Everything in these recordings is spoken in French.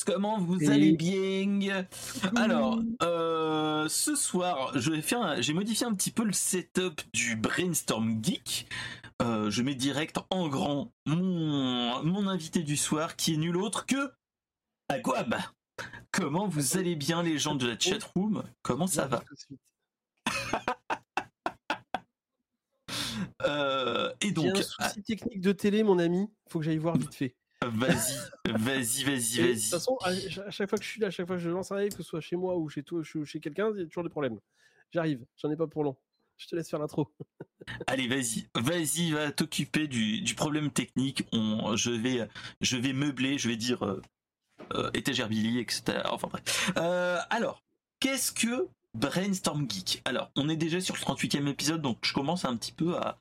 tous, comment vous allez bien Alors, euh, ce soir, je vais faire, j'ai modifié un petit peu le setup du Brainstorm Geek. Euh, je mets direct en grand mon, mon invité du soir, qui est nul autre que Aquab. Comment vous allez bien les gens de la chatroom Comment ça va? euh, Et donc, un souci technique de télé, mon ami. Faut que j'aille voir vite fait. Vas-y, vas-y, vas-y, vas-y. De toute façon, à chaque fois que je suis là, à chaque fois que je lance un live, que ce soit chez moi ou chez toi, chez quelqu'un, il y a toujours des problèmes. J'arrive, j'en ai pas pour long. Je te laisse faire l'intro. Allez, vas-y, vas-y, va t'occuper du, problème technique. On, je vais, je vais meubler, je vais dire euh, euh, étagère Billy, etc. Enfin bref. Euh, alors, qu'est-ce que Brainstorm Geek. Alors, on est déjà sur le 38e épisode, donc je commence un petit peu à,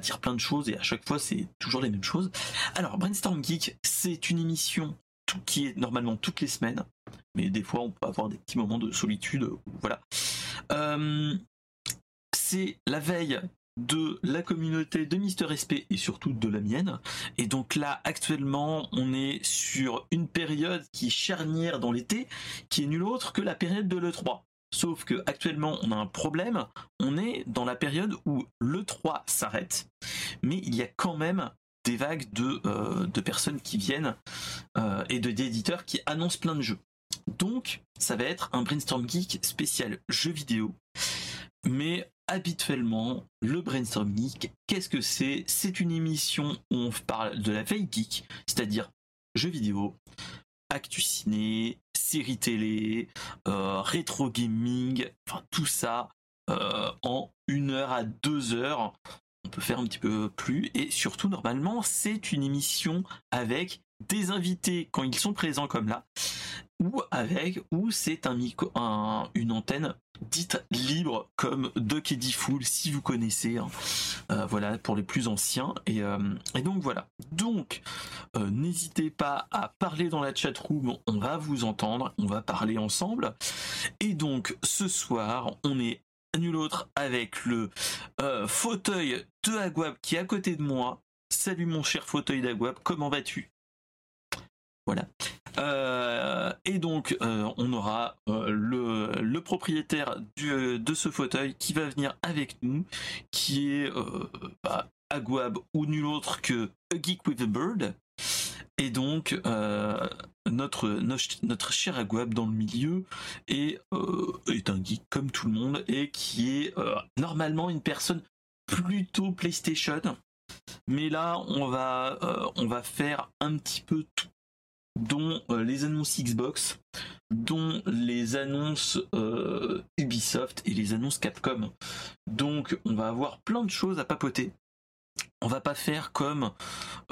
dire plein de choses et à chaque fois c'est toujours les mêmes choses. Alors, Brainstorm Geek, c'est une émission qui est normalement toutes les semaines, mais des fois on peut avoir des petits moments de solitude. Voilà. Euh, c'est la veille de la communauté de Mister SP et surtout de la mienne. Et donc là, actuellement, on est sur une période qui est charnière dans l'été, qui est nulle autre que la période de l'E3. Sauf que actuellement, on a un problème. On est dans la période où l'E3 s'arrête, mais il y a quand même des vagues de, euh, personnes qui viennent euh, et de d'éditeurs qui annoncent plein de jeux. Donc, ça va être un brainstorm geek spécial jeux vidéo mais habituellement, le Brainstorm Geek, qu'est-ce que c'est? C'est une émission où on parle de la veille geek, c'est-à-dire jeux vidéo, actu ciné, séries télé, euh, rétro gaming, enfin tout ça euh, en une heure à deux heures. On peut faire un petit peu plus. Et surtout normalement c'est une émission avec des invités. Quand ils sont présents comme là ou avec ou c'est un, un, une antenne dite libre comme Duck Eddie Fool si vous connaissez hein. euh, voilà pour les plus anciens. Et, euh, et donc voilà. Donc euh, n'hésitez pas à parler dans la chat room on va vous entendre on va parler ensemble. Et donc ce soir on est nul autre avec le fauteuil de Aguab qui est à côté de moi. Salut mon cher fauteuil d'Aguab comment vas-tu? Voilà euh, et donc, euh, on aura euh, le, propriétaire de ce fauteuil qui va venir avec nous, qui est bah, Aguab ou nul autre que A Geek with a Bird. Et donc, notre, notre, cher Aguab dans le milieu est, est un geek comme tout le monde et qui est normalement une personne plutôt PlayStation. Mais là, on va, on va faire un petit peu tout dont euh, les annonces Xbox, dont les annonces euh, Ubisoft et les annonces Capcom. Donc on va avoir plein de choses à papoter. On va pas faire comme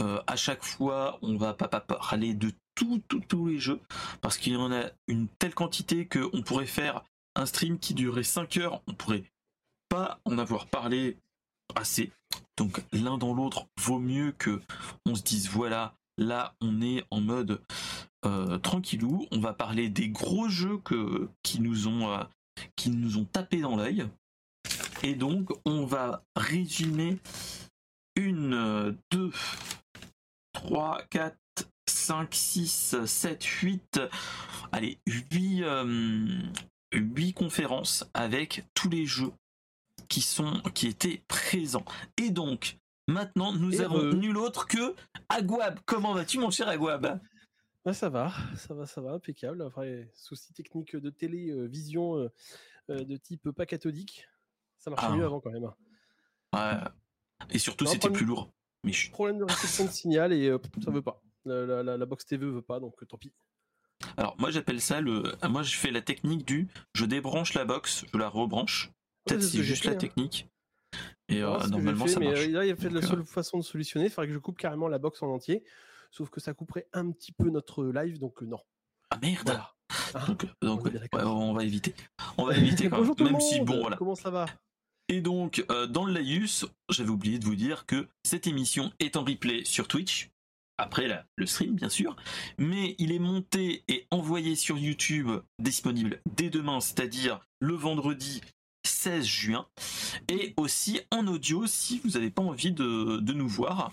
euh, à chaque fois, on va pas parler de tous les jeux, parce qu'il y en a une telle quantité qu'on pourrait faire un stream qui durerait 5 heures, on pourrait pas en avoir parlé assez. Donc l'un dans l'autre vaut mieux que on se dise voilà, Là, on est en mode euh, tranquillou. On va parler des gros jeux qui, nous ont, euh, qui nous ont tapé dans l'œil. Et donc, on va résumer une, deux, trois, quatre, cinq, six, sept, huit, allez, huit, euh, conférences avec tous les jeux qui sont qui étaient présents. Et donc, Maintenant, nous avons euh, nul autre que Aguab. Comment vas-tu, mon cher Aguab? Ça va, ça va, ça va, impeccable. Après, souci technique de télévision euh, euh, de type pas cathodique, ça marchait mieux ah. avant quand même. Ouais. Et surtout, c'était plus lourd. Mais Problème de réception de signal et ça veut pas. La, la, box TV veut pas, donc tant pis. Alors moi j'appelle ça le. Moi je fais la technique du. Je débranche la box, je la rebranche. Peut-être c'est juste la hein. technique. Et euh, normalement, ça marche. là, il a fait la seule façon de solutionner. Il faudrait que je coupe carrément la box en entier. Sauf que ça couperait un petit peu notre live, donc euh, non. Ah merde ah, Donc, on, va éviter. On va éviter quand même. même si, bon, voilà. Comment ça va? Et donc, euh, dans le laïus, j'avais oublié de vous dire que cette émission est en replay sur Twitch, après le stream bien sûr, mais il est monté et envoyé sur YouTube disponible dès demain, c'est-à-dire le vendredi 16 juin. Et aussi en audio, si vous n'avez pas envie de, nous voir,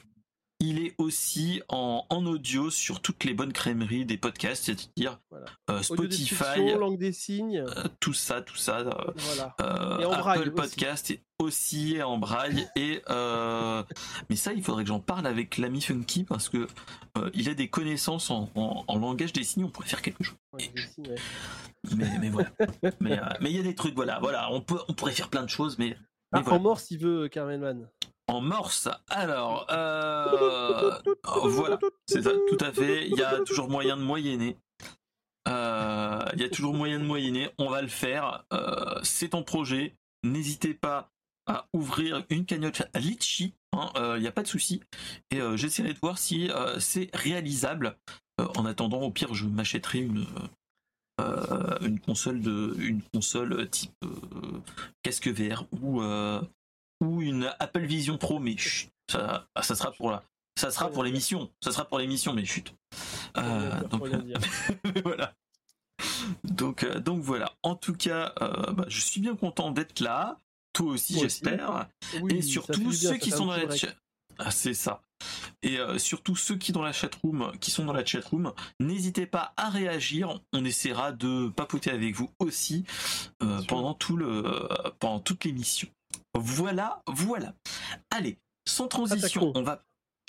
il est aussi en, en audio sur toutes les bonnes crèmeries des podcasts, c'est-à-dire Voilà. euh, Spotify, description, langue des signes. euh, tout ça, tout ça. euh, Voilà. Et en Apple aussi. Podcast est aussi en braille et mais ça il faudrait que j'en parle avec l'ami Funky parce que il a des connaissances en, en- en langage des signes on pourrait faire quelque chose signes, ouais. mais, mais voilà mais il y a des trucs voilà voilà on peut on pourrait faire plein de choses mais, mais Ah, voilà. En mort s'il veut, Carmen Man. En morse. Alors euh, voilà. C'est ça tout à fait. Il y a toujours moyen de moyenner. Euh, il y a toujours moyen de moyenner. On va le faire. Euh, c'est ton projet. N'hésitez pas à ouvrir une cagnotte à Litchi, il n'y a pas de souci. Et j'essaierai de voir si c'est réalisable. En attendant, au pire, je m'achèterai une, console de une console type casque VR ou ou une Apple Vision Pro, mais chut, ça, ça sera pour la, ça sera pour l'émission, ça sera pour l'émission, mais chut. Euh, donc voilà. Donc, euh, donc voilà. En tout cas, euh, bah, je suis bien content d'être là. Toi aussi, j'espère. Oui, Et surtout ceux qui sont dans la chat. Ah, c'est ça. Et euh, surtout ceux qui dans la chatroom, qui sont dans la chatroom, n'hésitez pas à réagir. On essaiera de papoter avec vous aussi Bien sûr. pendant tout le pendant toute l'émission. Voilà, voilà. Allez, sans transition, Attaquons. on va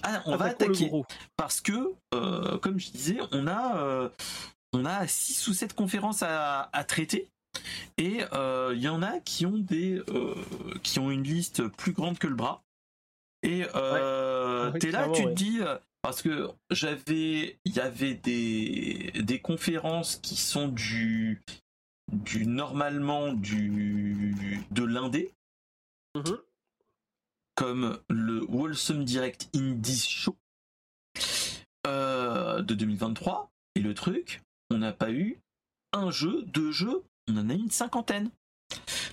ah, on va Attaquons attaquer parce que, euh, comme je disais, on a, euh, on a six ou sept conférences à, à traiter. Et euh, il y en a qui ont des, euh, qui ont une liste plus grande que le bras. Et euh, Ouais, t'es là, tu te ouais. dis, euh, parce que j'avais, il y avait des, des conférences qui sont du, du normalement du, de l'indé, Mhm. comme le Wholesome Direct Indie Show euh, de 2023. Et le truc, on n'a pas eu un jeu, deux jeux, on en a eu une cinquantaine.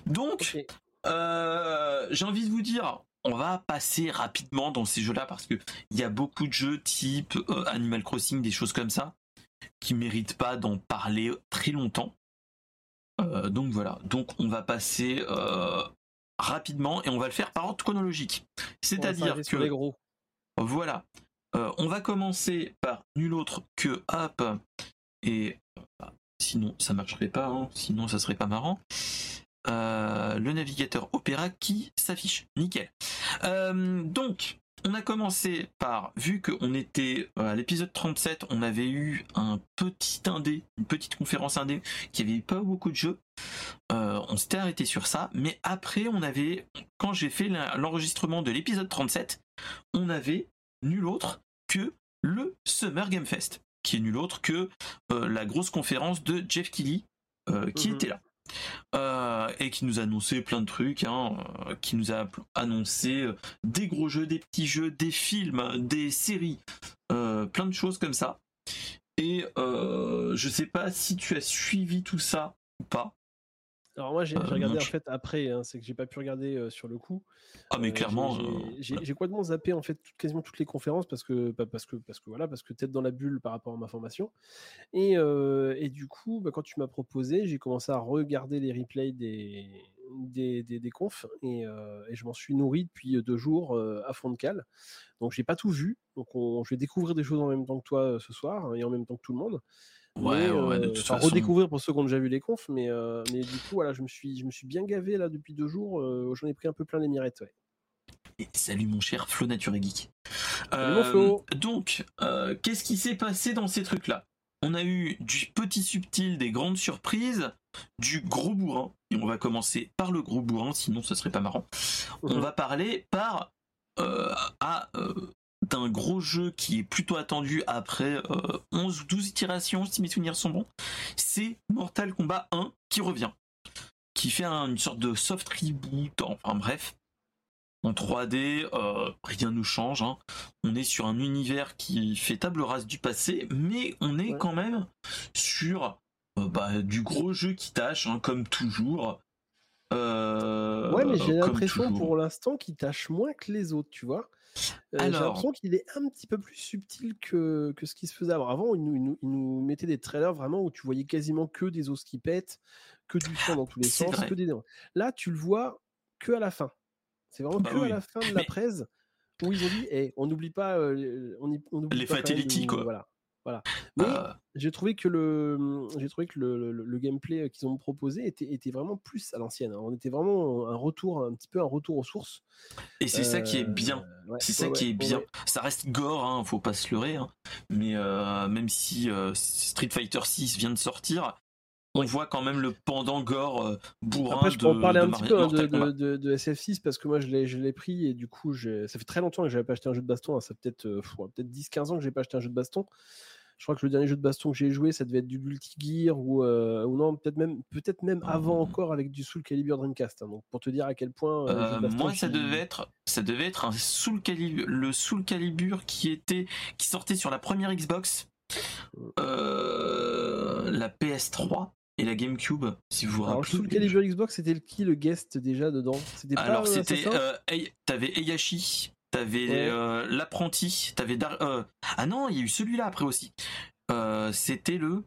Donc, euh, j'ai envie de vous dire, on va passer rapidement dans ces jeux-là parce que il y a beaucoup de jeux type euh, Animal Crossing, des choses comme ça, qui méritent pas d'en parler très longtemps. Euh, donc voilà, donc on va passer euh, rapidement et on va le faire par ordre chronologique. C'est-à-dire que les gros. voilà. Euh, on va commencer par nul autre que Hop. Et euh, sinon, ça marcherait pas, hein, sinon ça serait pas marrant. Euh, le navigateur Opera qui s'affiche. Nickel. Euh, donc, on a commencé par, vu qu'on était euh, à l'épisode 37, on avait eu un petit indé, une petite conférence indé qui avait pas beaucoup de jeux. Euh, on s'était arrêté sur ça, mais après, on avait, quand j'ai fait l'enregistrement de l'épisode 37, on avait nul autre que le Summer Game Fest, qui est nul autre que euh, la grosse conférence de Jeff Keighley, euh, qui Mhm. était là. Euh, et qui nous a annoncé plein de trucs, hein, euh, qui nous a annoncé euh, des gros jeux, des petits jeux, des films, des séries, plein de choses comme ça. Et je sais pas si tu as suivi tout ça ou pas. Alors moi j'ai Euh, regardé en fait après, hein, c'est que j'ai pas pu regarder euh, sur le coup. Ah mais Euh, clairement, j'ai- euh, j'ai complètement zappé en fait tout- quasiment toutes les conférences parce que bah, parce que parce que voilà parce que tête dans la bulle par rapport à ma formation. Et, et du coup bah, quand tu m'as proposé j'ai commencé à regarder les replays des des, des, des confs et, et je m'en suis nourri depuis deux jours à fond de cale. Donc j'ai pas tout vu. Donc on- je vais découvrir des choses en même temps que toi ce soir hein, et en même temps que tout le monde ouais, mais, ouais, de euh, toute façon. redécouvrir pour ceux qui ont déjà vu les confs, mais, euh, mais du coup, voilà, je me suis, je me suis bien gavé là depuis deux jours. euh, J'en ai pris un peu plein les mirettes. Ouais. Et salut mon cher Flo Nature et Geek. Mon Flo. donc, euh, qu'est-ce qui s'est passé dans ces trucs-là? On a eu du petit subtil, des grandes surprises, du gros bourrin. Et on va commencer par le gros bourrin, sinon ce serait pas marrant. On Mhm. va parler par euh, à euh, d'un gros jeu qui est plutôt attendu après euh, 11 ou 12 itérations, si mes souvenirs sont bons. C'est Mortal Kombat 1 qui revient. Qui fait un- une sorte de soft reboot, enfin bref. En 3D, euh, rien ne change. hein. On est sur un univers qui fait table rase du passé, mais on est Ouais. quand même sur euh, bah, du gros jeu qui tâche, hein, comme toujours. Euh, Ouais, mais j'ai l'impression pour l'instant qu'il tâche moins que les autres, tu vois. Euh, j'ai l'impression qu'il est un petit peu plus subtil que, que ce qui se faisait avant. Avant, il nous, il nous, il nous mettait des trailers vraiment où tu voyais quasiment que des os qui pètent, que du sang dans tous les sens, vrai. que des. Là, tu le vois que à la fin. C'est vraiment Bah que à la fin de la presse où ils ont dit eh, on n'oublie pas, euh, on, y- on oublie Les pas fatalities, quoi. Voilà. Voilà. Mais Euh, j'ai trouvé que le, j'ai trouvé que le, le- le gameplay qu'ils ont proposé était, était vraiment plus à l'ancienne. hein. On était vraiment un retour, un petit peu un retour aux sources. et c'est ça qui est Euh, bien. ouais, C'est ça ouais, qui est bien. Ça reste gore, hein, faut pas se leurrer. hein. Mais euh, même si euh, Street Fighter 6 vient de sortir, on voit quand même le pendant gore euh, bourrin Après, je peux de, en parler de un petit peu hein, de, Mortal Kombat. de- de- de SF6 parce que moi je l'ai, je l'ai pris et du coup, j'ai- ça fait très longtemps que j'avais pas acheté un jeu de baston. hein. Ça fait peut-être, euh, peut-être 10-15 ans que j'ai pas acheté un jeu de baston. Je crois que le dernier jeu de baston que j'ai joué, ça devait être du Guilty Gear ou, euh, ou non, peut-être même, peut-être même avant encore avec du Soul Calibur Dreamcast. hein. Donc pour te dire à quel point. euh, moi, ça devait être, ça devait être un Soul Calibur, le Soul Calibur qui était, qui sortait sur la première Xbox, euh, la PS3 et la GameCube, si vous vous Alors, rappelez. Soul Calibur Xbox, c'était le qui le guest déjà dedans? C'était Alors euh, c'était, euh, t'avais Eyashi, t'avais Ouais. euh, l'apprenti, t'avais Dar- euh, ah non, il y a eu celui-là après aussi. C'était le,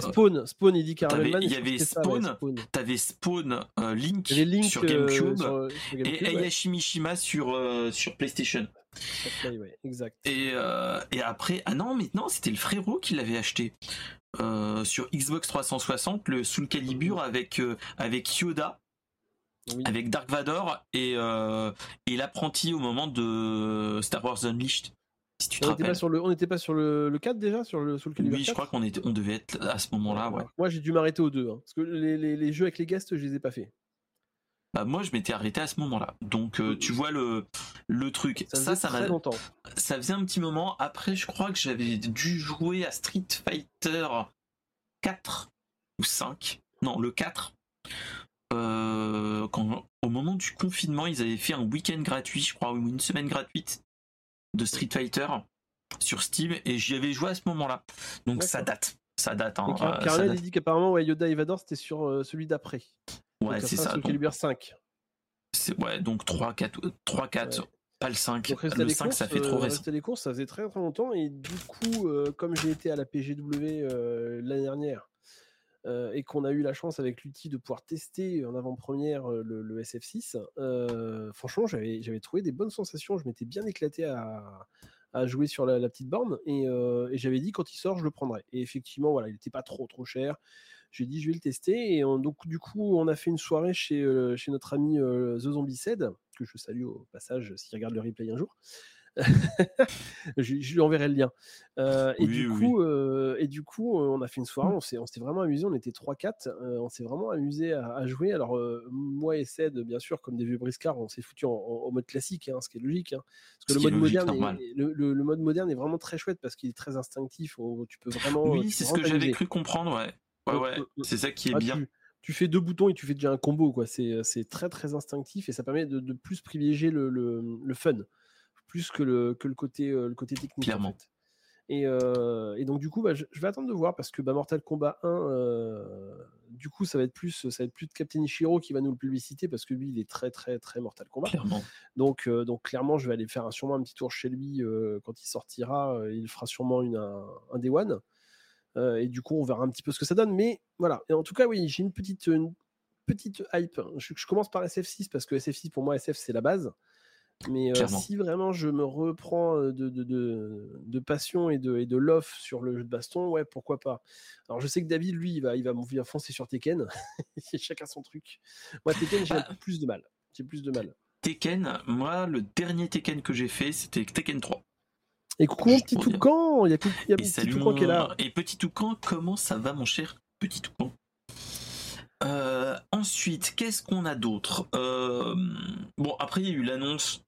Spawn, Spawn, t'avais- Caramelman. il y avait ouais, Spawn, t'avais Spawn, Link, sur GameCube sur- sur GameCube, et ouais. Eyashi Mishima sur sur PlayStation. Sur Play, ouais, exact. Et, euh, et après, ah non, mais non, c'était le frérot qui l'avait acheté euh, sur Xbox 360, le Soul Calibur avec euh, avec Yoda, Oui. avec Dark Vador et euh, et l'apprenti au moment de Star Wars Unleashed. Si tu te On n'était pas sur le, on n'était pas sur le, le 4 déjà, sur le Soul Calibur Oui, je 4? crois qu'on était, on devait être à ce moment-là, ouais. Moi, j'ai dû m'arrêter aux deux, hein, parce que les, les- les jeux avec les guests, je les ai pas fait. Bah, moi, je m'étais arrêté à ce moment-là. Donc, tu vois le le truc. Ça Ça, ça, très m'a- longtemps. ça faisait un petit moment. Après, je crois que j'avais dû jouer à Street Fighter 4 ou 5. Non, le 4. Euh, quand, au moment du confinement, ils avaient fait un week-end gratuit, je crois, ou une semaine gratuite de Street Fighter sur Steam, et j'y avais joué à ce moment-là. Donc ça date. Ça date. Hein, Car- euh, il dit qu'apparemment, ouais, Yoda et Vador, c'était sur euh, celui d'après. Ouais, c'est ça. Soul Donc, Calibur 5. c'est- ouais, donc 3, 4, 3, 4 Ouais. Pas le 5. Donc, reste à Le les 5, courses, ça fait trop euh, récent. les courses, ça faisait très très longtemps. Et du coup, euh, comme j'ai été à la PGW euh, l'année dernière, euh, et qu'on a eu la chance avec l'outil de pouvoir tester en avant-première le, le SF6, euh, franchement, j'avais trouvé des bonnes sensations. Je m'étais bien éclaté à, à jouer sur la, la petite borne et, et j'avais dit quand il sort, je le prendrai. Et effectivement, voilà, il n'était pas trop trop cher. J'ai dit je vais le tester et on- donc du coup on a fait une soirée chez, euh, chez notre ami euh, The Zombie Said que je salue au passage s'il regarde le replay un jour. je, je lui enverrai le lien. Euh, et, Oui, du oui, coup, euh, et du coup, euh, on a fait une soirée, on s'est, on s'est vraiment amusé, on était 3-4, euh, on s'est vraiment amusé à, à jouer. Alors, euh, moi et Ced, bien sûr, comme des vieux briscards, on s'est foutu en, en- en mode classique, hein, ce qui est logique. hein. parce que le mode, logique, moderne est, le, le- le mode moderne est vraiment très chouette parce qu'il est très instinctif. on- tu peux vraiment. Oui, c'est ce que j'avais cru comprendre, ouais. Ouais, ouais, mm. c'est ça qui est Ah, bien. Tu, tu fais deux boutons et tu fais déjà un combo, quoi. C'est, c'est très très instinctif et ça permet de, de plus privilégier le, le- le fun, plus que le, que le, côté, euh, le côté technique. en Clairement. fait. Et, euh, et donc du coup, bah, je, je vais attendre de voir parce que bah, Mortal Kombat 1, euh, du coup, ça va être plus, ça va être plus de Captain Ichiro qui va nous le publiciter parce que lui, il est très très très Mortal Kombat. Clairement. Donc, euh, donc clairement, je vais aller faire un- sûrement un petit tour chez lui euh, quand il sortira. euh, il fera sûrement une, un, un Day One. Euh, et du coup, on verra un petit peu ce que ça donne. Mais voilà. Et en tout cas, oui, j'ai une petite, une petite hype. Je, je commence par SF6 parce que SF6, pour moi, SF, c'est la base. Mais euh, si vraiment je me reprends euh, de, de, de, de passion et de, et de love sur le jeu de baston, ouais, pourquoi pas. Alors je sais que David, lui, il va, il va, il va foncer sur Tekken. Chacun son truc. Moi, Tekken, j'ai Bah. un peu plus de mal. J'ai plus de mal. Tekken, moi, le dernier Tekken que j'ai fait, c'était Tekken 3. Et coucou mon petit toucan, il y a, cou- il y a petit toucan qui est là. Et petit toucan, comment ça va mon cher petit toucan? Euh, Ensuite, qu'est-ce qu'on a d'autre? Euh, Bon, après il y a eu l'annonce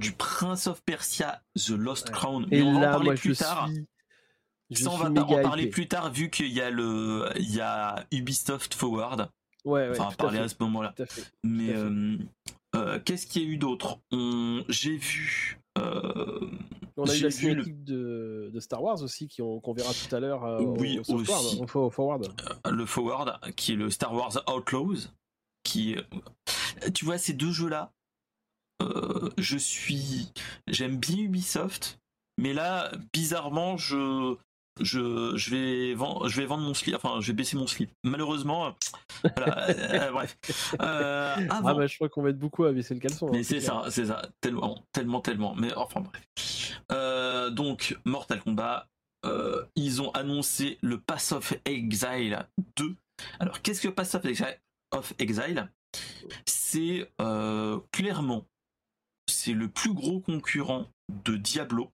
du Prince of Persia, The Lost Ouais. Crown. Et Mais on va en là, parler moi, plus je tard. suis, je Ça, on va en parler plus tard vu qu'il y a le, il y a Ubisoft Forward. Ouais, ouais, Enfin, on va tout à parler à ce moment-là. tout. Mais euh, euh, qu'est-ce qu'il y a eu d'autre? On- J'ai vu. euh, On a eu la vu le- cinématique de, de Star Wars aussi, qu'on verra tout à l'heure euh, Oui, au, aussi. au, au forward. le Forward, qui est le Star Wars Outlaws, qui est- tu vois ces deux jeux-là, euh, je suis, j'aime bien Ubisoft, mais là, bizarrement, je, je, je, vais vendre, je vais vendre mon slip, enfin, je vais baisser mon slip. Malheureusement, voilà, euh, bref. Euh, Ah bah je crois qu'on va être beaucoup à baisser le caleçon. mais hein, c'est clair. ça, c'est ça, tellement, tellement, tellement. Mais enfin bref. Euh, donc Mortal Kombat, euh, ils ont annoncé le Pass of Exile 2. Alors qu'est-ce que Pass of Exile, of Exile? C'est euh, clairement, c'est le plus gros concurrent de Diablo.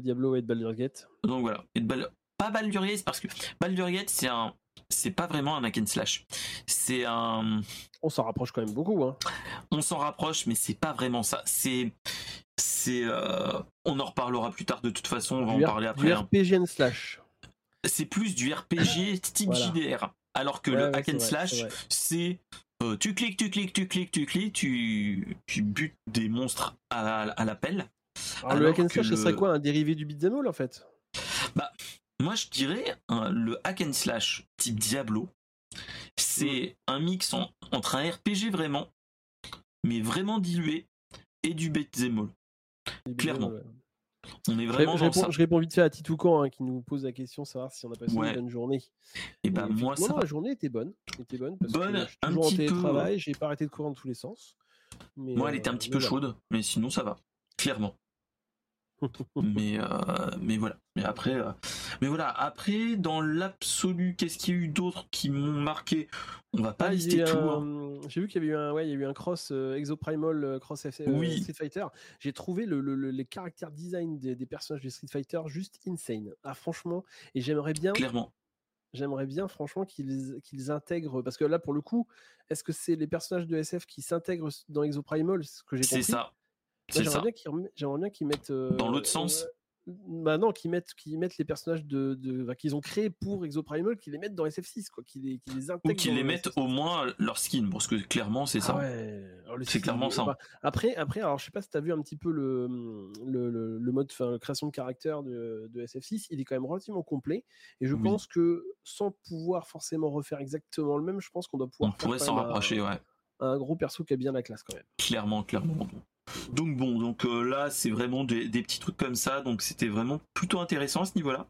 Diablo et de Baldur's Gate. Donc voilà. Et de Bal- pas Baldur's Gate parce que Baldur's Gate c'est un, c'est pas vraiment un hack and slash. C'est un, On s'en rapproche quand même beaucoup. Hein. on s'en rapproche, mais c'est pas vraiment ça. C'est, c'est, euh, on en reparlera plus tard de toute façon. On va du en parler du après. hein. RPG and slash. C'est plus du RPG type Voilà. JDR, alors que Ouais, le ouais, hack and vrai, slash c'est euh, tu cliques, tu cliques, tu cliques, tu cliques, tu, tu butes des monstres à, à l'appel. Alors, le hack and slash, ce serait quoi Un dérivé du beat'em all en fait? Moi, je dirais hein, le hack and slash type Diablo, c'est un mix en- entre un RPG vraiment, mais vraiment dilué, et du beat'em all. Clairement. ouais. On est Je, vraiment je réponds, ça. je réponds vite fait à Titoucan hein, qui nous pose la question savoir si on a passé Ouais. une bonne journée. Et bah Et moi, ça la journée était bonne. était bonne parce Bonne, que je suis un en petit peu- télétravail, j'ai pas arrêté de courir dans tous les sens. Mais, Moi, elle euh, était un petit mais peu voilà. chaude, mais sinon ça va, clairement. Mais euh, mais voilà. Mais après, euh, mais voilà. Après, dans l'absolu, qu'est-ce qu'il y a eu d'autre qui m'ont marqué? On va pas Ah, lister tout. hein. J'ai vu qu'il y avait eu un, ouais, il y a eu un cross euh, Exoprimal euh, cross F- euh, Oui. Street Fighter. J'ai trouvé le, le- le- les caractères design des, des personnages de Street Fighter juste insane. Ah franchement, et j'aimerais bien, Clairement. j'aimerais bien franchement qu'ils qu'ils intègrent parce que là pour le coup, est-ce que c'est les personnages de SF qui s'intègrent dans Exoprimal, ce que j'ai C'est compris. Moi, C'est ça. Rem- j'aimerais bien qu'ils mettent euh, Dans l'autre sens euh, bah non, qu'ils mettent, qu'ils mettent les personnages de, de- enfin, qu'ils ont créés pour Exoprimal, qu'ils les mettent dans SF6, quoi, qu'ils les, les Ou intègrent. qu'ils les le mettent SF6. au moins leur skin, parce que clairement, c'est Ah ça. ouais, C'est clairement est- ça, bah, après, après, alors je sais pas si tu as vu un petit peu le, le, le- le mode enfin, création de caractère de, de SF6, il est quand même relativement complet. Et je Oui. pense que sans pouvoir forcément refaire exactement le même, je pense qu'on doit On pouvoir faire pourrait s'en un- rapprocher, ouais. un, gros perso qui a bien la classe quand même. Clairement, clairement. Donc bon, donc euh, là, c'est vraiment des, des petits trucs comme ça, donc c'était vraiment plutôt intéressant à ce niveau-là.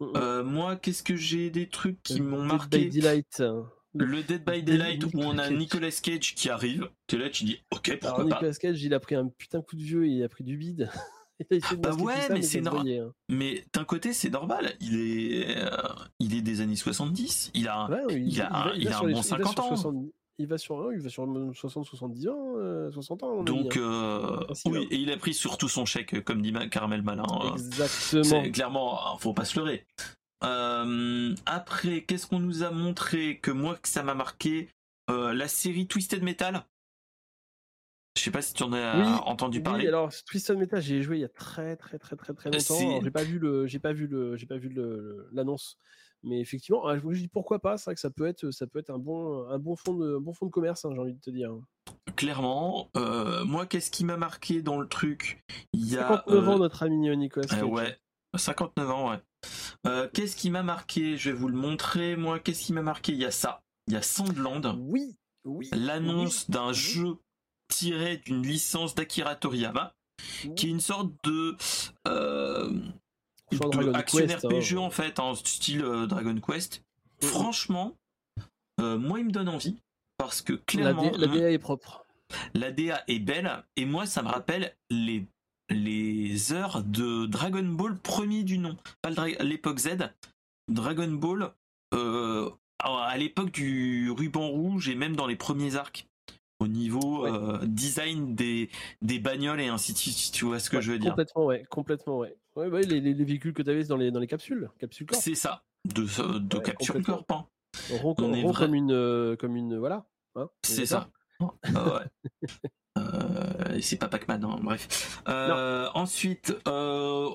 Euh, moi, qu'est-ce que j'ai des trucs qui m'ont Dead marqué by Daylight. hein. Le Dead by Dead- Daylight où on a. Nicolas Cage qui arrive. T'es là, tu dis ok, Alors pourquoi pas. Nicolas Cage, il a pris un putain de coup de vieux, il a pris du bide. il a Bah ouais, ça, mais c'est normal. hein. Mais d'un côté, c'est normal. Il est, euh, il est des années 70. Il a, Ouais, il, il a un- il a sur un bon il va 50 sur ans. 60 il va sur, ouais, il va sur 60-70 ans, euh, 60 ans. à mon avis, donc hein. euh, oui, hein. et il a pris surtout son chèque, comme dit Caramel Malin. euh, Exactement. Clairement, faut pas se leurrer. Euh, après, qu'est-ce qu'on nous a montré que moi que ça m'a marqué Euh, La série Twisted Metal? Je sais pas si tu en as Oui, entendu Oui, parler. alors Twisted Metal, j'ai joué il y a très très très très très longtemps. J'ai pas vu le, j'ai pas vu le, j'ai pas vu le- l'annonce. Mais effectivement, ah, je me dis pourquoi pas. C'est vrai que ça peut être, ça peut être un bon, un bon fond de, un bon fond de commerce. hein, j'ai envie de te dire. Clairement, euh, moi, qu'est-ce qui m'a marqué dans le truc? Il y a 59 ans euh, notre ami Nicolas. Cage. ouais, 59 ans, ouais. Euh, qu'est-ce qui m'a marqué? Je vais vous le montrer. Moi, qu'est-ce qui m'a marqué? Il y a ça. Il y a Sandland. Oui, oui. l'annonce d'un oui. jeu tiré d'une licence d'Akira Toriyama, oui. qui est une sorte de, euh, De Dragon action Quest, hein. RPG en fait, en style euh, Dragon Quest. Mhm. Franchement, euh, moi il me donne envie parce que La, clairement la DA est propre. la DA est belle et moi ça me rappelle les les heures de Dragon Ball premier du nom, pas l'époque Z, Dragon Ball euh, à l'époque du ruban rouge et même dans les premiers arcs au niveau Ouais. euh, design des, des bagnoles et ainsi de suite, si tu vois ce que Ouais, je veux dire. Complètement, ouais, complètement, ouais. Ouais, les, les- les véhicules que tu avais dans les, dans les capsules, capsules corps. C'est ça, de, de Ouais, capture complètement. corp. hein. Rond, on est vrai- comme une, euh, comme une, voilà. hein, C'est ça. Ah. Euh, c'est pas Pac-Man, hein, bref. Euh, ensuite, euh,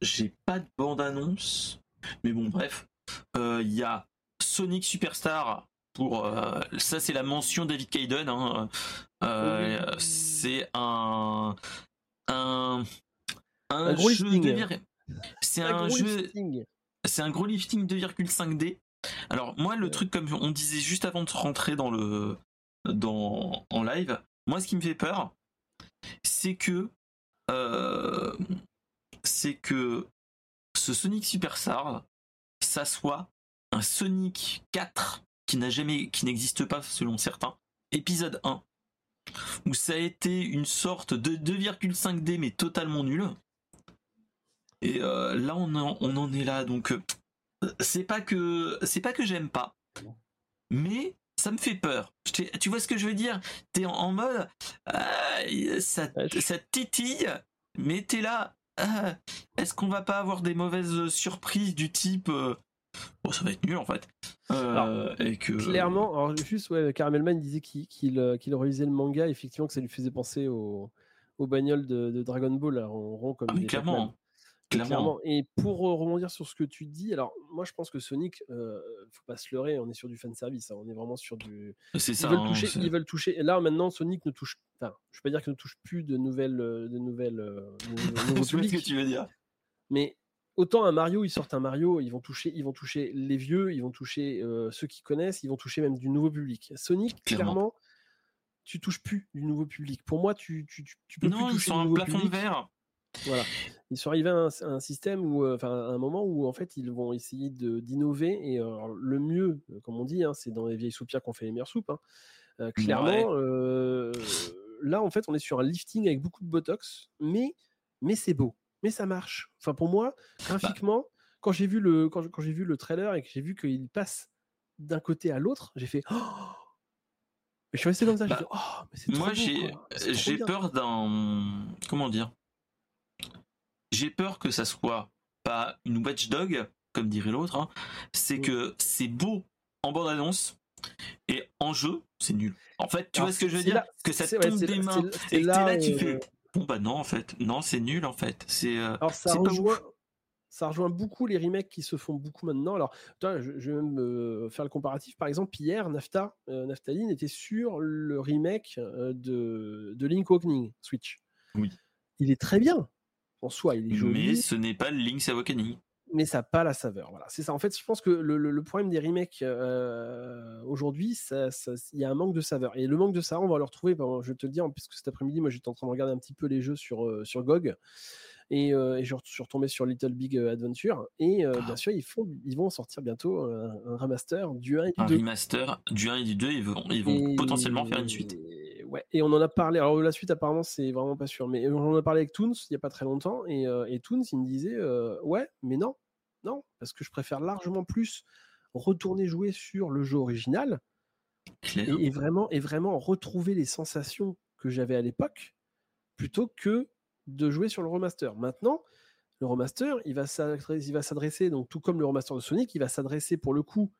j'ai pas de bande-annonce, mais bon, bref. Euh, Il y a Sonic Superstar pour. euh, ça, c'est la mention David Caden. hein. Euh, Oui. C'est un. Un. Un gros jeu lifting. de C'est Un jeu lifting. c'est un gros lifting 2,5D. Alors moi le Ouais. truc comme on disait juste avant de rentrer dans le dans en live, moi ce qui me fait peur, c'est que euh, c'est que ce Sonic Superstar, ça soit un Sonic 4 qui n'a jamais, qui n'existe pas selon certains, épisode 1, où ça a été une sorte de 2,5D mais totalement nul. Et euh, là, on en, on en est là, donc euh, c'est pas que c'est pas que j'aime pas, mais ça me fait peur. Tu vois ce que je veux dire? T'es en, en, mode euh, ça, ça titille, mais t'es là. Euh, Est-ce qu'on va pas avoir des mauvaises surprises du type euh, Bon, ça va être nul en fait. Alors, et que... Clairement, alors juste, ouais, Caramelman disait qu'il qu qu relisait le manga, effectivement, que ça lui faisait penser au, aux bagnoles de, de, Dragon Ball, là, en rond comme ah, mais clairement. Clairement. Et pour euh, rebondir sur ce que tu dis, alors moi je pense que Sonic, euh, faut pas se leurrer, on est sur du fan service, hein, on est vraiment sur du. C'est ça. Ils veulent, hein, toucher, ils veulent toucher. Et là maintenant, Sonic ne touche. Enfin, je veux pas dire qu'il ne touche plus de nouvelles, euh, de nouvelles. je sais ce que tu veux dire. Mais autant un Mario, ils sortent un Mario, ils vont toucher, ils vont toucher les vieux, ils vont toucher euh, ceux qui connaissent, ils vont toucher même du nouveau public. Sonic, clairement. clairement tu touches plus du nouveau public. Pour moi, tu, tu, tu peux non, plus toucher ils sont un plafond public. de verre. Voilà. Ils sont arrivés à un, à un système où, euh, enfin, à un moment où en fait ils vont essayer d'innover et euh, le mieux, comme on dit, hein, c'est dans les vieilles soupières qu'on fait les meilleures soupes. Hein. Euh, clairement, ouais. là en fait on est sur un lifting avec beaucoup de botox, mais mais c'est beau, mais ça marche. Enfin pour moi, graphiquement, bah. quand j'ai vu le quand, quand j'ai vu le trailer et que j'ai vu qu'il passe d'un côté à l'autre, j'ai fait. Oh je suis resté comme ça. Bah, dit, oh, mais moi, j'ai peur d'un. Comment dire J'ai peur que ça soit pas une watchdog, comme dirait l'autre. Hein. C'est mmh. que c'est beau en bande-annonce et en jeu, c'est nul. En fait, tu Alors, vois ce que je veux dire? là, Que ça tombe ouais, des là, mains et que là, tu euh... fais. Bon, bah non, en fait. Non, c'est nul, en fait. C'est euh, ça rejoint ça rejoint beaucoup les remakes qui se font beaucoup maintenant. Alors, toi, je, je, vais même euh, faire le comparatif. Par exemple, hier, Nafta, euh, Naftaline était sur le remake euh, de, de Link Awakening Switch. Oui. Il est très bien en soi. Il est joli. Mais ce n'est pas Link's Awakening. Mais ça n'a pas la saveur. Voilà, c'est ça. En fait, je pense que le, le, le problème des remakes euh, aujourd'hui, il y a un manque de saveur. Et le manque de saveur, on va le retrouver. je vais te le dire, puisque cet après-midi, moi, j'étais en train de regarder un petit peu les jeux sur, euh, sur GOG. Et, euh, et, je suis retombé sur Little Big Adventure. Et euh, ah. bien sûr, ils, font, ils vont sortir bientôt un, un remaster du 1 et du un 2. Un remaster du 1 et du 2, ils vont, ils vont et, potentiellement faire une suite. Et, ouais, et on en a parlé. Alors, la suite, apparemment, c'est vraiment pas sûr. Mais on en a parlé avec Toons il n'y a pas très longtemps. Et, euh, et Toons, il me disait Ouais, mais non, non, parce que je préfère largement plus retourner jouer sur le jeu original et, et, vraiment, et vraiment retrouver les sensations que j'avais à l'époque plutôt que de jouer sur le remaster. Maintenant, le remaster, il va s'adresser, donc tout comme le remaster de Sonic, il va s'adresser pour le coup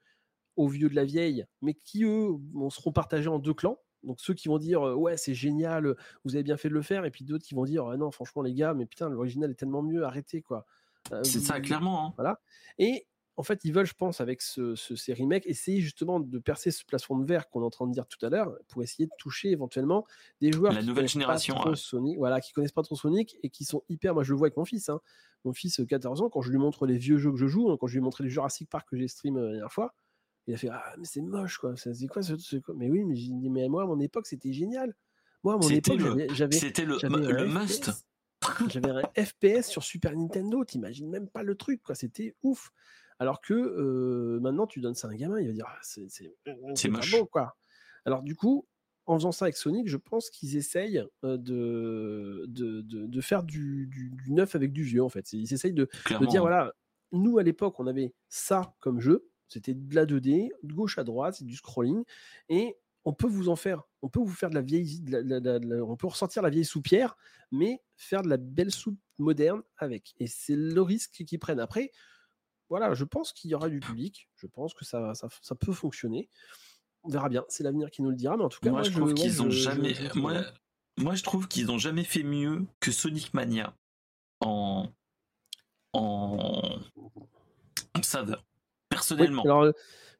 aux vieux de la vieille, mais qui eux seront partagés en deux clans. Donc ceux qui vont dire ouais c'est génial, vous avez bien fait de le faire, et puis d'autres qui vont dire ah, non franchement les gars, mais putain l'original est tellement mieux, arrêtez quoi. Euh, c'est ça clairement. Hein. Voilà. Et en fait, ils veulent, je pense, avec ce, ce, ces remakes, essayer justement de percer ce plafond de verre qu'on est en train de dire tout à l'heure, pour essayer de toucher éventuellement des joueurs la qui nouvelle génération, pas trop Sonic, voilà, qui connaissent pas trop Sonic et qui sont hyper. Moi, je le vois avec mon fils. Hein. Mon fils, 14 ans, quand je lui montre les vieux jeux que je joue, hein, quand je lui ai montré le Jurassic Park que j'ai stream la dernière fois, il a fait ah mais c'est moche quoi. C'est quoi, ce, quoi? Mais oui, mais dit mais moi à mon époque c'était génial. Moi à mon époque j'avais c'était le, le must. J'avais un FPS sur Super Nintendo, t'imagines même pas le truc, quoi. C'était ouf. Alors que euh, maintenant, tu donnes ça à un gamin, il va dire ah, c'est moche. Bon, quoi. Alors du coup, en faisant ça avec Sonic, je pense qu'ils essayent de, de, de, de faire du, du, du, neuf avec du vieux, en fait. Ils essayent de, de dire voilà, nous à l'époque, on avait ça comme jeu, c'était de la 2D, de gauche à droite, c'est du scrolling, et on peut vous en faire, on peut vous faire de la vieille, de la, de la, de la, on peut ressortir la vieille soupière, mais faire de la belle soupe moderne avec. Et c'est le risque qu'ils prennent. Après, voilà, je pense qu'il y aura du public, je pense que ça, ça, ça peut fonctionner. On verra bien, c'est l'avenir qui nous le dira, mais en tout cas, moi, moi je trouve qu'ils je, ont je, jamais, moi, moi, je trouve qu'ils ont jamais fait mieux que Sonic Mania en, en, en saveur. Personnellement. Oui, alors,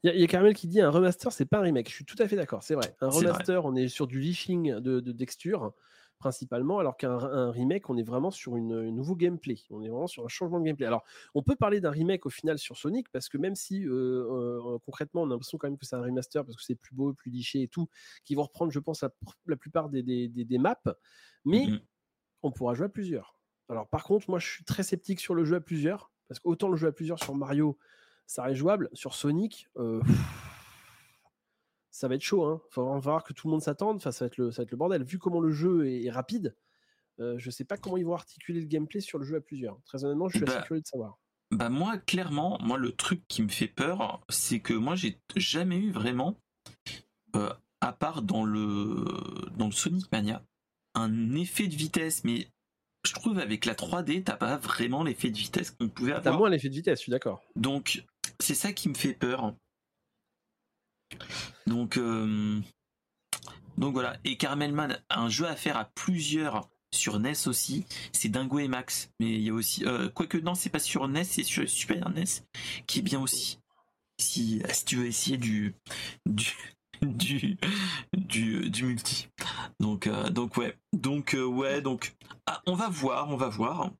il y, y, a Caramel qui dit un remaster, c'est pas un remake. Je suis tout à fait d'accord, c'est vrai. Un remaster, vrai. on est sur du lifting de, de texture principalement, alors qu'un remake, on est vraiment sur une, un nouveau gameplay. On est vraiment sur un changement de gameplay. Alors, on peut parler d'un remake au final sur Sonic, parce que même si euh, euh, concrètement, on a l'impression quand même que c'est un remaster, parce que c'est plus beau, plus liché et tout, qui vont reprendre, je pense, la, la plupart des, des, des, des, maps, mais mm -hmm. on pourra jouer à plusieurs. Alors, par contre, moi, je suis très sceptique sur le jeu à plusieurs, Parce qu'autant le jeu à plusieurs sur Mario, ça reste jouable. Sur Sonic, euh, ça va être chaud. Hein. Faut vraiment voir que tout le monde s'attende. Enfin, ça va être le, ça va être le bordel. Vu comment le jeu est, est rapide, euh, je sais pas comment ils vont articuler le gameplay sur le jeu à plusieurs. Très honnêtement, je suis assez Bah, curieux de savoir. Bah moi, clairement, moi le truc qui me fait peur, c'est que moi j'ai jamais eu vraiment, euh, à part dans le dans le Sonic Mania, un effet de vitesse. Mais je trouve avec la 3D, t'as pas vraiment l'effet de vitesse qu'on pouvait T'as avoir. moins l'effet de vitesse, je suis d'accord. Donc c'est ça qui me fait peur. Donc euh, voilà. Et Caramelman, un jeu à faire à plusieurs sur NES aussi, c'est Dingo et Max. Mais il y a aussi, euh, quoique non, c'est pas sur NES, c'est sur Super NES qui est bien aussi. Si, si tu veux essayer du du du du, du multi. Donc euh, donc ouais. Donc ouais. Donc ah, on va voir, on va voir.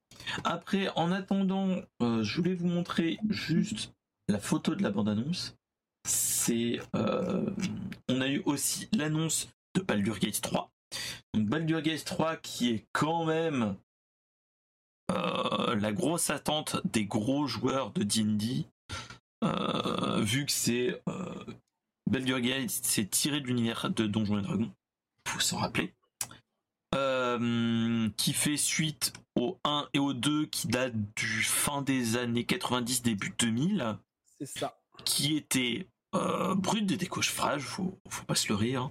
Après, en attendant, je voulais vous montrer juste la photo de la bande-annonce. C'est, euh, on a eu aussi l'annonce de Baldur's Gate 3. Donc Baldur's Gate 3 qui est quand même euh, la grosse attente des gros joueurs de D&D, euh, vu que c'est Baldur's Gate, c'est tiré de l'univers de Donjons et Dragons, faut s'en rappeler. Qui fait suite au 1 et au 2 qui datent du fin des années 90 début 2000 C'est ça. qui était euh, brut et décoffrage, faut, faut pas se le rire.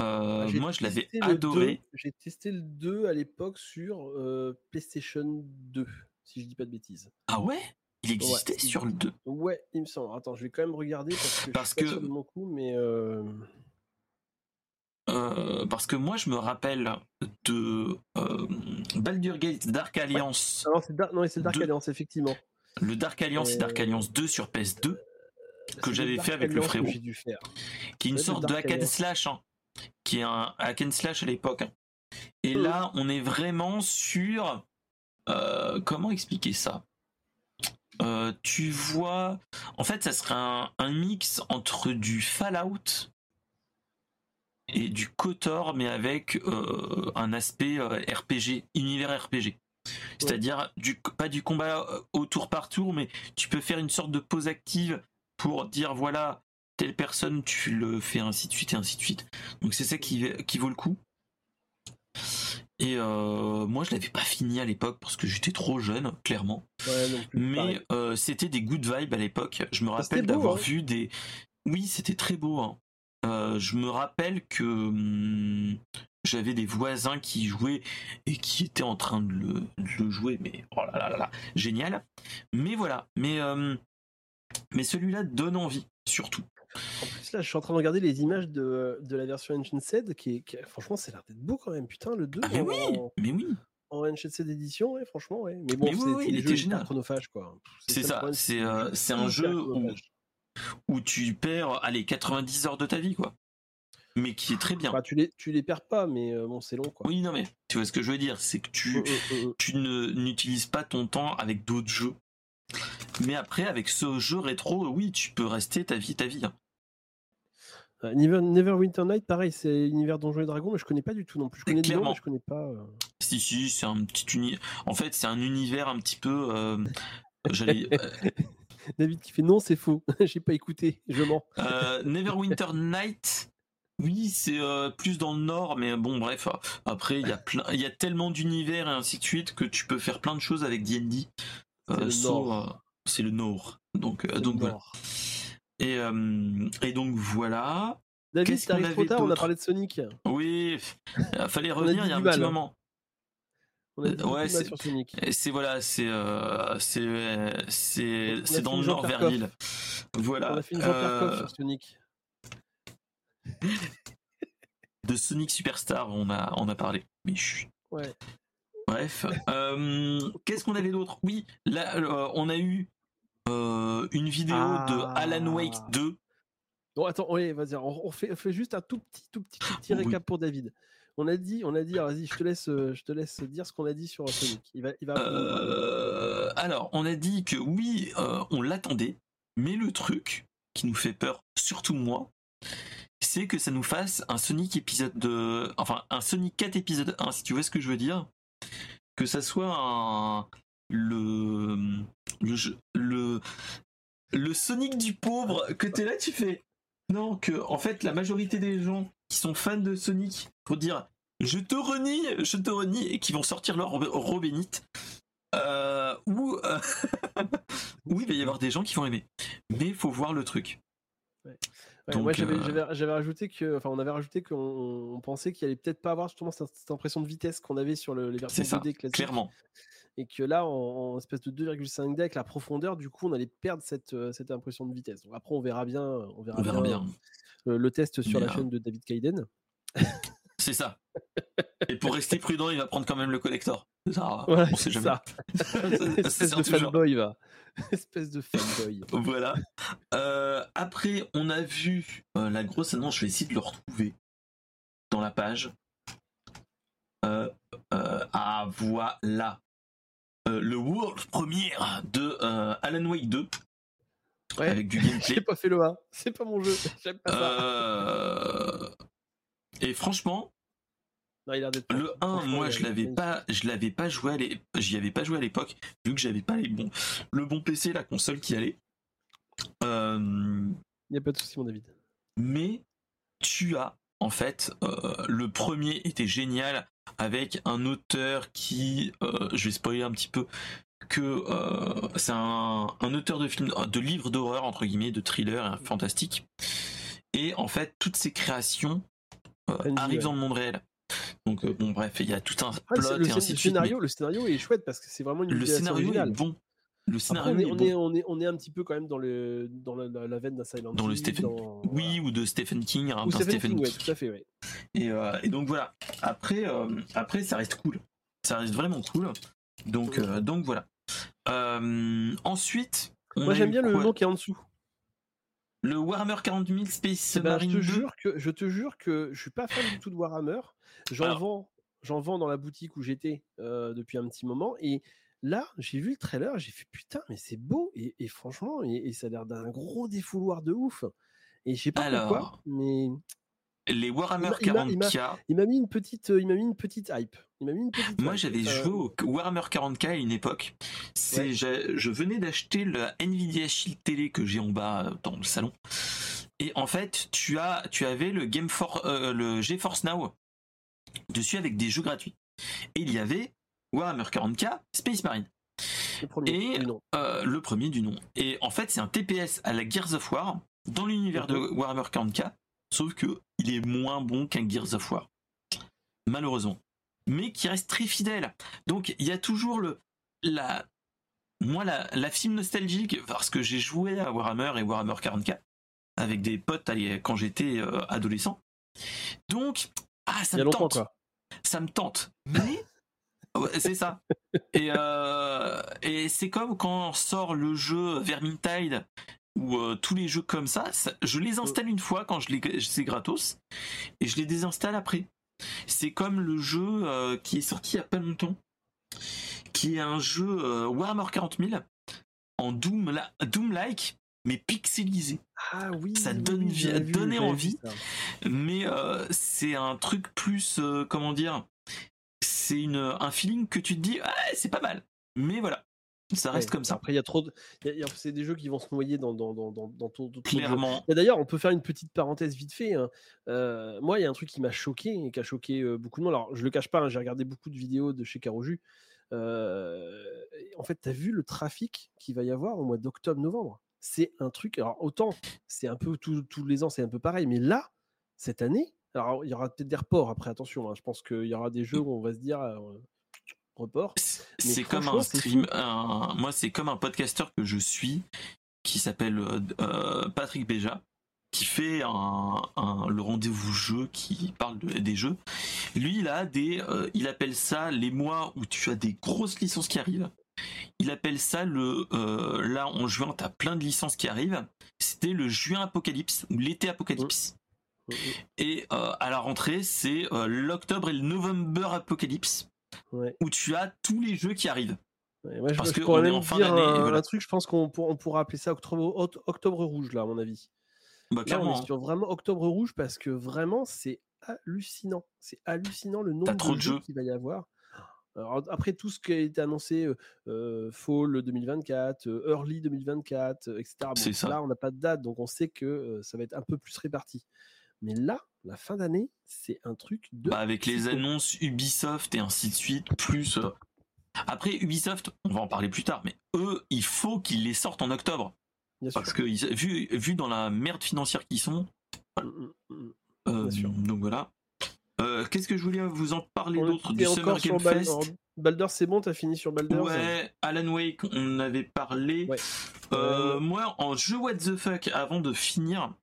Euh, moi je l'avais adoré. 2, J'ai testé le 2 à l'époque sur euh, PlayStation 2, si je dis pas de bêtises. Ah ouais? Il existait Ouais. sur le 2. Ouais, il me semble. Attends, je vais quand même regarder parce que Parce je suis pas que- sûr de mon coup, mais euh, parce que moi je me rappelle de euh, Baldur's Gate Dark Alliance, ah non, c'est Dark. Alliance effectivement. Le Dark Alliance et Dark Euh, Alliance 2 sur PS2, C'est que j'avais fait avec le frérot. Qui est une sorte de hack and slash, hein, qui est un hack and slash à l'époque. hein. Et Mhm. là, on est vraiment sur euh, comment expliquer ça? Euh, Tu vois, en fait, ça serait un, un mix entre du Fallout et du Kotor, mais avec euh, un aspect RPG, univers RPG. C'est-à-dire du, pas du combat euh, au tour par tour, mais tu peux faire une sorte de pause active pour dire voilà, telle personne, tu le fais ainsi de suite et ainsi de suite. Donc c'est ça qui, qui vaut le coup. Et euh, moi, je l'avais pas fini à l'époque parce que j'étais trop jeune, clairement. Ouais, non plus. Mais euh, c'était des good vibes à l'époque. Je me rappelle d'avoir hein. vu des. Oui, c'était très beau. hein. Euh, je me rappelle que hum, j'avais des voisins qui jouaient et qui étaient en train de le, de le jouer, mais oh là là là là, génial. Mais voilà, mais euh, mais celui-là donne envie, surtout. En plus, là, je suis en train de regarder les images de, de la version Ancient Seed, qui qui franchement, c'est l'air d'être beau quand même. Putain, le 2 Ah mais en, oui, mais oui, en Ancient édition, ouais, franchement, ouais. Mais bon, Mais oui, il était génial. hyper chronophages, quoi. C'est ça, c'est, euh, c'est un jeu où- où tu perds allez 90 heures de ta vie quoi. Mais qui est très bien. Bah, tu, les, tu les perds pas, mais euh, bon, c'est long, quoi. Oui, non mais tu vois ce que je veux dire, c'est que tu mm, mm. tu ne n'utilises pas ton temps avec d'autres jeux. Mais après, avec ce jeu rétro, oui, tu peux rester ta vie, ta vie. hein. Euh, Never, Neverwinter Night, pareil, c'est univers Donjons et Dragons, mais je connais pas du tout non plus. Je connais Clairement. mais je connais pas. euh. Si, si, c'est un petit uni. En fait, c'est un univers un petit peu. euh, J'allais. euh, David qui fait non, c'est faux. J'ai pas écouté, je mens. euh, Neverwinter Night. Oui, c'est euh, plus dans le nord, mais bon, bref. Après, il y a plein, il y a tellement d'univers et ainsi de suite que tu peux faire plein de choses avec D&D. C'est Euh, le sauf, Nord. euh, c'est le nord. Donc, euh, donc voilà. Nord. Et, et donc voilà. David, t'arrives trop tard, on a parlé de Sonic. Oui, il fallait revenir il y a un petit hein. moment. Ouais, c'est- sur Sonic. Et c'est voilà, c'est euh, c'est c'est dans le nord vers l'île. Voilà. On a fait une Euh, sur Sonic. De Sonic Superstar, on a on a parlé. Mais chut. Ouais. Bref, euh, qu'est-ce qu'on avait d'autre? Oui, là euh, on a eu euh, une vidéo de Ah. Alan Wake 2. Bon, attends, ouais, vas-y, on, on fait, on fait juste un tout petit, tout petit, tout petit Oui. récap pour David. On a dit, on a dit, vas-y, je te laisse, je te laisse dire ce qu'on a dit sur Sonic. Il va, il va. Alors, on a dit que oui, on l'attendait, mais le truc qui nous fait peur, surtout moi, c'est que ça nous fasse un Sonic épisode de, enfin un Sonic 4 épisode 1, si tu vois ce que je veux dire, que ça soit le le le Sonic du pauvre que t'es là, tu fais non que en fait la majorité des gens qui sont fans de Sonic pour dire je te renie, je te renie et qui vont sortir leur robe bénite. Euh, ou euh, oui, il va y avoir des gens qui vont aimer, mais faut voir le truc. Ouais, Donc, moi j'avais euh, j'avais- rajouté que, enfin on avait rajouté qu'on on pensait qu'il allait peut-être pas avoir justement cette, cette impression de vitesse qu'on avait sur le- les versions C'est ça, 2D classiques. Clairement. Et que là, en, en espèce de 2,5D avec la profondeur, du coup, on allait perdre cette, euh, cette impression de vitesse. Donc après, on verra bien, on verra On verra bien, bien. euh, le test sur Mais, la euh, chaîne de David Kaiden. C'est ça. Et pour rester prudent, il va prendre quand même le collector. Ça, Voilà, on sait jamais. espèce de fanboy, va. espèce de fanboy. Voilà. Euh, après, on a vu euh, la grosse annonce. Je vais essayer de le retrouver dans la page. Euh, euh, ah, voilà. Euh, le world premiere de Alan Wake 2 Ouais. avec du J'ai gameplay. pas fait le 1. C'est pas mon jeu. J'aime pas ça. Et franchement, Non, il a l'air d'être le fort. 1, Franchement, moi je l'avais pas, je l'avais pas joué j'y avais pas joué à l'époque, vu que j'avais pas les bons, le bon PC, la console qui allait. Euh, Il n'y a pas de souci, mon David. mais tu as en fait euh, le premier était génial avec un auteur qui euh, je vais spoiler un petit peu que c'est un, un auteur de films de livres d'horreur entre guillemets de thriller fantastique et en fait toutes ces créations arrivent dans le monde réel donc euh, bon bref il y a tout un plot le, et ainsi le de suite mais scénario, le scénario est chouette parce que c'est vraiment une le scénario est bon le Après, scénario on, est, est on, bon est, on, est, on est un petit peu quand même dans, le, dans la, la- la veine d'un Silent Dans le Stephen- dans- oui ou de Stephen King hein, Ou Stephen, Stephen King, ouais, tout à fait, ouais. Et, euh, et donc voilà. Après, euh, après, ça reste cool. Ça reste vraiment cool. Donc, donc voilà. Ensuite, Moi j'aime bien le nom qui est en dessous. Le Warhammer 40 000 Space Eh ben, je, Marine te 2. jure que, je te jure que je suis pas fan du tout de Warhammer. J'en vends, j'en vends dans la boutique où j'étais euh, depuis un petit moment. Et là, j'ai vu le trailer, j'ai fait putain, mais c'est beau. Et, et franchement, et, et ça a l'air d'un gros défouloir de ouf. Et je sais pas pourquoi, Alors, mais les Warhammer il m'a- il m'a- 40K. il m'a mis une petite, euh, il m'a mis une petite hype. Il m'a mis une petite. Moi, j'avais Euh, joué au Warhammer 40K à une époque. C'est, Ouais. je venais d'acheter la Nvidia Shield Télé que j'ai en bas dans le salon. Et en fait, tu as, tu avais le Game For, euh, le GeForce Now dessus avec des jeux gratuits. Et il y avait Warhammer 40K Space Marine. le premier. et-. Euh, le premier du nom. Et en fait, c'est un TPS à la Gears of War dans l'univers de Warhammer 40K, sauf que il est moins bon qu'un Gears of War. Malheureusement. Mais qui reste très fidèle. Donc, il y a toujours le la moi la, la film nostalgique parce que j'ai joué à Warhammer et Warhammer 40K avec des potes quand j'étais euh, adolescent. Donc, ah, ça me tente quoi. ça me tente. Mais c'est ça. Et, euh, et c'est comme quand sort le jeu Vermintide ou euh, tous les jeux comme ça, ça- je les installe une fois quand je les c'est gratos et je les désinstalle après. C'est comme le jeu euh, qui est sorti il y a pas longtemps, qui est un jeu Warhammer 40 000 en Doom la- Doom-like mais pixelisé. Ah oui. ça donne oui, donner envie. mais euh, c'est un truc plus euh, comment dire c'est une un feeling que tu te dis ah, c'est pas mal mais voilà ça reste Ouais, comme ça Après, il y a trop de. C'est des jeux qui vont se noyer dans, dans, dans, dans, dans tout- clairement D'ailleurs, on peut faire une petite parenthèse vite fait. hein. Euh, moi, il y a un truc qui m'a choqué et qui a choqué beaucoup de monde. Alors, je le cache pas, hein, j'ai regardé beaucoup de vidéos de chez Caroju. Euh, en fait, tu as vu le trafic qu'il va y avoir au mois d'octobre-novembre? C'est un truc. Alors, autant, c'est un peu tous les ans, c'est un peu pareil. Mais là, cette année, alors il y aura peut-être des reports après, attention. hein, je pense qu'il y aura des jeux où on va se dire euh, report. c'est comme un stream un- moi c'est comme un podcasteur que je suis qui s'appelle euh, euh, Patrick Béja qui fait un, un- le rendez-vous jeu qui parle de- des jeux lui il a des euh, il appelle ça les mois où tu as des grosses licences qui arrivent il appelle ça le euh, là en juin t'as plein de licences qui arrivent c'était le juin apocalypse ou l'été apocalypse et euh, à la rentrée c'est euh, l'octobre et le novembre apocalypse Ouais. où tu as tous les jeux qui arrivent Ouais, moi, je, Parce je que pourrais on est en fin d'année, un, voilà. un truc, je pense qu'on pour- on pourra appeler ça octobre, oct- octobre rouge, là, à mon avis. bah Là, on est sur vraiment octobre rouge parce que vraiment, c'est hallucinant. C'est hallucinant le nombre de jeux jeux. qu'il va y avoir. Alors, après tout ce qui a été annoncé, Fall 2024, Early 2024, etc. Ça. Là, on n'a pas de date, donc on sait que ça va être un peu plus réparti. Mais là, la fin d'année, c'est un truc de. Bah, avec les annonces Ubisoft et ainsi de suite, plus. Après, Ubisoft, on va en parler plus tard, mais eux, il faut qu'ils les sortent en octobre. Bien sûr. Parce que, vu, vu dans la merde financière qu'ils sont, Mm, mm, mm. euh, Bien sûr. donc voilà. Euh, Qu'est-ce que je voulais vous en parler d'autre du Summer Game Fest Baldur's, c'est bon, t'as fini sur Baldur's Ouais, Alan Wake, on avait parlé. Ouais. Euh. Moi, en jeu What the fuck, avant de finir,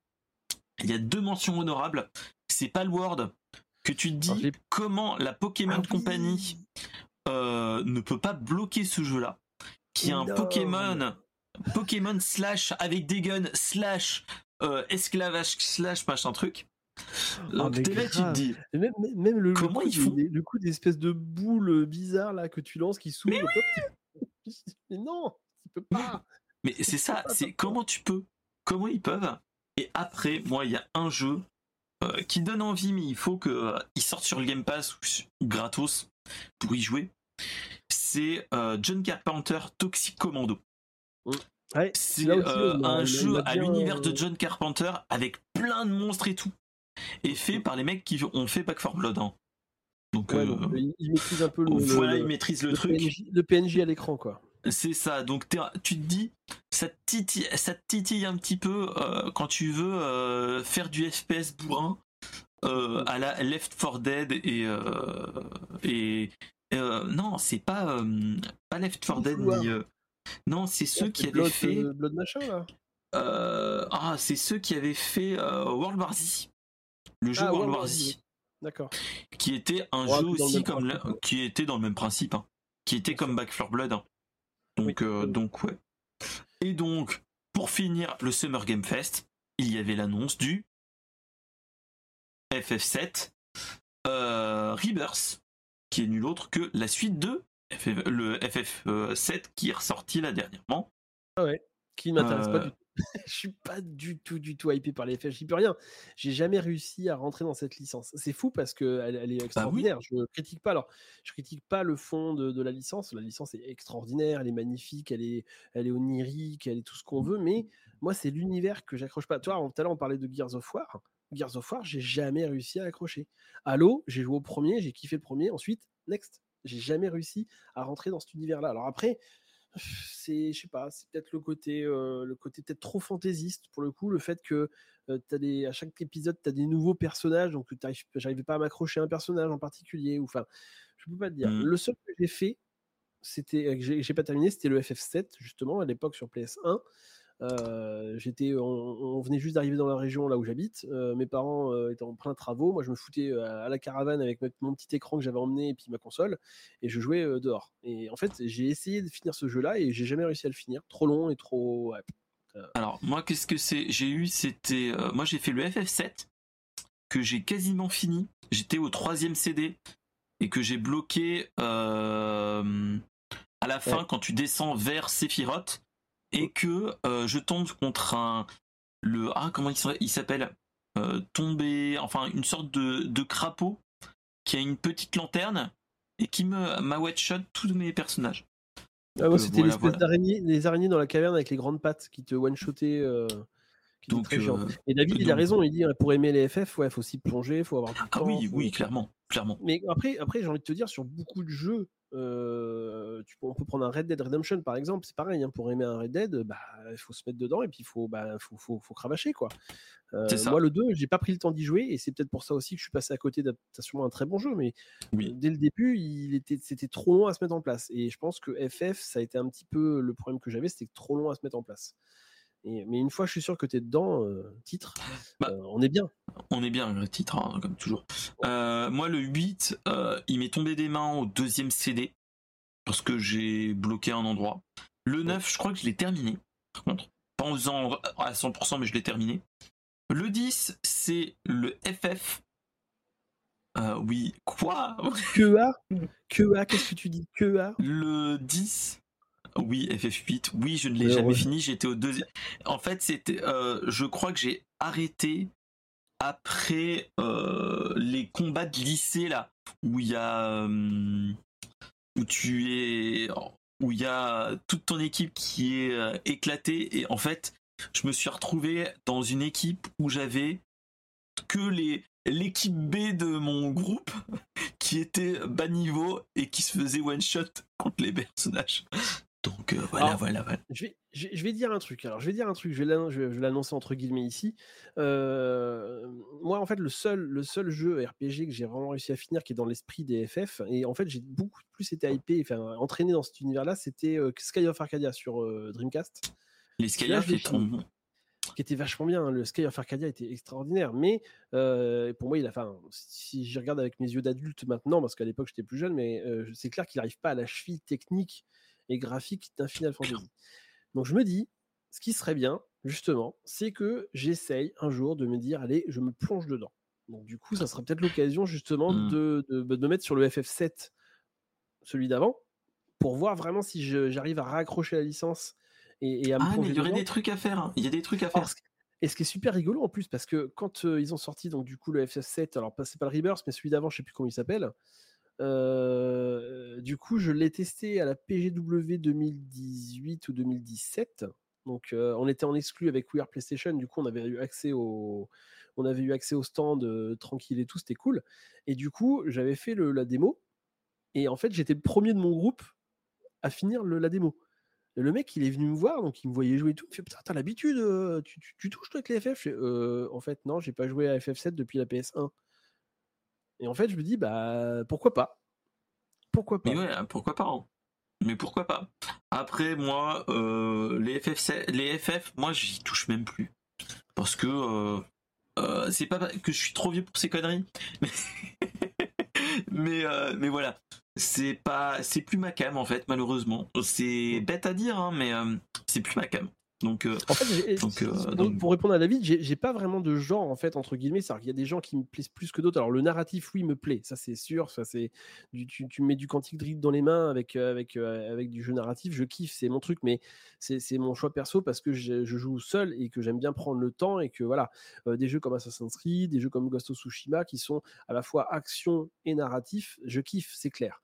il y a deux mentions honorables. C'est Palworld, que tu te dis j'ai- comment la Pokémon Ah oui. Company euh, ne peut pas bloquer ce jeu-là, qui est un. Pokémon, Pokémon slash avec des guns slash euh, esclavage slash machin truc. Donc mais t'es là, tu te dis, Même, le, le Comment coup ils font? des- le coup d'espèce de boule bizarre là que tu lances qui s'ouvre. hop. Mais non, tu peux pas. Mais c'est ça, c'est comment tu peux, comment ils peuvent? Et après, moi, il y a un jeu euh, qui donne envie, mais il faut qu'il sorte sur le Game Pass ou, gratos pour y jouer. C'est euh, John Carpenter Toxic Commando. Ouais, C'est euh, un jeu à l'univers de euh, John Carpenter avec plein de monstres et tout. Et fait par les mecs qui ont fait Back 4 Blood. hein. Donc, ouais, euh, donc, il, il maîtrise un peu le, voilà, le- ils maîtrisent le, le truc. PNJ, le PNJ à l'écran quoi. C'est ça, donc tu te dis, ça te titille, ça te titille un petit peu euh, quand tu veux euh, faire du FPS bourrin euh, à la Left 4 Dead et. et non, c'est pas, pas Left 4 Dead, ni. non, c'est ceux qui avaient fait. Blood machin là. ah, c'est ceux qui avaient fait World War Z. Le jeu Ah, World War Z, D'accord. qui était un Ouais, jeu aussi même comme ouais. qui était dans le même principe, hein, qui était comme Back 4 Blood. hein. Donc, Oui. euh, donc ouais. Et donc, pour finir le Summer Game Fest, il y avait l'annonce du FF7 euh, Rebirth, qui est nul autre que la suite de FF le FF7 qui est ressorti là dernièrement. Qui ne m'intéresse pas Euh, du tout. Je suis pas du tout, du tout hypé par les FF. J'y peux rien. J'ai jamais réussi à rentrer dans cette licence. C'est fou parce que elle, elle est Bah extraordinaire. Je critique pas. Alors, je critique pas le fond de, de la licence. La licence est extraordinaire. Elle est magnifique. Elle est, elle est onirique. Elle est tout ce qu'on veut. Mais moi, c'est l'univers que j'accroche pas. Toi, tout à l'heure, on parlait de Gears of War. Gears of War, j'ai jamais réussi à accrocher. Halo, j'ai joué au premier, j'ai kiffé le premier. Ensuite, next. J'ai jamais réussi à rentrer dans cet univers-là. Alors après, c'est je sais pas c'est peut-être le côté euh, le côté peut-être trop fantaisiste pour le coup le fait que euh, t'as des à chaque épisode tu as des nouveaux personnages donc j'arrivais pas à m'accrocher à un personnage en particulier ou enfin je peux pas te dire Mm. le seul que j'ai fait c'était euh, j'ai pas terminé c'était le FF7 justement à l'époque sur PS1 Euh, j'étais on, on venait juste d'arriver dans la région là où j'habite Euh, mes parents euh, étaient en plein travaux moi je me foutais à la caravane avec ma- mon petit écran que j'avais emmené et puis ma console et je jouais dehors. Et en fait, j'ai essayé de finir ce jeu-là et j'ai jamais réussi à le finir. Trop long et trop. ouais. Alors moi qu'est-ce que c'est? J'ai eu c'était moi j'ai fait le FF7 que j'ai quasiment fini. J'étais au troisième CD et que j'ai bloqué à la fin Ouais. quand tu descends vers Sephiroth et que euh, je tombe contre un le ah comment il s'appelle- il Euh, tomber enfin une sorte de, de crapaud qui a une petite lanterne et qui me m'a one shot tous mes personnages. Ah, Euh, c'était voilà, l'espèce voilà. d'araignée, les araignées dans la caverne avec les grandes pattes qui te Donc, très géantes. euh, Et David, il a raison. Il dit pour aimer les FF, ouais, faut s'y plonger, faut avoir du Ah temps. oui faut- oui clairement clairement. Mais après, après j'ai envie de te dire, sur beaucoup de jeux, euh, tu peux- on peut prendre un Red Dead Redemption par exemple, c'est pareil, hein, pour aimer un Red Dead, bah, il faut se mettre dedans et puis il faut, bah, faut, faut, faut cravacher. Quoi. Euh, ça. moi, le 2, j'ai pas pris le temps d'y jouer et c'est peut-être pour ça aussi que je suis passé à côté d'adaptation un très bon jeu, mais Oui. euh, dès le début, il était, c'était trop long à se mettre en place. Et je pense que FF, ça a été un petit peu le problème que j'avais, c'était trop long à se mettre en place. Et, mais une fois, je suis sûr que tu es dedans, euh, titre, Bah, euh, on est bien. On est bien le titre, hein, comme toujours. Euh, moi, le 8, euh, il m'est tombé des mains au deuxième CD, parce que j'ai bloqué un endroit. Le 9, je crois que je l'ai terminé, par contre. Pas en faisant à 100%, mais je l'ai terminé. Le 10, c'est le FF. Oui, quoi? Que A? Que A Qu'est-ce que tu dis? Que A? Le 10, oui, FF8, oui, je ne l'ai jamais ouais. fini, j'étais au deuxième. En fait, c'était, euh, je crois que j'ai arrêté après euh, les combats de lycée là, où il y a, euh, où tu es où il y a toute ton équipe qui est éclatée et en fait je me suis retrouvé dans une équipe où j'avais que les l'équipe B de mon groupe qui était bas niveau et qui se faisait one shot contre les personnages. Donc euh, voilà, voilà, voilà. Je vais, je, vais dire un truc. Alors, je vais dire un truc. Je vais l'annoncer entre guillemets ici. Euh, moi, en fait, le seul, le seul jeu RPG que j'ai vraiment réussi à finir, qui est dans l'esprit des FF, et en fait, j'ai beaucoup plus été hypé, enfin, entraîné dans cet univers-là, c'était euh, Sky of Arcadia sur Dreamcast. Les Sky of, qui était vachement bien. Hein. Le Sky of Arcadia était extraordinaire, mais pour moi, il a, enfin, si je regarde avec mes yeux d'adulte maintenant, parce qu'à l'époque j'étais plus jeune, mais c'est clair qu'il n'arrive pas à la cheville technique et graphique d'un Final Fantasy. Donc je me dis, ce qui serait bien, justement, c'est que j'essaye un jour de me dire, allez, je me plonge dedans. Donc du coup, ça sera peut-être l'occasion justement mmh. de, de, de, mettre sur le FF7 celui d'avant, pour voir vraiment si j'arrive à raccrocher la licence et, et à me Ah, mais il y aurait des trucs à faire. Hein. Il y a des trucs à faire. et ce qui est super rigolo en plus, parce que quand ils ont sorti donc du coup le FF7, alors c'est pas le Rebirth, mais celui d'avant, je sais plus comment il s'appelle. Euh, du coup, je l'ai testé à la PGW 2018 ou 2017. Donc, euh, on était en exclu avec We Are PlayStation. Du coup, on avait eu accès au, on avait eu accès au stand euh, tranquille et tout. C'était cool. Et du coup, j'avais fait la démo. Et en fait, j'étais le premier de mon groupe à finir la démo. le mec, il est venu me voir, donc il me voyait jouer et tout. Il fait Putain, t'as l'habitude, tu, touches toi avec les FF En fait, non, j'ai pas joué à FF7 depuis la PS1. Et en fait, je me dis, bah, pourquoi pas? Pourquoi pas? Mais ouais, pourquoi pas hein. Mais pourquoi pas? Après, moi, euh, les, FF, les FF, moi, j'y touche même plus. Parce que euh, euh, c'est pas que je suis trop vieux pour ces conneries. mais, mais voilà. C'est pas, c'est plus ma cam en fait, malheureusement. C'est bête à dire, hein, mais c'est plus ma cam. Donc, euh, en fait, euh, pour répondre à David, j'ai pas vraiment de genre en fait entre guillemets. cest qu'il y a des gens qui me plaisent plus que d'autres. Alors le narratif, oui, me plaît, ça c'est sûr. Ça c'est, tu, tu, mets du quantique drip dans les mains avec euh, avec avec du jeu narratif, je kiffe, c'est mon truc. Mais c'est mon choix perso parce que je, joue seul et que j'aime bien prendre le temps et que voilà, des jeux comme Assassin's Creed, des jeux comme Ghost of Tsushima qui sont à la fois action et narratif, je kiffe, c'est clair.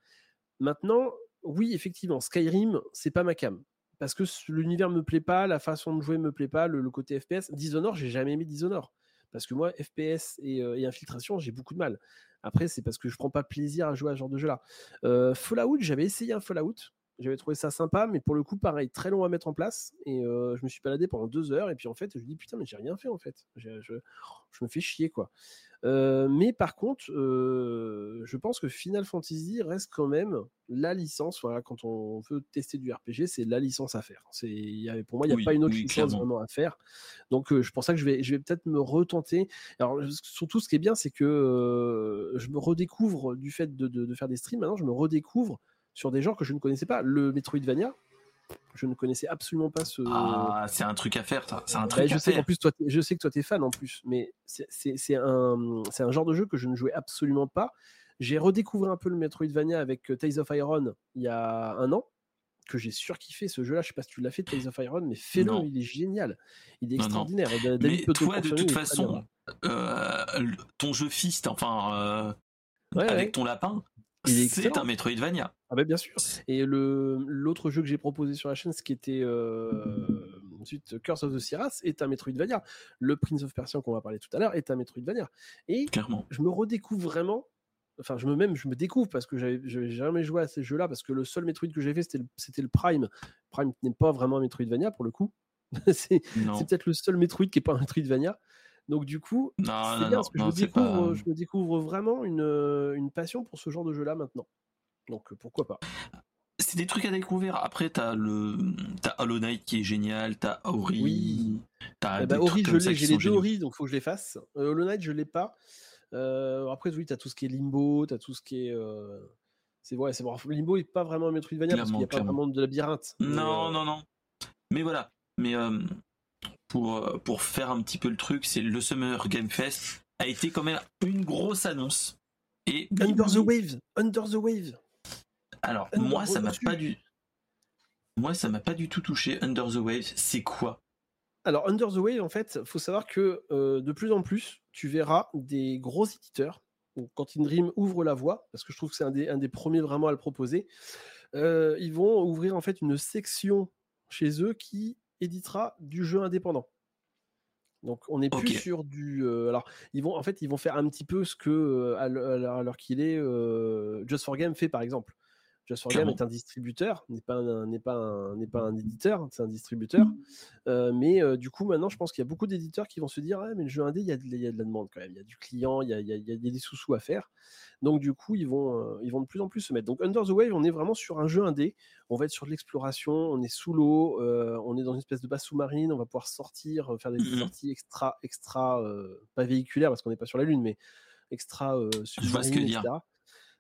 Maintenant, oui, effectivement, Skyrim, c'est pas ma cam parce que l'univers me plaît pas, la façon de jouer me plaît pas, le, côté FPS. Dishonored, j'ai jamais aimé Dishonored. Parce que moi, FPS euh, et, infiltration, j'ai beaucoup de mal. Après, c'est parce que je prends pas plaisir à jouer à ce genre de jeu-là. Euh, Fallout, j'avais essayé un Fallout. J'avais trouvé ça sympa, mais pour le coup, pareil, très long à mettre en place. Et euh, je me suis baladé pendant deux heures. Et puis en fait, je me dis putain, mais j'ai rien fait en fait. Je, je, me fais chier quoi. Euh, mais par contre, euh, je pense que Final Fantasy reste quand même la licence. Voilà, quand on veut tester du RPG, c'est la licence à faire. C'est, pour moi, il n'y a pas une autre licence vraiment à faire. Donc, je pense que je vais, je vais peut-être me retenter. Alors, surtout, ce qui est bien, c'est que je me redécouvre du fait de, de, de, faire des streams. Maintenant, je me redécouvre sur des genres que je ne connaissais pas. Le Metroidvania, je ne connaissais absolument pas ce. Ah, c'est un truc à faire, C'est un truc je sais, En plus, toi, je sais que toi, tu es fan en plus, mais c'est un, un genre de jeu que je ne jouais absolument pas. J'ai redécouvert un peu le Metroidvania avec euh, Tales of Iron il y a un an, que j'ai surkiffé ce jeu-là. Je sais pas si tu l'as fait, Tales of Iron, mais fais-le, il est génial. Il est extraordinaire. mais toi, de toute façon, euh, ton jeu Fist, enfin, euh, avec ton lapin, c'est un Metroidvania. Ah bah bien sûr. Et le l'autre jeu que j'ai proposé sur la chaîne, ce qui était euh, ensuite Curse of the Siras, est un Metroidvania. Le Prince of Persia qu'on va parler tout à l'heure est un Metroidvania. Et Clairement. je me redécouvre vraiment. Enfin, je me même, je me découvre parce que j'avais jamais joué à ces jeux-là parce que le seul Metroid que j'ai fait c'était le, le, Prime. Prime n'est pas vraiment un Metroidvania pour le coup. c'est peut-être le seul Metroid qui est pas un Metroidvania. Donc du coup, c'est bien parce que je, me découvre, je me découvre vraiment une, une passion pour ce genre de jeu-là maintenant. Donc pourquoi pas c'est des trucs à découvrir. Après, t'as le, t'as Hollow Knight qui est génial, t'as Ori. Oui. T'as eh ben, Ori, je l'ai, j'ai les deux Ori, donc faut que je les fasse. Euh, Hollow Knight, je l'ai pas. Euh, après, oui, t'as tout ce qui est Limbo, t'as tout ce qui est. Euh, c'est vrai, c'est vrai. Limbo est pas vraiment un Metroidvania parce qu'il n'y a pas vraiment de labyrinthe. Non, non, non. Mais voilà. Mais pour, pour faire un petit peu le truc, c'est le Summer Game Fest a été quand même une grosse annonce. Et Under the Waves, Under the Waves. Alors, moi, ça m'a pas du. Moi, ça m'a pas du tout touché. Under the Wave, c'est quoi? Alors, Under the Wave, en fait, faut savoir que euh, de plus en plus, tu verras des gros éditeurs Quantic Dream ouvre la voie, parce que je trouve que c'est un des, un des premiers vraiment à le proposer. ils vont ouvrir en fait une section chez eux qui éditera du jeu indépendant. Donc on n'est plus sur du. alors ils vont en fait ils vont faire un petit peu ce que à l'heure qu'il est Just for Game fait par exemple. Just for Game est un distributeur, n'est pas un, n'est pas un, n'est pas un éditeur, c'est un distributeur. Euh, mais euh, du coup, maintenant, je pense qu'il y a beaucoup d'éditeurs qui vont se dire, mais le jeu indé, il y, a de, il y a de la demande quand même, il y a du client, il y a, il y a, il y a des sous-sous à faire. Donc du coup, ils vont, euh, ils vont de plus en plus se mettre. Donc Under the Wave, on est vraiment sur un jeu indé. On va être sur de l'exploration, on est sous l'eau, on est dans une espèce de base sous-marine, on va pouvoir sortir, faire des mmh sorties extra, extra, pas véhiculaires parce qu'on n'est pas sur la lune, mais extra sous-marine, etc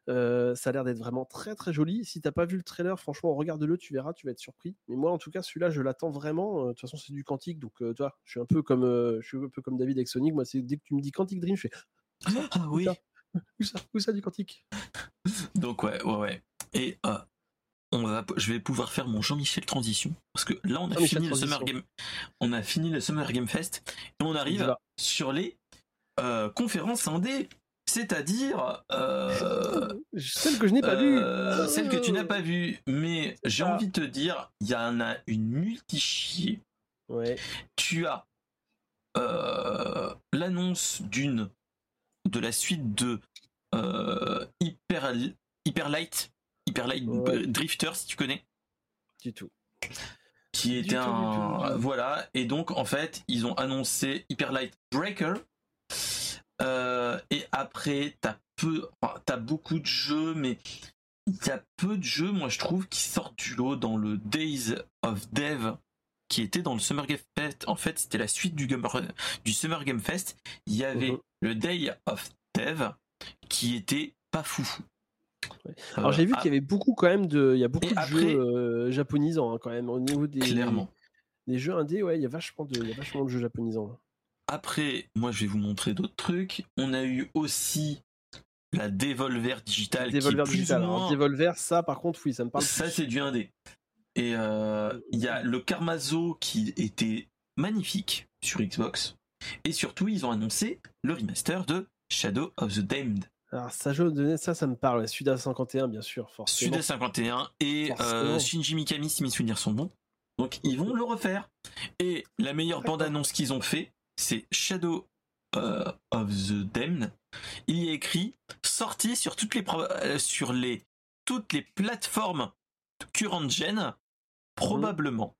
ça a l'air d'être vraiment très très joli. Si t'as pas vu le trailer, franchement, regarde-le, tu verras, tu vas être surpris. Mais moi, en tout cas, celui-là, je l'attends vraiment. De toute façon, c'est du quantique, donc toi, je suis un peu comme je suis un peu comme David avec Sonic. Moi, c'est dès que tu me dis Quantic Dream, je fais ah, ah oui. Où ça, où ça, du quantique? Donc ouais, ouais, ouais. Et on va, je vais pouvoir faire mon Jean-Michel transition parce que là, on a fini le Summer Game, on a fini le Summer Game Fest et on arrive sur les conférences indé c'est-à-dire euh, celle que je n'ai pas vue, euh, celle que tu n'as pas vue. Mais j'ai envie de te dire, il y en a une multi Ouais. Tu as euh, l'annonce d'une de la suite de Hyper Hyper Light, Hyper Light Drifter si tu connais. Du tout. Qui était un voilà et donc en fait ils ont annoncé Hyper Light Breaker euh, et après, t'as peu, t'as beaucoup de jeux, mais il y a peu de jeux, moi je trouve, qui sortent du lot dans le Days of Dev qui était dans le Summer Game Fest. En fait, c'était la suite du, du Summer Game Fest. Il y avait mhm. le Day of Dev qui était pas fou. Alors j'ai vu qu'il y avait beaucoup quand même de, il y a beaucoup de jeux euh, japonisants hein, quand même au niveau des, clairement. des jeux indés. Ouais, il y a vachement de, il y a vachement de jeux japonisants. Après, moi, je vais vous montrer d'autres trucs. On a eu aussi la Devolver Digital. Devolver Digital. Devolver, ça, par contre, oui, ça me parle. Ça, c'est du indé. Et euh, il y a le Karmazo qui était magnifique sur Xbox. Et surtout, ils ont annoncé le remaster de Shadow of the Damned. Alors, ça, ça, ça me parle. Suda 51, bien sûr, forcément. Suda 51 et euh, Shinji Mikami, si mes souvenirs sont bons. Donc, ils vont le refaire. Et la meilleure bande-annonce qu'ils ont fait, c'est Shadow euh, of the Damned. Il y a écrit sorti sur toutes les euh, sur les toutes les plateformes current gen probablement.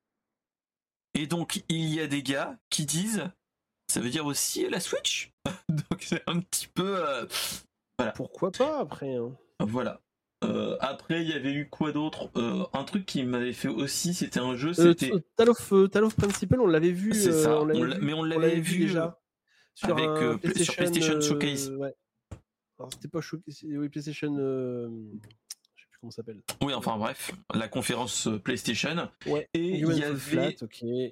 Et donc il y a des gars qui disent ça veut dire aussi la Switch? donc c'est un petit peu euh, voilà. Pourquoi pas après hein. Voilà. Après, il y avait eu quoi d'autre? Un truc qui m'avait fait aussi, c'était un jeu. C'était Tal of, Principle, on l'avait vu. C'est ça, mais on l'avait vu, déjà sur avec PlayStation, sur PlayStation Showcase. Ouais. Alors c'était pas Showcase, oui PlayStation. je sais plus comment s'appelle. Oui, enfin bref, la conférence PlayStation. Ouais. Et il y avait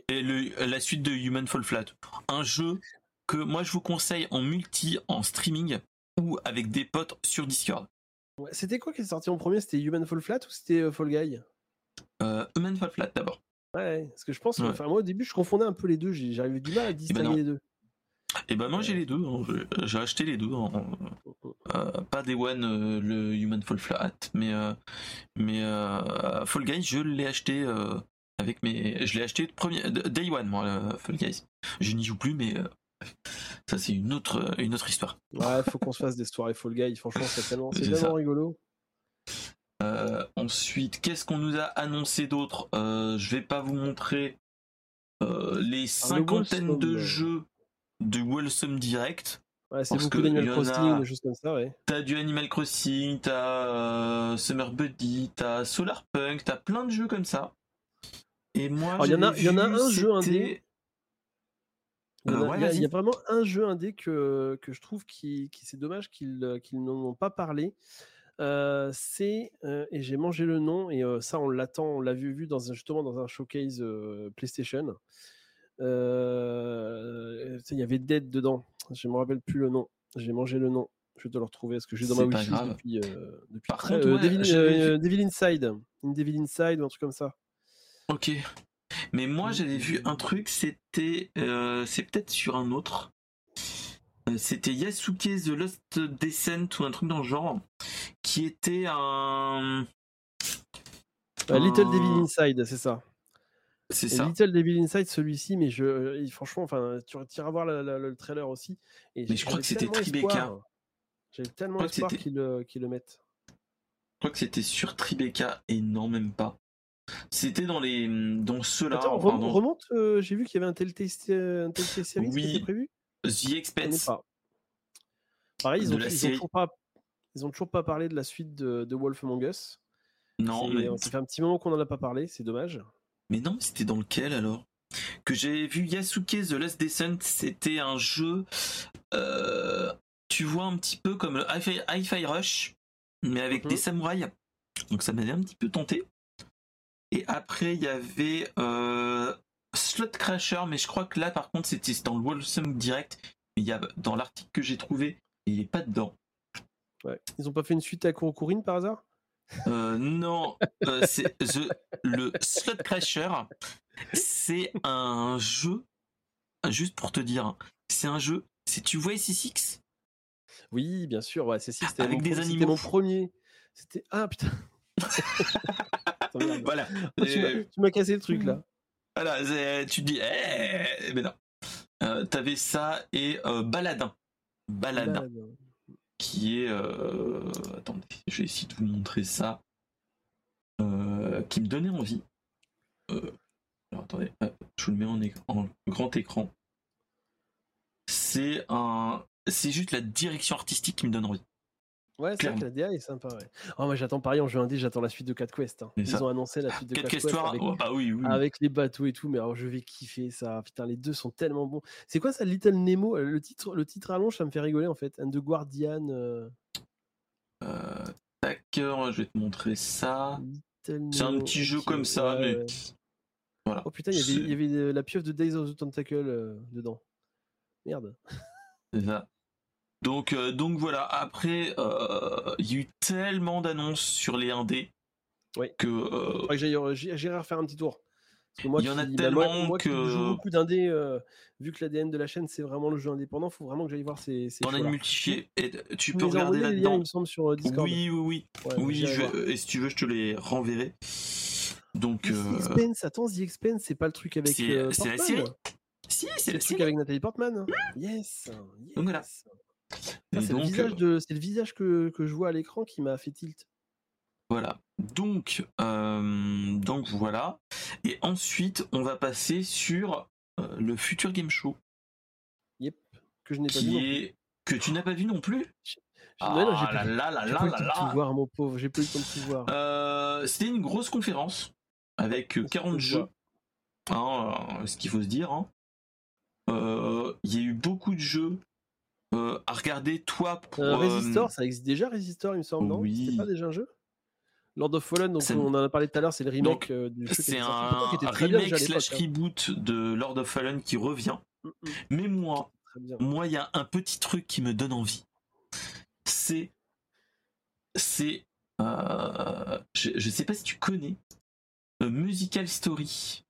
et le, la suite de Human Fall Flat, un jeu que moi je vous conseille en multi, en streaming ou avec des potes sur Discord. C'était quoi qui est sorti en premier? C'était Human Fall Flat ou c'était euh, Fall Guy? Euh, Human Fall Flat d'abord. Ouais, parce que je pense, enfin moi au début je confondais un peu les deux, j'arrivais du mal à eh ben distinguer les deux. Et eh ben moi j'ai les deux, hein. j'ai acheté les deux. Hein. Euh, pas Day One le Human Fall Flat, mais mais Fall Guys je l'ai acheté avec mes, je l'ai acheté premier Day One moi Fall Guys. Je n'y joue plus mais ça, c'est une autre, une autre histoire. Ouais, faut qu'on se fasse des soirées Fall Guy. Franchement, c'est tellement, c'est tellement rigolo. Euh, ensuite, qu'est-ce qu'on nous a annoncé d'autre? Euh, Je vais pas vous montrer euh, les cinquantaines de jeux de Wholesome Direct. Ouais, c'est beaucoup d'Animal Crossing, des choses comme ça, ouais. T'as du Animal Crossing, t'as Summer Buddy, t'as Solar Punk, t'as plein de jeux comme ça. Et moi, il y, en a, y en a un jeu indé il y, a, vraiment un jeu indé que, que je trouve qui, qui c'est dommage qu'ils n'en ont pas parlé. c'est et j'ai mangé le nom et ça on l'attend, on l'a vu, vu dans justement dans un showcase PlayStation. il y avait Dead dedans. Je me rappelle plus le nom. J'ai mangé le nom. Je vais te le retrouver parce que j'ai dans ma wishlist depuis, depuis très, Devil, Inside, une Devil Inside ou un truc comme ça. Ok. Mais moi, j'avais vu un truc, c'était. Euh, c'est peut-être sur un autre. Euh, C'était Yasuke The Lost Descent ou un truc dans le genre, qui était un. Euh, Little Devil Inside, c'est ça. C'est ça. Little Devil Inside, celui-ci, mais je, franchement, enfin, tu iras voir la- la- le trailer aussi. Et Mais je crois que c'était Tribeca. J'avais tellement espoir qu'ils le, qu'ils le mettent. Je crois que c'était sur Tribeca et non, même pas. C'était dans les dans ceux-là. Attends, enfin, dans remonte, euh, j'ai vu qu'il y avait un Telltale, un Telltale Series qui était prévu. The Expense. Pareil, ils ont, ils, toujours pas, ils ont toujours pas parlé de la suite de, de Wolf Among Us. Non, mais, Ça fait un petit moment qu'on en a pas parlé, c'est dommage. mais non, c'était dans lequel alors? Que j'ai vu Yasuke The Last Descent, c'était un jeu. euh, tu vois un petit peu comme le Hi-Fi, Rush, mais avec Mhm. des samouraïs. Donc ça m'avait un petit peu tenté. Et après, il y avait euh, Slot Crasher, mais je crois que là, par contre, c'était dans le Wolfsum Direct. Il y a, dans l'article que j'ai trouvé, il est pas dedans. Ouais. Ils ont pas fait une suite à Kurokurin par hasard? Euh, non, euh, c'est the- le Slot Crasher. C'est un jeu, juste pour te dire, c'est un jeu. Si tu vois SC6, Oui, bien sûr. Ouais, c'est si, c'était mon premier. C'était ah putain. Voilà. Tu m'as- cassé le truc là. voilà, tu te dis, eh, mais non. Euh, T'avais ça et euh, Baladin. Baladin, qui est. euh, attendez, je vais essayer de vous montrer ça. Euh, qui me donnait envie. Alors attendez, je vous le mets en, en grand écran. C'est un. C'est juste la direction artistique qui me donne envie. Ouais, c'est vrai que la DA est sympa. Ouais. Oh, moi j'attends pareil en jeu indé, j'attends la suite de 4 Quest. hein. Ils ça- ont annoncé la suite de 4 Quatre Quest avec, oh, bah oui, oui. avec les bateaux et tout, mais alors je vais kiffer ça. Putain, les deux sont tellement bons. C'est quoi ça, Little Nemo? Euh, Le titre, le titre allonge, ça me fait rigoler en fait. And the Guardian. euh, Euh, tac, euh, je vais te montrer ça. C'est un petit jeu comme ça, ouais, mais ouais. voilà. Oh putain, il y avait, euh, la pieuvre de Days of the Tentacle euh, dedans. Merde. C'est ça. Donc, euh, donc voilà, après, euh, il y a eu tellement d'annonces sur les indés Oui. que euh, j'irai refaire un petit tour. Parce que moi Il y en a qui- bah, moi- tellement moi qui que- joue beaucoup d'indés, euh, vu que l'ADN de la chaîne c'est vraiment le jeu indépendant, faut vraiment que j'aille voir ces, ces t'en as une multichier et tu peux regarder là-dedans. me semble, sur Discord. Oui, oui, oui. Ouais, oui, je- et si tu veux, je te les renverrai. Donc, The euh, Expense, attends, The Expense, c'est pas le truc avec c'est euh, la série. Si, C'est le truc série. avec Nathalie Portman. hein. Yes, Donc voilà. Ah, c'est le visage, de, c'est le visage que, que je vois à l'écran qui m'a fait tilt. Voilà. Donc, euh, donc voilà. Et ensuite, on va passer sur euh, le futur game show, Yep, que je n'ai pas vu. non est que tu n'as pas vu non plus? Je- Ah non, j'ai là pas, là là j'ai là pas eu là là. voir, mon pauvre. J'ai pas eu le temps de tout voir. Euh, C'était une grosse conférence avec euh, Ça se 40 voit. jeux. Hein, euh, ce qu'il faut se dire. hein. Euh, Il y a eu beaucoup de jeux euh, à regarder. Toi, pour, Euh, euh, Resistor, ça existe déjà, Resistor, il me semble, non? Oui. C'était pas déjà un jeu? Lord of Fallen, donc on en a parlé tout à l'heure, c'est le remake Donc, euh, du jeu c'est qui un était très bien remake l'époque. slash hein. reboot de Lord of Fallen qui revient. Mm, mm, Mais moi, moi, il y a un petit truc qui me donne envie. C'est, c'est, euh, je, je sais pas si tu connais, Musical Story.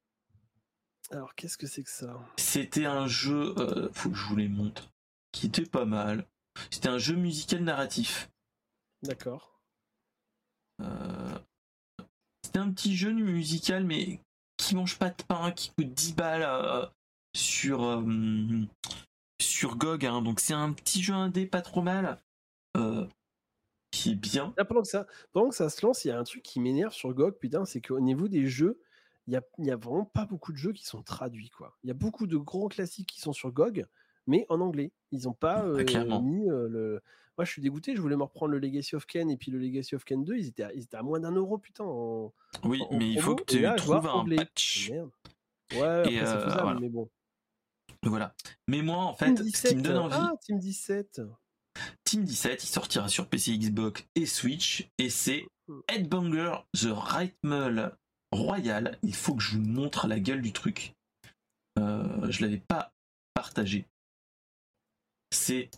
Alors, qu'est-ce que c'est que ça? C'était un jeu, euh, faut que je vous les montre, qui était pas mal. C'était un jeu musical narratif. D'accord. Euh, C'était un petit jeu musical, mais qui mange pas de pain, qui coûte 10 balles euh, sur, euh, sur GOG. hein. Donc c'est un petit jeu indé pas trop mal, euh, qui est bien. Là, pendant, que ça, pendant que ça se lance, il y a un truc qui m'énerve sur GOG, putain, c'est qu'au niveau des jeux, il n'y a, y a vraiment pas beaucoup de jeux qui sont traduits. quoi. Il y a beaucoup de grands classiques qui sont sur GOG, mais en anglais. Ils n'ont pas Ah, euh, mis euh, le. Moi, je suis dégoûté, je voulais me reprendre le Legacy of Ken et puis le Legacy of Ken 2, ils étaient à, ils étaient à moins d'un euro, putain. En... Oui, en mais il faut que tu là, trouves un anglais. patch. Merde. Ouais, après, euh, faisable, voilà. mais bon. Voilà. Mais moi, en fait, ce 17, qui me donne envie, Ah, Team 17. Team 17, il sortira sur PC, Xbox et Switch, et c'est Hmm. Headbanger The Rightmule Royal. Il faut que je vous montre la gueule du truc. Je l'avais pas partagé. C'est,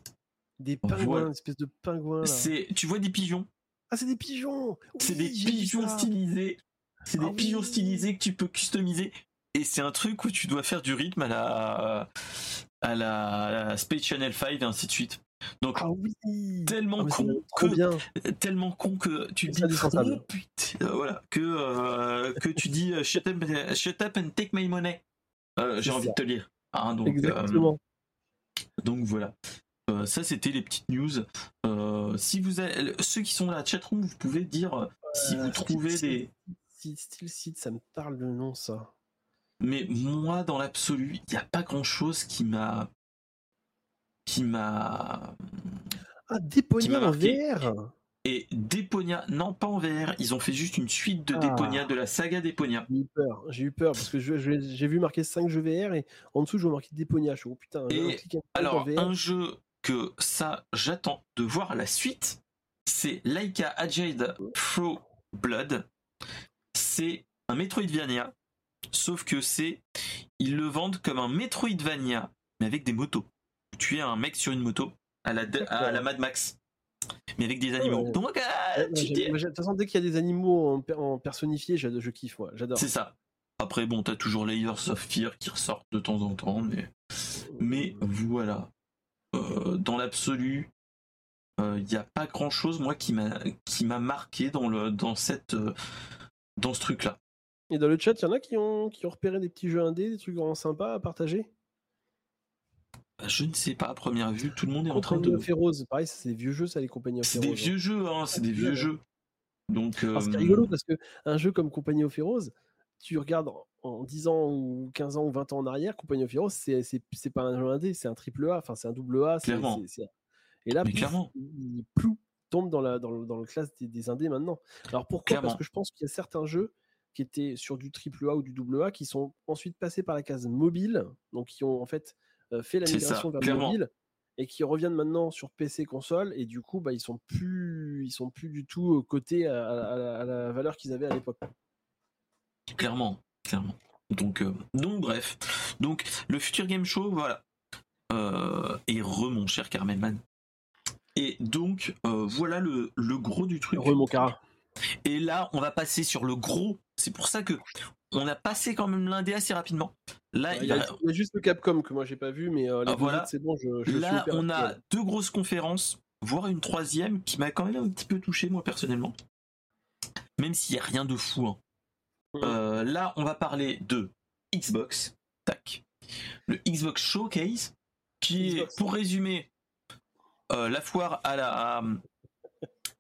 Des pingouins, une espèce de pingouin. Là. c'est, tu vois des pigeons? Ah, c'est des pigeons C'est des pigeons stylisés. C'est Ah des pigeons oui. stylisés que tu peux customiser. Et c'est un truc où tu dois faire du rythme à la, à la, Space Channel 5 et ainsi de suite. Donc, ah oui tellement Ah, con que bien. tellement con que tu dis oh, putain, euh, voilà que euh, que tu dis euh, shut up, shut up and take my money. Euh, J'ai envie ça. de te lire. Hein, donc, euh. Donc voilà. Euh, ça c'était les petites news. Euh, si vous avez, ceux qui sont dans la chatroom, vous pouvez dire euh, si vous trouvez des. Steel Seed, ça me parle le nom, ça. Mais moi, dans l'absolu, il n'y a pas grand chose qui m'a. qui m'a. Ah, Déponia en. VR Et Deponia, non pas en VR, ils ont fait juste une suite de Ah. Deponia, de la saga Deponia. J'ai eu peur, j'ai eu peur parce que j'ai vu marquer 5 jeux VR et en dessous je vois marqué Déponia. Je suis oh putain, Et Alors, un jeu que ça, j'attends de voir la suite, c'est Laika Agile Throw Blood. C'est un Metroidvania, sauf que c'est. Ils le vendent comme un Metroidvania, mais avec des motos. Tu es un mec sur une moto, à la, à la Mad Max, mais avec des animaux. ouais. Donc, ah, Ouais, moi, tu De toute façon, dès qu'il y a des animaux en, per- en personnifié, je kiffe, j'adore. c'est ça. Après, bon, t'as toujours Layers of Fear qui ressortent de temps en temps, mais. Mais voilà. Euh, dans l'absolu, il n'y a pas grand chose, moi, qui m'a qui m'a marqué dans, le, dans, cette, euh, dans ce truc-là. Et dans le chat, il y en a qui ont, qui ont repéré des petits jeux indés, des trucs vraiment sympas à partager? Je ne sais pas, à première vue, tout le monde est en train Compagnie de. of Heroes, pareil, c'est des vieux jeux, ça, les Compagnie C'est des hein. vieux jeux, hein, c'est des vieux Ouais. jeux. Donc. Euh, rigolo parce que un jeu comme Compagnie of Heroes, tu regardes en- en 10 ans ou 15 ans ou 20 ans en arrière, Compagnie of Heroes, c'est c'est- c'est pas un jeu indé, c'est un triple A, enfin c'est un double A. c'est- Clairement. c'est- c'est- Et là, clairement. il plou, tombe dans, la, dans, le, dans le classe des, des indés maintenant. Alors pourquoi? Parce que je pense qu'il y a certains jeux qui étaient sur du triple A ou du double A qui sont ensuite passés par la case mobile, donc qui ont en fait fait la ça, migration vers le mobile et qui reviennent maintenant sur PC console et du coup bah, ils sont plus ils sont plus du tout euh, cotés à, à- à la- valeur qu'ils avaient à l'époque. Clairement, clairement. Donc, euh, donc bref. Donc, le Future Game Show, voilà. Euh, et re, mon cher Carmelman. Et donc, euh, voilà le, le gros du truc. Mon cara. Et là, on va passer sur le gros. C'est pour ça que on a passé quand même l'indé assez rapidement. Là, Il il y, y a, a- il y a juste le Capcom que moi j'ai pas vu, mais euh, les Ah, deux voilà. c'est bon, je, là, on a deux grosses conférences, voire une troisième qui m'a quand même un petit peu touché, moi, personnellement. Même s'il n'y a rien de fou. hein. Euh, là, on va parler de Xbox. Tac. Le Xbox Showcase, qui Xbox. est, pour résumer, euh, la foire à la. à-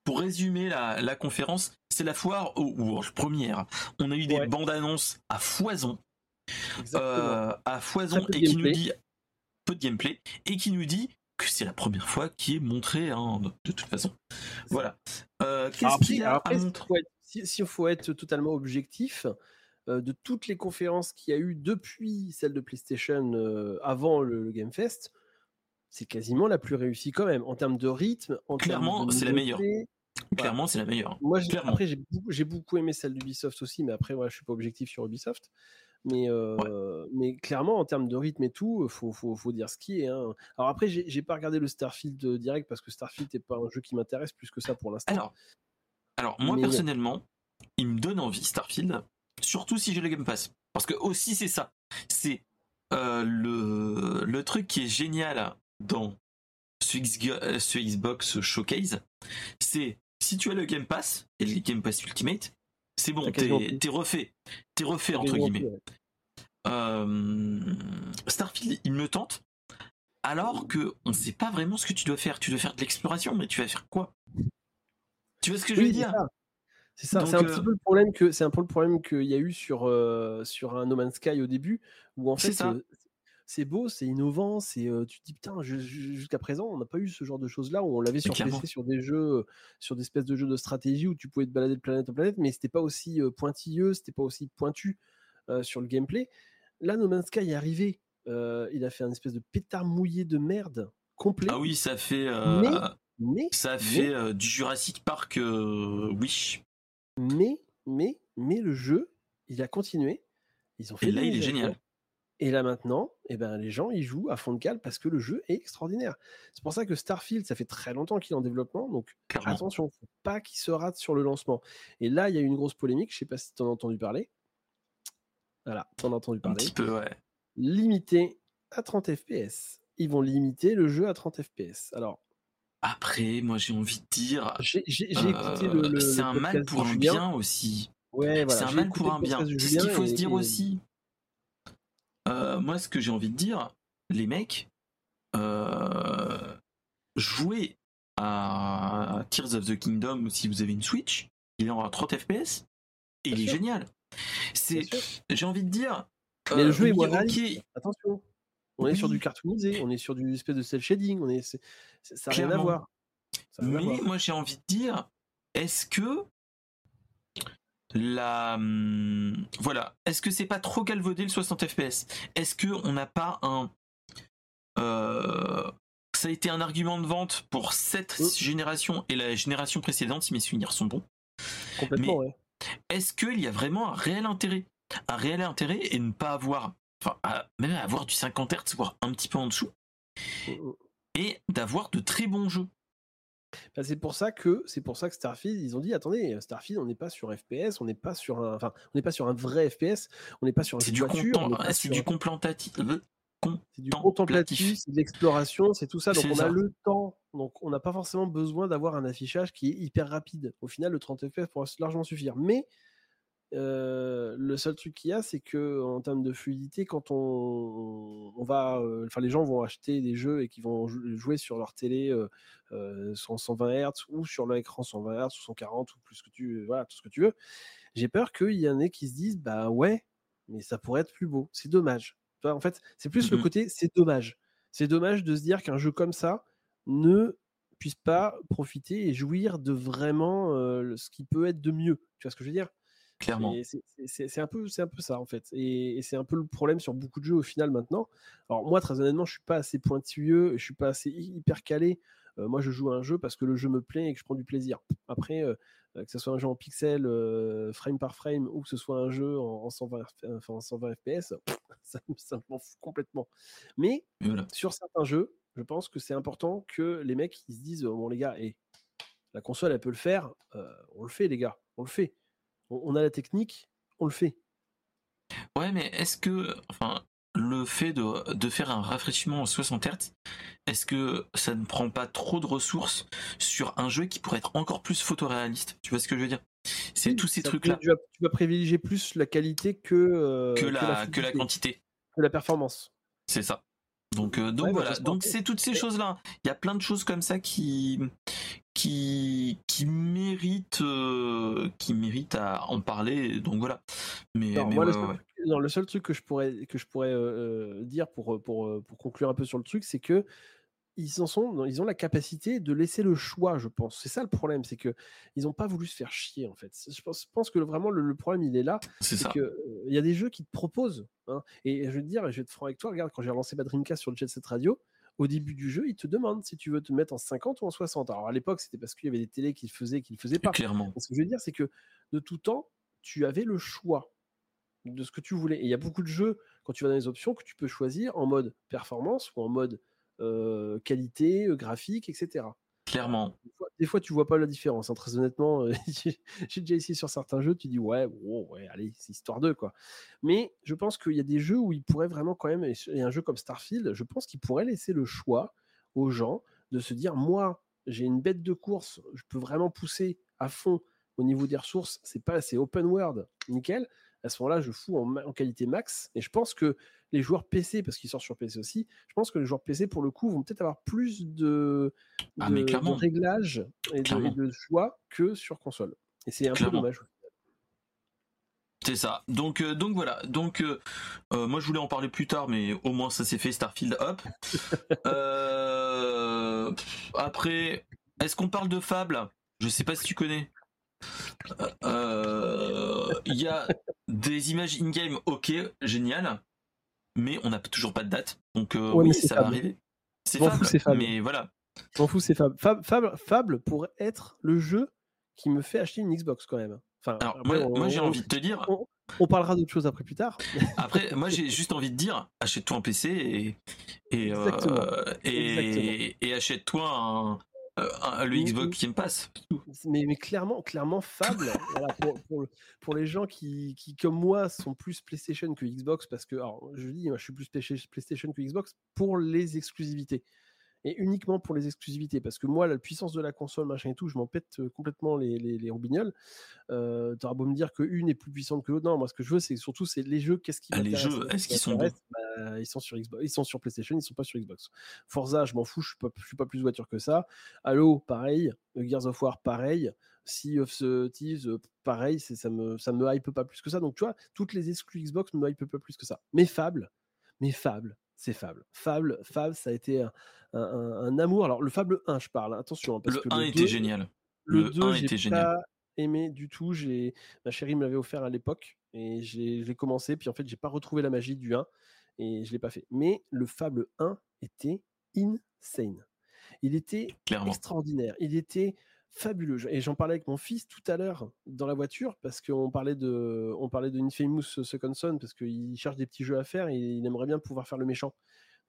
pour résumer la, la conférence, c'est la foire où, où, première, on a eu des Ouais. bandes annonces à foison, euh, à foison, et qui nous dit peu de gameplay, et qui nous dit que c'est la première fois qui est montré, hein, de, de toute façon. Voilà. Euh, Alors Qu'est-ce après, qu'il y a alors après, à s'il montrer faut être- si s'il faut être totalement objectif, euh, de toutes les conférences qu'il y a eu depuis celle de PlayStation euh, avant le, le Game Fest, c'est quasiment la plus réussie quand même en termes de rythme. En Clairement, c'est la meilleure. Clairement, c'est la meilleure. Moi, après, j'ai beaucoup, aimé celle d'Ubisoft aussi, mais après, voilà, je suis pas objectif sur Ubisoft. Mais, euh, mais clairement, en termes de rythme et tout, faut, faut, faut dire ce qui est. hein. Alors après, j'ai pas regardé le Starfield euh, direct parce que Starfield n'est pas un jeu qui m'intéresse plus que ça pour l'instant. Alors, alors moi Mais- personnellement, il me donne envie Starfield, surtout si j'ai le Game Pass. Parce que aussi c'est ça, c'est euh, le, le truc qui est génial dans ce Xbox Showcase, c'est si tu as le Game Pass et le Game Pass Ultimate, c'est bon, t'es refait, t'es refait entre guillemets. ouais. Euh, Starfield, il me tente. Alors que on sait pas vraiment ce que tu dois faire. Tu dois faire de l'exploration, mais tu vas faire quoi? Tu vois ce que je veux Oui, dire? C'est ça, c'est un euh, petit peu le problème que c'est un peu le problème qu'il y a eu sur euh, sur un No Man's Sky au début où en fait c'est beau, c'est innovant, c'est euh, tu te dis putain jusqu'à présent on n'a pas eu ce genre de choses là où on l'avait sur. PC sur des jeux sur des espèces de jeux de stratégie où tu pouvais te balader de planète en planète mais c'était pas aussi pointilleux, c'était pas aussi pointu euh, sur le gameplay. Là No Man's Sky est arrivé, euh, il a fait un espèce de pétard mouillé de merde complet. Ah oui, ça fait, Mais- Mais ça fait du Jurassic Park, oui. Mais, mais, mais le jeu, il a continué. Ils ont fait Et là, il est génial. Et là maintenant, eh ben, les gens ils jouent à fond de cale parce que le jeu est extraordinaire. C'est pour ça que Starfield, ça fait très longtemps qu'il est en développement, donc Clairement. attention, faut pas qu'il se rate sur le lancement. Et là, il y a eu une grosse polémique, je sais pas si tu en as entendu parler. Voilà, tu en as entendu Un parler. petit peu, ouais. Limité à 30 FPS. Ils vont limiter le jeu à 30 FPS. Alors. Après, moi j'ai envie de dire. J'ai. Euh, c'est un mal pour un bien aussi. Ouais, voilà. C'est un mal pour un bien. C'est ce qu'il faut se dire aussi. Euh, moi, ce que j'ai envie de dire, les mecs, euh, jouez à Tears of the Kingdom si vous avez une Switch, il est en 30 FPS et il est génial. C'est, j'ai envie de dire. Mais le jeu est moins Attention. On est sur du cartoonisé, on est sur du espèce de cel shading, on est, ça n'a rien à voir. Mais moi j'ai envie de dire, est-ce que la hum, voilà, est-ce que c'est pas trop galvaudé le 60 FPS Est-ce que on n'a pas un euh, ça a été un argument de vente pour cette mmh. génération et la génération précédente, si mes souvenirs sont bons? Complètement, ouais. Est-ce qu'il y a vraiment un réel intérêt? Un réel intérêt et ne pas avoir enfin, même avoir du 50 Hz, voire un petit peu en dessous, mm, mm. et d'avoir de très bons jeux? C'est pour ça que c'est pour ça que Starfield ils ont dit attendez Starfield on n'est pas sur FPS on n'est pas sur un enfin on n'est pas sur un vrai FPS on n'est pas sur un c'est du, c'est du contemplatif c'est du contemplatif c'est de l'exploration c'est tout ça donc on a le temps donc on n'a pas forcément besoin d'avoir un affichage qui est hyper rapide. Au final le 30 FPS pourra largement suffire. Mais le seul truc qu'il y a, c'est que en termes de fluidité, quand on, on va, enfin les gens vont acheter des jeux et qui vont jouer sur leur télé euh, 120 Hz ou sur l'écran 120 Hz ou 140 ou plus que tu, voilà, tout ce que tu veux. J'ai peur qu'il y en ait qui se disent, bah ouais, mais ça pourrait être plus beau. C'est dommage. en fait, c'est plus le mmh côté, c'est dommage. C'est dommage de se dire qu'un jeu comme ça ne puisse pas profiter et jouir de vraiment ce qui peut être de mieux. Tu vois ce que je veux dire? Clairement. C'est un, peu, un peu ça, en fait. Et, c'est un peu le problème sur beaucoup de jeux au final maintenant. Alors, moi, très honnêtement, je suis pas assez pointilleux, je suis pas assez hyper calé. Euh, moi, je joue à un jeu parce que le jeu me plaît et que je prends du plaisir. Après, euh, euh, que ce soit un jeu en pixel, frame par frame, ou que ce soit un jeu en, 120, enfin, 120 FPS, ça, ça m'en fout complètement. Mais sur certains jeux, je pense que c'est important que les mecs ils se disent bon les gars, et la console elle peut le faire, on le fait les gars, on le fait on, a la technique, on le fait. Ouais, mais est-ce que, enfin, le fait de, faire un rafraîchissement en 60 Hz, est-ce que ça ne prend pas trop de ressources sur un jeu qui pourrait être encore plus photoréaliste? Tu vois ce que je veux dire? C'est tous ces trucs-là. Tu, vas, privilégier plus la qualité que, euh, que, la, que, la, quantité. Que la performance. C'est ça. Donc, euh, donc bah, voilà, donc c'est toutes ces choses-là. Il y a plein de choses comme ça qui, qui, qui méritent, euh, qui méritent à en parler. Donc voilà. Mais, le, seul, truc que je pourrais, que je pourrais euh, dire pour, pour, pour conclure un peu sur le truc, c'est que ils en sont, ils ont la capacité de laisser le choix, je pense. C'est ça le problème, c'est que ils n'ont pas voulu se faire chier en fait. Je pense, pense que vraiment le, problème il est là, c'est que il y a des jeux qui te proposent. Hein. et je vais te dire, je vais être franc avec toi. Regarde, quand j'ai relancé ma Dreamcast sur le Jet Set Radio, au début du jeu, il te demande si tu veux te mettre en 50 ou en 60. Alors à l'époque, c'était parce qu'il y avait des télés qui le faisaient, qui le faisaient pas. Clairement. Ce que je veux dire, c'est que de tout temps, tu avais le choix de ce que tu voulais. Et il y a beaucoup de jeux, quand tu vas dans les options, que tu peux choisir en mode performance ou en mode euh, qualité, euh, graphique, etc. Clairement. Des fois, tu vois pas la différence. Hein, très honnêtement, euh, j'ai déjà essayé sur certains jeux, tu dis ouais, ouais, allez, c'est histoire d'eux quoi. Mais je pense qu'il y a des jeux où ils pourraient vraiment quand même, et un jeu comme Starfield, je pense qu'ils pourraient laisser le choix aux gens de se dire moi, j'ai une bête de course, je peux vraiment pousser à fond au niveau des ressources. C'est pas, c'est open world, nickel. À ce moment-là, je fous en qualité max. Et je pense que les joueurs PC, parce qu'ils sortent sur PC aussi, je pense que les joueurs PC, pour le coup, vont peut-être avoir plus de, ah, réglages et de, choix que sur console. Et c'est un peu dommage. C'est ça. Donc, euh, donc voilà. Donc, euh, euh, moi, je voulais en parler plus tard, mais au moins ça s'est fait. Starfield, hop. après, est-ce qu'on parle de Fable? Je sais pas si tu connais. Il y a des images in-game, ok, génial mais on n'a toujours pas de date. Donc euh, oui, ça va arriver. C'est Fable, mais voilà. M'en fous, c'est Fable. Fable, Fable. pourrait être le jeu qui me fait acheter une Xbox quand même. Enfin, Alors, moi, j'ai envie de te dire. On, parlera d'autres choses après plus tard. après, moi j'ai juste envie de dire achète-toi un PC et et, euh, et, et achète-toi un, euh, le Xbox Game Pass. Mais, mais clairement, clairement, Fable, pour, pour, les gens qui, qui, comme moi, sont plus PlayStation que Xbox, parce que, alors, je dis, moi, je suis plus PlayStation que Xbox pour les exclusivités et uniquement pour les exclusivités. Parce que moi, la puissance de la console, machin et tout, je m'en pète complètement les, les, les roubignoles. Euh, T'auras beau me dire qu'une est plus puissante que l'autre. Non, moi, ce que je veux, c'est surtout c'est les jeux. Qu'est-ce qui ah, Les jeux, est-ce qu'ils sont bons bah, Ils sont sur Xbox, ils sont sur PlayStation, ils sont pas sur Xbox. Forza, je m'en fous, je suis pas, je suis pas plus voiture que ça. Halo, pareil. Gears of War, pareil. Sea of Thieves, euh, pareil. Ça me, ça me hype pas plus que ça. Donc, tu vois, toutes les exclus Xbox me hype pas plus que ça. Mais Fable, mais Fable, c'est Fable. Fable, Fable, ça a été un, amour. Alors, le Fable 1, je parle, attention. Hein, parce le que 1 était génial. Le, 2, 1 était génial. pas aimé du tout. Ma chérie me l'avait offert à l'époque et je l'ai commencé. Puis en fait, j'ai pas retrouvé la magie du 1 et je l'ai pas fait. Mais le Fable 1 était insane. Il était extraordinaire. Il était fabuleux. Et j'en parlais avec mon fils tout à l'heure dans la voiture parce qu'on parlait de, on parlait de Infamous Second Son parce qu'il cherche des petits jeux à faire et il aimerait bien pouvoir faire le méchant.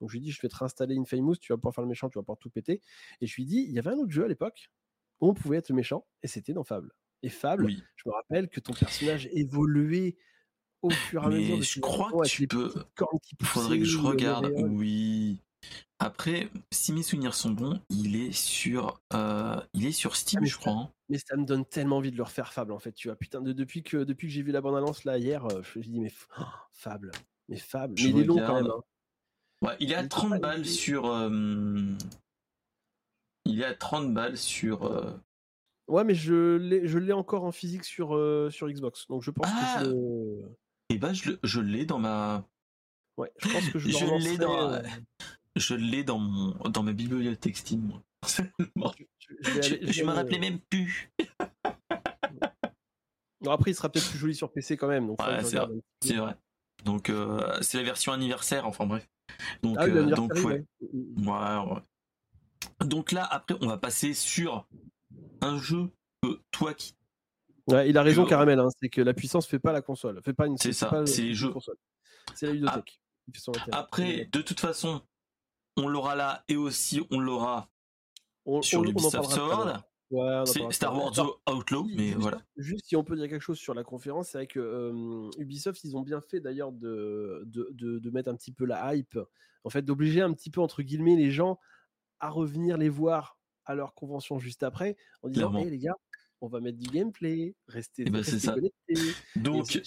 Donc je lui dit, je vais te réinstaller Infamous, tu vas pouvoir faire le méchant, tu vas pouvoir tout péter. Et je lui dit, il y avait un autre jeu à l'époque où on pouvait être le méchant et c'était dans Fable. Et Fable, je me rappelle que ton personnage évoluait au fur et à mesure. je crois que tu peux. Il faudrait que je regarde. Oui. Après, si mes souvenirs sont bons, il est sur, euh, il est sur Steam, ah, je crois. Hein. Mais ça me donne tellement envie de le refaire Fable en fait. Tu vois, putain, depuis que depuis que j'ai vu la bande annonce là hier, euh, je me dis mais oh, Fable, mais Fable, mais il est long quand même. Hein. Ouais, il est à 30 balles sur. Euh, il est à 30 balles sur. Euh, ouais, mais je l'ai, je l'ai encore en physique sur, euh, sur Xbox. Donc je pense que ah je. Et eh bah, ben, je, je l'ai dans ma. Ouais, je pense que je, je l'ai dans. Je l'ai dans, mon, dans ma bibliothèque Steam, moi. je, me rappelais même plus. non, après, il sera peut-être plus joli sur PC quand même. Donc ouais, c'est vrai. C'est vrai. Donc, c'est la version anniversaire, enfin bref. Donc, ah euh, donc, ouais. donc là, après, on va passer sur un jeu que toi qui. Il a raison, Caramel, hein, c'est que la puissance fait pas la console. Fait pas une. C'est ça, c'est les jeux. C'est la ludothèque. Après, de toute façon, on l'aura là et aussi on l'aura sur l'Ubisoft Sword. c'est Star Wars Outlaw, mais voilà. Juste si on peut dire quelque chose sur la conférence, c'est vrai que Ubisoft, ils ont bien fait d'ailleurs de de, de, mettre un petit peu la hype, en fait, d'obliger un petit peu entre guillemets les gens à revenir les voir à leur convention juste après, en disant hey, les gars, on va mettre du gameplay, restez, eh ben, c'est ça. Donc,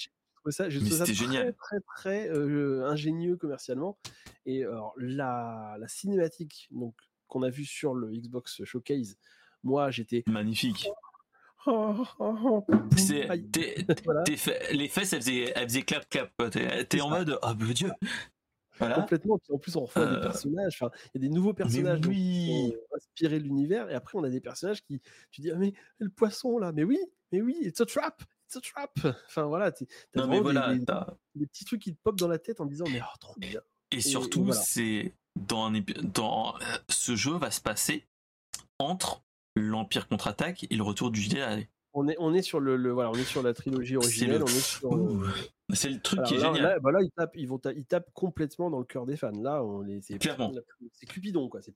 ça, trouve ça très, génial. très, très, ingénieux commercialement. Et alors, la, la cinématique donc qu'on a vue sur le Xbox Showcase, moi, j'étais magnifique. les fesses, elles faisaient, elles faisaient clap clap. T'es en mode, oh mon dieu. Voilà. Complètement. en plus, on des euh, personnages. Enfin, il y a des nouveaux personnages oui. qui ont inspiré l'univers. Et après, on a des personnages qui, tu dis, ah, mais le poisson là, mais oui, mais oui, it's a trap, it's a trap. Enfin voilà, t'as mais voilà, des, petits trucs qui te popent dans la tête en disant, mais oh, trop bien. Et, surtout, c'est dans, dans euh, ce jeu va se passer entre l'Empire contre-attaque et le retour du Jedi. On est, on est sur le, voilà, on est sur la trilogie originelle. C'est le... truc qui est génial. Là, bah là, ils tapent, ils vont, ils tapent complètement dans le cœur des fans. Là, on est, c'est clairement. C'est Cupidon, quoi. C'est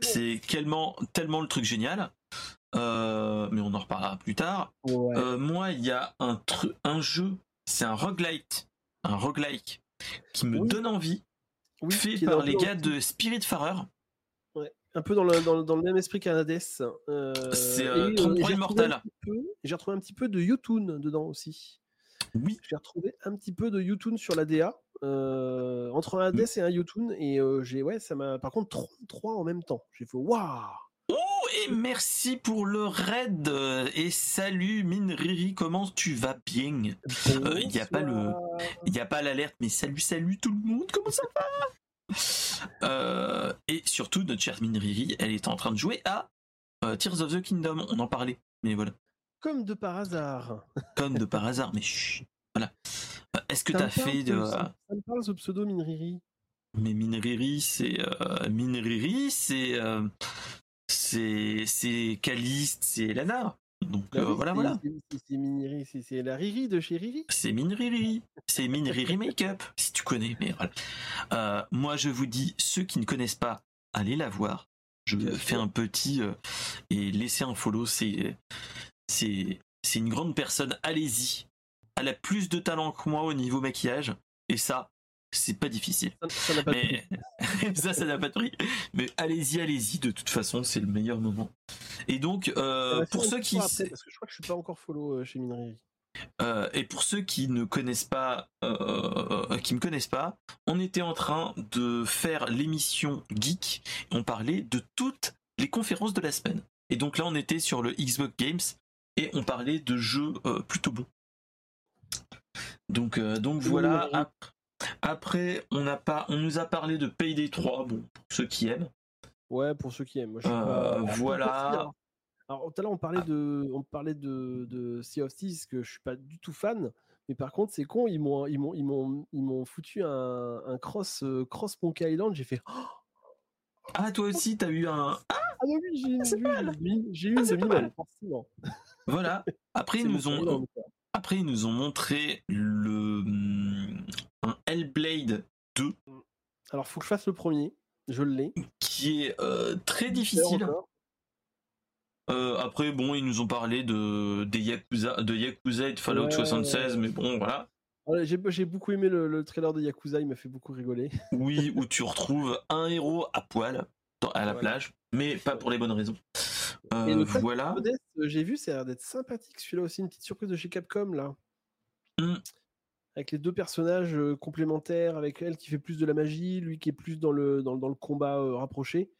c'est tellement, tellement le truc génial. Euh, mais on en reparlera plus tard. Euh, moi, il y a un, un jeu, c'est un roguelite, un roguelike qui me donne envie, fait par les gars de Spiritfarer un peu dans le, dans, dans le même esprit qu'un Hades. Euh, c'est euh, 33 Immortal. J'ai retrouvé un petit peu de Yotun dedans aussi. Oui. J'ai retrouvé un petit peu de Yotun sur la DA. Entre un Hades et un Yotun. Et j'ai, ouais, ça m'a. Par contre, 33 en même temps. J'ai fait waouh! Et merci pour le raid. Et salut Minriri, comment tu vas bien? Il n'y a pas le, il a pas l'alerte, mais salut, salut tout le monde, comment ça va? Euh, et surtout, notre chère Riri, elle est en train de jouer à euh, Tears of the Kingdom. On en parlait, mais voilà. Comme de par hasard. Comme de par hasard, mais chut, voilà. Euh, est-ce que tu as fait de. Ça, me parle ce pseudo Minriri. Mais Minriri, c'est. Minriri, c'est. C'est. C'est Caliste, c'est Lana. Donc voilà, voilà. C'est la Riri de chez Riri. C'est Minriri. C'est Minriri Makeup, si tu connais. Mais voilà. Euh, moi, je vous dis, ceux qui ne connaissent pas, allez la voir. je fais un petit et laissez un follow, c'est c'est c'est une grande personne. Allez-y. Elle a plus de talent que moi au niveau maquillage et ça, c'est pas difficile. Ça n'a pas Mais ça, ça n'a pas de prix. Mais allez-y, allez-y. De toute façon, c'est le meilleur moment. Et donc, euh, pour ceux qui, Après, parce que je crois que je suis pas encore follow euh, chez Minerie. euh, et pour ceux qui ne connaissent pas, euh, qui me connaissent pas, on était en train de faire l'émission Geek. On parlait de toutes les conférences de la semaine. Et donc là, on était sur le Xbox Games et on parlait de jeux plutôt bons. Donc, donc voilà. Oui. Après, on, a pas, on nous a parlé de Payday 3, bon, pour ceux qui aiment. Ouais, pour ceux qui aiment. Moi, je suis Euh, pas- voilà. Alors, Alors, tout à l'heure, on parlait de, on parlait de, de Sea of Thieves, que je suis pas du tout fan. Mais par contre, c'est con, ils m'ont, ils m'ont, ils m'ont, ils m'ont foutu un, un cross, euh, cross Monkey Island. J'ai fait. Oh, Ah, toi aussi, t'as eu un. ah bah oui, j'ai pas mal. j'ai eu- j'ai eu Ah, une Milan, mal. forcément. Voilà. Après, ils nous ont. Après, ils nous ont montré le hum, un Hellblade 2 Alors, faut que je fasse le premier. Je l'ai. qui est euh, très difficile. Euh, après, bon, ils nous ont parlé de des Yakuza, de Yakuza et de Fallout Ouais. 76, mais bon, voilà. Ouais, J'ai, beaucoup aimé le, le trailer de Yakuza, il m'a fait beaucoup rigoler. Oui, où tu retrouves un héros à poil dans- à la plage, mais pas pour les bonnes raisons. Euh, voilà. Euh, j'ai vu, ça a l'air d'être sympathique. Celui-là aussi, une petite surprise de chez Capcom, là. Hmm. Avec les deux personnages euh, complémentaires, avec elle qui fait plus de la magie, lui qui est plus dans le, dans, dans le combat euh, rapproché.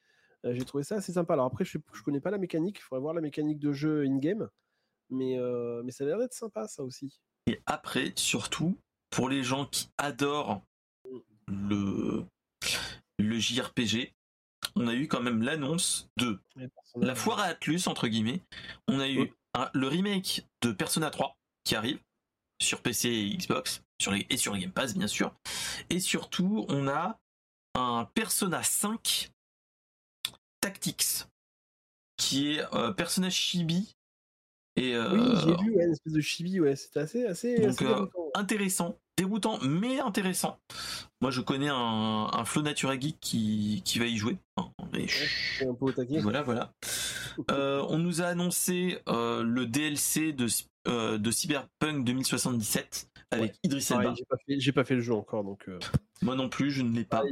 Euh, j'ai trouvé ça assez sympa. Alors après, je, je connais pas la mécanique, il faudrait voir la mécanique de jeu in-game. Mais, mais ça a l'air d'être sympa, ça aussi. Et après, surtout, pour les gens qui adorent le, le JRPG, on a eu quand même l'annonce de la foire à Atlus, entre guillemets. On a eu un- le remake de Persona 3 qui arrive sur PC et Xbox sur les, et sur Game Pass, bien sûr. Et surtout, on a un Persona 5 Tactics qui est euh, personnage chibi et Oui, euh, j'ai vu ouais, une espèce de chibi, ouais, c'était assez, assez, Donc, assez euh, intéressant, déroutant, mais intéressant. Moi, je connais un, un Flo Natura Geek qui, qui va y jouer. Mais chut, C'est un peu au taquet. voilà, voilà. Euh, on nous a annoncé euh, le DLC de, euh, de Cyberpunk 2077 avec Idris Elba. j'ai pas, fait- j'ai pas fait le jeu encore, donc. euh, Moi non plus, je ne l'ai pas.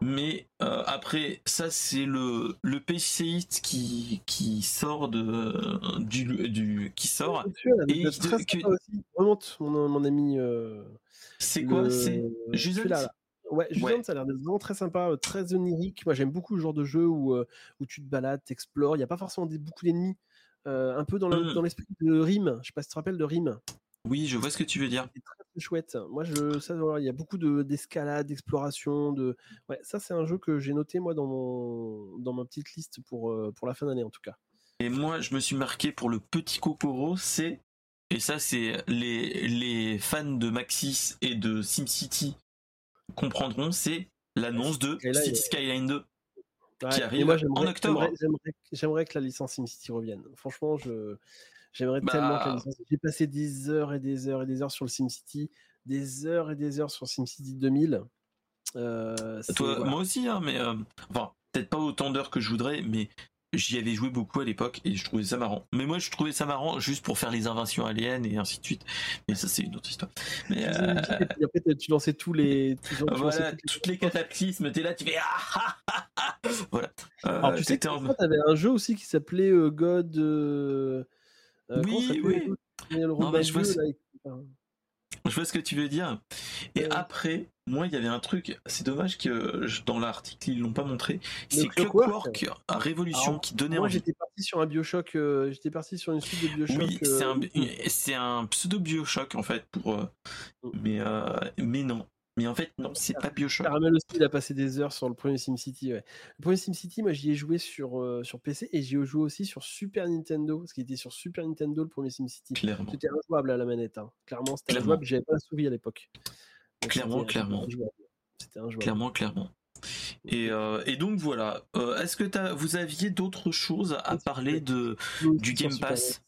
Mais euh, après, ça c'est le le PCiste qui qui sort de du, du qui sort. Et que- aussi. Remonte, mon, mon ami. euh, C'est quoi? C'est Jusant. Ouais, Jusant, Ouais. ça a l'air vraiment très sympa, euh, très onirique. Moi, j'aime beaucoup le genre de jeu où, où tu te balades, t'explores. Il n'y a pas forcément des, beaucoup d'ennemis. Euh, un peu dans le- Mm. dans l'esprit de Rime. Je sais pas si tu te rappelles de Rime. Oui, je vois ce que tu veux dire. Chouette. Moi, je, ça, il y a beaucoup de- d'escalade, d'exploration. De... Ouais, ça, c'est un jeu que j'ai noté, moi, dans, mon, dans ma petite liste pour, euh, pour la fin d'année, en tout cas. Et moi, je me suis marqué pour le petit Kokoro, c'est et ça c'est les les fans de Maxis et de SimCity comprendront, c'est l'annonce de Skyline, City. Skyline 2. Ouais, Qui arrive moi, en octobre. j'aimerais que la licence SimCity revienne. Franchement, je j'aimerais Bah. tellement que la licence. J'ai passé des heures et des heures et des heures sur le SimCity, des heures et des heures sur SimCity 2000. Euh, Toi, voilà. moi aussi, hein, mais euh, enfin peut-être pas autant d'heures que je voudrais, mais j'y avais joué beaucoup à l'époque et je trouvais ça marrant. Mais moi, je trouvais ça marrant juste pour faire les inventions aliens et ainsi de suite. Mais ça, c'est une autre histoire. Mais euh, et après, tu lançais tous les. Tu, tu lançais voilà, toutes les- toutes les cataclysmes, t'es là, tu fais ah, ah, ah, ah. voilà. Euh, Alors, tu sais en- t'avais un jeu aussi qui s'appelait euh, God. Euh, euh, Oui, oui. Non, mais je vois ce- Je vois ce que tu veux dire. Et Ouais. après, moi, il y avait un truc, c'est dommage que je- dans l'article, ils l'ont pas montré. C'est Clockwork. Clockwork Révolution Alors, qui donnait Moi, envie. j'étais parti sur un Bioshock. euh, j'étais parti sur une suite de Bioshock. Oui, c'est un, euh, c'est un pseudo Bioshock en fait, pour, euh, Mm. mais, euh, mais non. Mais en fait, non, c'est pas Bioshock. Caramel aussi, il a passé des heures sur le premier SimCity. Ouais. Le premier SimCity, moi, j'y ai joué sur, euh, sur PC et j'y ai joué aussi sur Super Nintendo, parce qu'il était sur Super Nintendo le premier SimCity. Clairement. C'était injouable à la manette. hein. Clairement, c'était injouable. J'avais pas la souris à l'époque. Clairement, clairement. c'était injouable. Clairement, clairement. Et, euh, et donc voilà. Euh, Est-ce que t'as- vous aviez d'autres choses à parler de du Game Pass?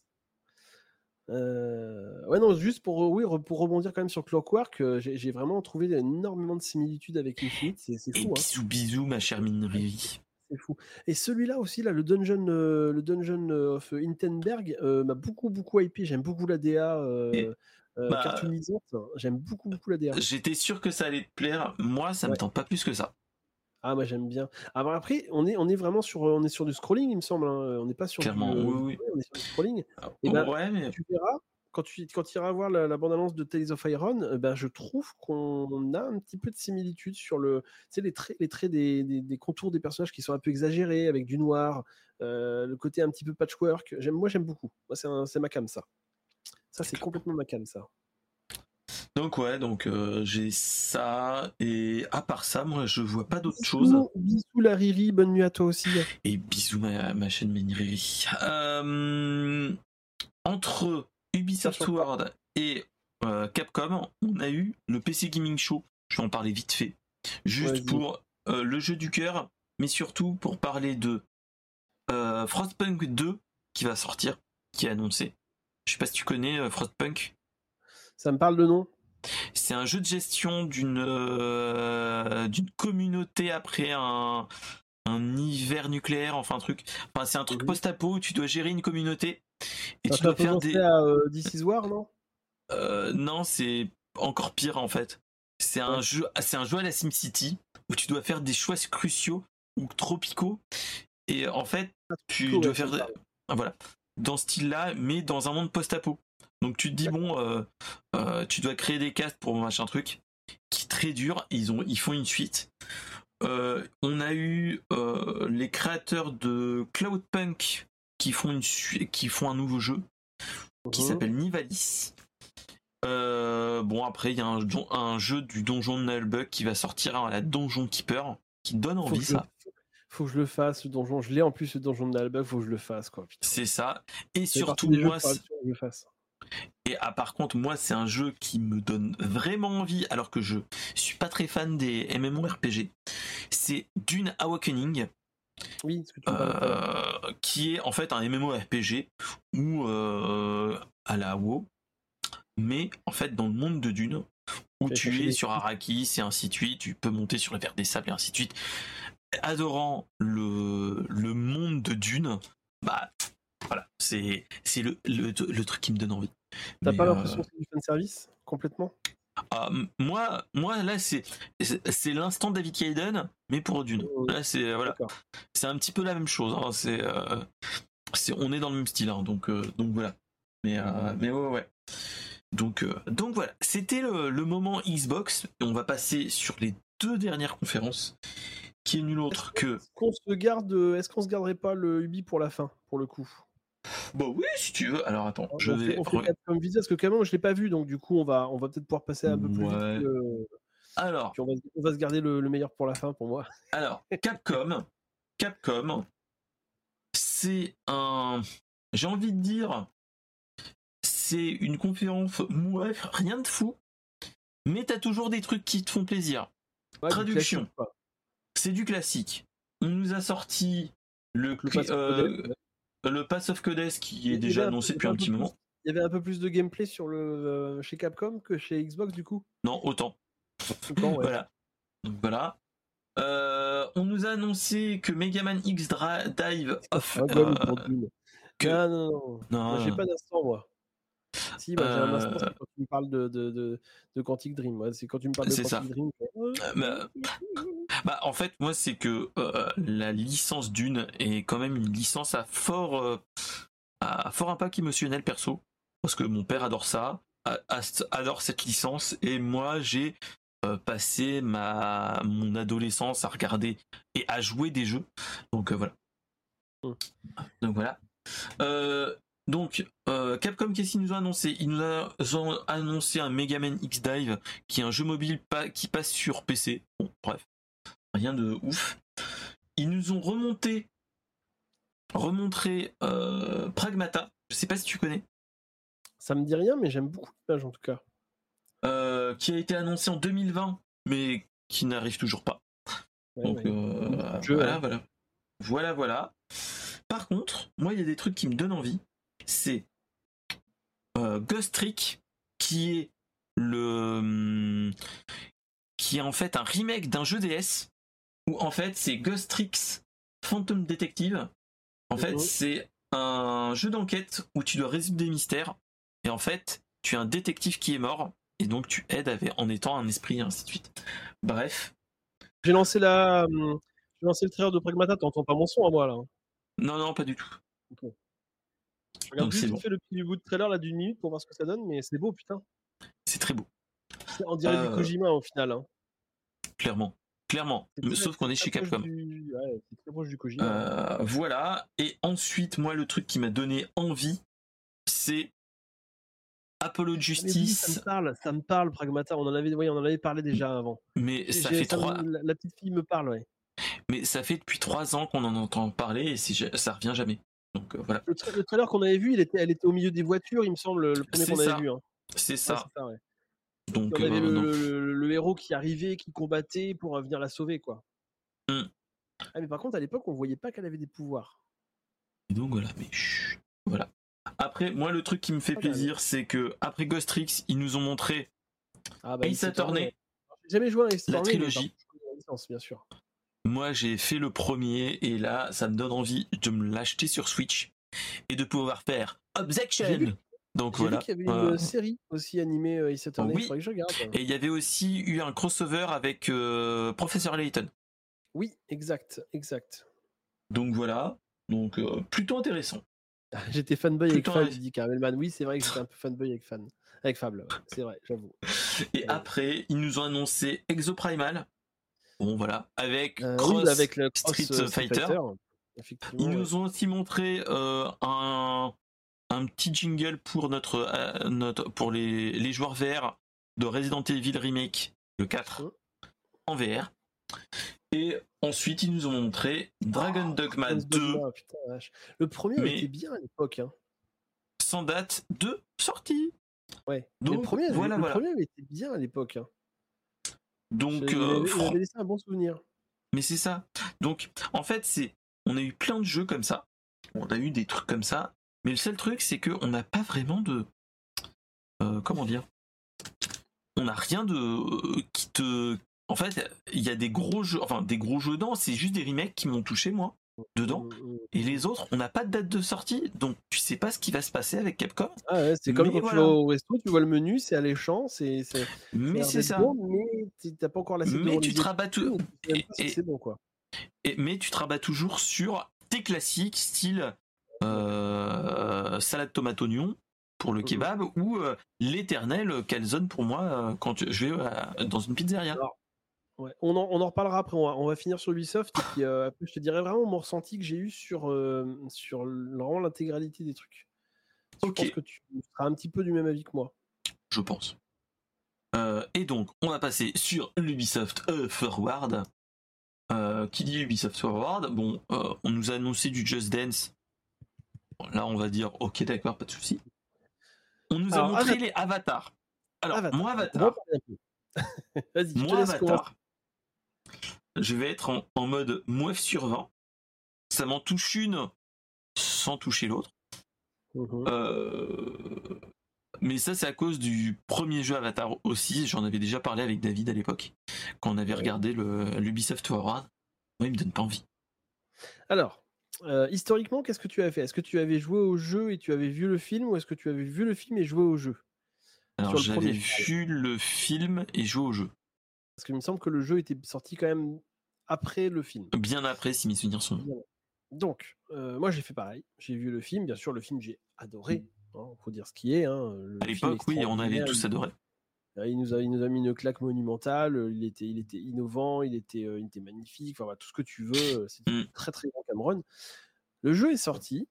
Euh, ouais non juste pour oui pour rebondir quand même sur Clockwork euh, j'ai vraiment trouvé énormément de similitudes avec Infinite c'est fou hein. bisous bisous ma chère Mine Rivi. c'est fou. Et celui-là aussi, là, le Dungeon, euh, le Dungeon of Hintenberg, euh, m'a beaucoup, beaucoup hypé. J'aime beaucoup la DA bah, cartoonisante. J'aime beaucoup, beaucoup la DA. J'étais sûr que ça allait te plaire. Moi, ça me Ouais. tente pas plus que ça. Ah, moi j'aime bien. Alors après, on est, on est vraiment sur, on est sur du scrolling, il me semble. hein. On n'est pas sur Clairement, du, oui, oui. on est sur du scrolling. Ah, ouais, mais Tu verras, quand tu, quand iras voir la, la bande-annonce de Tales of Iron, ben, je trouve qu'on a un petit peu de similitude sur le, tu sais, les traits, les traits des, des- des contours des personnages qui sont un peu exagérés, avec du noir, euh, le côté un petit peu patchwork. J'aime, moi, j'aime beaucoup. Moi, c'est ma cam, ça. Ça, c'est complètement ma cam, ça. Donc ouais, donc euh, j'ai ça et à part ça, moi je vois pas d'autre chose. Bisous, la Riri, bonne nuit à toi aussi. Et bisous ma, ma chaîne Méniriri. Euh, entre Ubisoft. World et euh, Capcom, on a eu le PC Gaming Show. Je vais en parler vite fait. Juste pour le jeu du cœur, mais surtout pour parler de Frostpunk 2 qui va sortir, qui est annoncé. Je sais pas si tu connais Frostpunk. Ça me parle de nom C'est un jeu de gestion d'une euh, d'une communauté après un, un hiver nucléaire, enfin un truc. Enfin, c'est un truc Mhm. post-apo où tu dois gérer une communauté et tu dois faire des. à euh, This Is War, non? Euh, non, c'est encore pire en fait. C'est un jeu, c'est un jeu à la SimCity où tu dois faire des choix cruciaux ou tropicaux et en fait tu Tropicaux, dois ouais, faire ah, voilà dans ce style-là, mais dans un monde post-apo. Donc tu te dis bon, euh, euh, tu dois créer des castes pour machin truc qui est très dur. Ils ont, ils font une suite. Euh, on a eu les créateurs de Cloudpunk qui font une qui font un nouveau jeu qui Mhm. s'appelle Nivalis. Bon après il y a un, jeu du donjon de Nullbug qui va sortir à la Donjon Keeper qui donne envie ça. faut que je le fasse, ce donjon. Je l'ai en plus, le donjon de Nalbug, faut que je le fasse, quoi. C'est ça. Et surtout moi je le fasse. Et ah, par contre, moi, c'est un jeu qui me donne vraiment envie, alors que je suis pas très fan des MMORPG. C'est Dune Awakening, Oui, ce que tu euh, qui est en fait un MMORPG ou euh, à la WoW, mais en fait dans le monde de Dune, où tu es sur Arrakis et ainsi de suite, tu peux monter sur la Terre des Sables et ainsi de suite. Adorant le, le monde de Dune, bah voilà, c'est c'est le, le, le truc qui me donne envie. T'as pas euh, l'impression que c'est du fanservice Complètement? Ah, moi, moi là c'est c'est l'instant David Hayden, mais pour Dune. Oh, Là c'est voilà, D'accord. c'est un petit peu la même chose. hein, C'est euh, c'est on est dans le même style, hein, donc euh, donc voilà. Mais euh, mais ouais ouais. Donc euh, donc voilà, c'était le, le moment Xbox. Et on va passer sur les deux dernières conférences, qui est nul autre que. Qu'on se garde, euh, est-ce qu'on se garderait pas le Ubi pour la fin, pour le coup? Bah oui, si tu veux. Alors attends, on je fait, vais. on fait Capcom Visa, parce que quand même, je l'ai pas vu, donc du coup, on va, on va peut-être pouvoir passer un peu plus Ouais. vite. que- Alors Puis on va, se- on va se garder le, le meilleur pour la fin, pour moi. Alors, Capcom, Capcom, c'est un, j'ai envie de dire, c'est une conférence mouais, rien de fou, mais t'as toujours des trucs qui te font plaisir. Ouais, du Traduction. C'est du classique. On nous a sorti le, Le euh, le Pass of Codes qui est déjà annoncé depuis un petit moment. Il y avait un peu plus de gameplay sur le, euh, chez Capcom que chez Xbox, du coup. Non, autant. Autant, ouais. Voilà. Donc voilà. Euh, on nous a annoncé que Mega Man X Dra- Dive Off. Euh, Non, non, non. non, j'ai pas d'instant, moi. Si, moi, j'ai un Euh, instant, c'est quand tu me parles de, de, de, de Quantic Dream. ouais. C'est quand tu me parles de Quantic ça. Dream. Euh, Bah, en fait, moi, c'est que euh, la licence d'une est quand même une licence à fort, à fort impact émotionnel perso, parce que mon père adore ça, adore cette licence, et moi, j'ai passé ma mon adolescence à regarder et à jouer des jeux. Donc euh, voilà. Mm. Donc voilà. Euh, donc euh, Capcom, qu'est-ce qu'ils nous ont annoncé? Ils nous a- ont annoncé un Mega Man X Dive, qui est un jeu mobile qui passe sur PC. Bon, bref, rien de ouf. Ils nous ont remonté, remontré euh, Pragmata. Je sais pas si tu connais. Ça me dit rien, mais j'aime beaucoup l'image en tout cas. euh, qui a été annoncé en 2020, mais qui n'arrive toujours pas. Ouais, Donc ouais. euh, Jeu, voilà, hein. voilà. Voilà, voilà. Par contre, moi, il y a des trucs qui me donnent envie. C'est euh, Ghost Trick, qui est le. hum, qui est en fait un remake d'un jeu DS, où en fait c'est Ghost Tricks Phantom Detective. En fait, Mhm. c'est un jeu d'enquête où tu dois résoudre des mystères. Et en fait, tu es un détective qui est mort. Et donc, tu aides avec, en étant un esprit, et ainsi de suite. Bref. J'ai lancé la, hum, j'ai lancé le trailer de Pragmata. T'entends pas mon son à moi là. hein. Non, non, pas du tout. Je regarde juste bon. fait le petit bout de trailer là d'une minute pour voir ce que ça donne, mais c'est beau putain. C'est très beau, On dirait Euh, du Kojima au final. Hein. clairement. Clairement. Très- Sauf qu'on est chez Capcom. du- ouais, c'est très proche du Kojima. Euh, voilà. Et ensuite, moi, le truc qui m'a donné envie, c'est Apollo Mais oui, ça Justice. me parle, ça me parle, Pragmata. On en avait, oui, on en avait parlé déjà avant. Mais ça fait trois. la, la petite fille me parle, ouais. Mais ça fait depuis trois ans qu'on en entend parler et ça revient jamais. Donc euh, voilà. Le, tra- le trailer qu'on avait vu, il était, elle était au milieu des voitures, il me semble, le premier qu'on avait vu. hein. C'est ça. c'est ça, ouais. Donc, on avait euh, le, donc, le- le héros qui arrivait, qui combattait pour euh, venir la sauver, quoi. Hmm. Ah, mais par contre, à l'époque, on voyait pas qu'elle avait des pouvoirs. et donc voilà. Mais chut, voilà. Après, moi, le truc qui me fait Pas mal. plaisir, c'est que après Ghost Tricks, ils nous ont montré Ah, bah, Ace Attorney. Jamais joué à Ace La trilogie. bien sûr. Moi, j'ai fait le premier et là, ça me donne envie de me l'acheter sur Switch et de pouvoir faire Objection. Donc voilà. vu qu'il y avait Euh, une série aussi animée euh, Ace Attorney, Oui. il faudrait que je regarde. et il y avait aussi eu un crossover avec euh, Professeur Layton. Oui, exact, exact. Donc voilà. Donc euh, plutôt intéressant. J'étais fanboy avec Plutôt Fab, un- dit Caramelman. Oui, c'est vrai que j'étais un peu fanboy avec fan. Avec Fable, ouais. c'est vrai, j'avoue. Et après, ils nous ont annoncé Exoprimal. Bon voilà, avec Euh, Cross oui, avec le Cross, Street euh, Fighter. Ils nous ont aussi montré euh, un, un petit jingle pour notre, euh, notre pour les, les joueurs VR de Resident Evil Remake le 4 Mhm. en VR. Et ensuite ils nous ont montré Dragon Oh, Dogma Dragon's 2 Dogma, putain, la vache. Le premier Mais- était bien à l'époque. Hein. sans date de sortie. Ouais. Donc, le premier, voilà, le voilà. premier était bien à l'époque. Hein. Donc euh, avait, il fran- avait laissé un bon souvenir. mais c'est ça. Donc en fait c'est on a eu plein de jeux comme ça. On a eu des trucs comme ça. Mais le seul truc c'est que on n'a pas vraiment de euh, comment dire? On n'a rien de euh, qui te en fait il y a des gros jeux enfin des gros jeux dedans c'est juste des remakes qui m'ont touché moi dedans Mm, mm. et les autres on n'a pas de date de sortie donc tu sais pas ce qui va se passer avec Capcom Ah ouais, c'est comme quand voilà. tu vas au resto, tu vois le menu, c'est alléchant, c'est. mais c'est ça mais t'as pas encore la mais tu te rabats tout et- et- C'est bon quoi. et- mais tu te rabats toujours sur tes classiques style euh, salade tomate oignon pour le kebab ou euh, l'éternel calzone pour moi euh, quand je vais euh, dans une pizzeria Alors, Ouais. On, en, on en reparlera après, on va, on va finir sur Ubisoft. Et puis euh, après, je te dirai vraiment mon ressenti que j'ai eu sur, euh, sur l- vraiment l'intégralité des trucs. Je Ok. pense que tu seras un petit peu du même avis que moi. je pense. Euh, et donc, on va passer sur l'Ubisoft Forward. Qui dit Ubisoft Forward? Bon, on nous a annoncé du Just Dance. Bon, là, on va dire, ok, d'accord, pas de souci. On nous a montré Avatar. les avatars. Alors, Avatar. moi, Avatar, je moi. Avatar, je vais être en, en mode moif sur 20. Ça m'en touche une sans toucher l'autre. Mhm. Euh, Mais ça, c'est à cause du premier jeu Avatar aussi. J'en avais déjà parlé avec David à l'époque, quand on avait Ouais. regardé le l'Ubisoft Forward. Moi, il me donne pas envie. Alors, euh, historiquement, qu'est-ce que tu as fait? Est-ce que tu avais joué au jeu et tu avais vu le film ou est-ce que tu avais vu le film et joué au jeu? Alors, j'avais vu le film et joué au jeu. Parce qu'il me semble que le jeu était sorti quand même après le film. Bien après, si mes souvenirs sont bons. Donc, euh, moi j'ai fait pareil. J'ai vu le film. Bien sûr, le film j'ai adoré. Il faut dire ce qui est. Hein. À l'époque, oui, on avait tous adoré. Euh, Il nous, a, il nous a mis une claque monumentale. Il était, il était innovant, il était, euh, il était magnifique. Enfin, tout ce que tu veux. C'était Mm. très très bon Cameron. Le jeu est sorti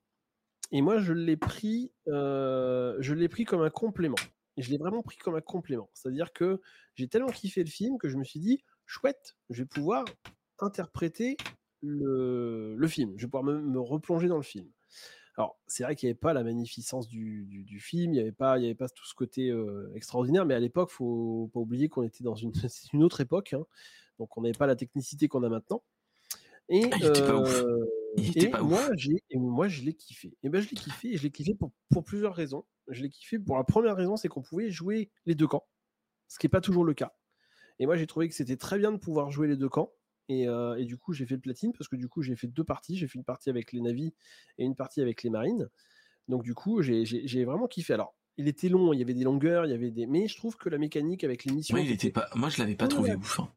et moi je l'ai pris, euh, je l'ai pris comme un complément. Je l'ai vraiment pris comme un complément. C'est-à-dire que j'ai tellement kiffé le film que je me suis dit chouette, je vais pouvoir interpréter le, film. Je vais pouvoir me, replonger dans le film. Alors, c'est vrai qu'il n'y avait pas la magnificence du, film, il n'y avait, pas- tout ce côté euh, extraordinaire, mais à l'époque, il faut pas oublier qu'on était dans une autre époque, hein. donc on n'avait pas la technicité qu'on a maintenant. Et, Ah, il était pas ouf. euh, Il était et pas moi, ouf. et moi, je l'ai kiffé. Et ben, je l'ai kiffé, et je l'ai kiffé pour, pour plusieurs raisons. Je l'ai kiffé pour la première raison, c'est qu'on pouvait jouer les deux camps, ce qui n'est pas toujours le cas. Et moi, j'ai trouvé que c'était très bien de pouvoir jouer les deux camps. Et, et, du coup, j'ai fait le platine parce que du coup, j'ai fait deux parties. J'ai fait une partie avec les navis et une partie avec les marines. Donc du coup, j'ai vraiment kiffé. Alors, il était long, il y avait des longueurs, il y avait des. Mais je trouve que la mécanique avec les missions. il était pas. Moi, je l'avais pas trouvé ouf. Hein.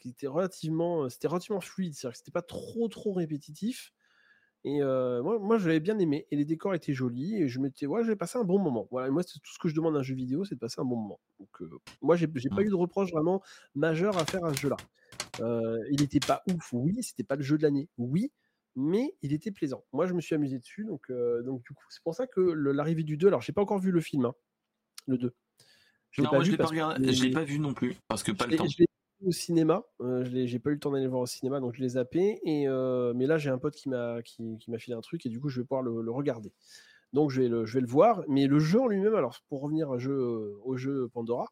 Qui était relativement, c'était relativement fluide, c'est-à-dire que c'était pas trop trop répétitif. Et moi, moi je l'avais bien aimé. Et les décors étaient jolis. Et je m'étais, ouais, j'ai passé un bon moment. Voilà, moi, c'est tout ce que je demande à un jeu vidéo, c'est de passer un bon moment. Donc, moi, j'ai pas mmh. eu de reproche vraiment majeur à faire à ce jeu-là. il n'était pas ouf, oui. C'était pas le jeu de l'année, oui mais il était plaisant. Moi, je me suis amusé dessus, donc, euh, donc du coup, c'est pour ça que l'arrivée du 2, alors j'ai pas encore vu le film, hein, le 2. Je non, moi, je l'ai pas, pas vu non plus, parce que pas le temps. Je au cinéma, euh, j'ai pas eu le temps d'aller le voir au cinéma, donc je l'ai zappé, et, euh, mais là, j'ai un pote qui m'a qui, filé un truc, et du coup, je vais pouvoir le, regarder. Donc, je vais, le, je vais le voir, mais le jeu en lui-même, alors pour revenir au jeu, au jeu Pandora,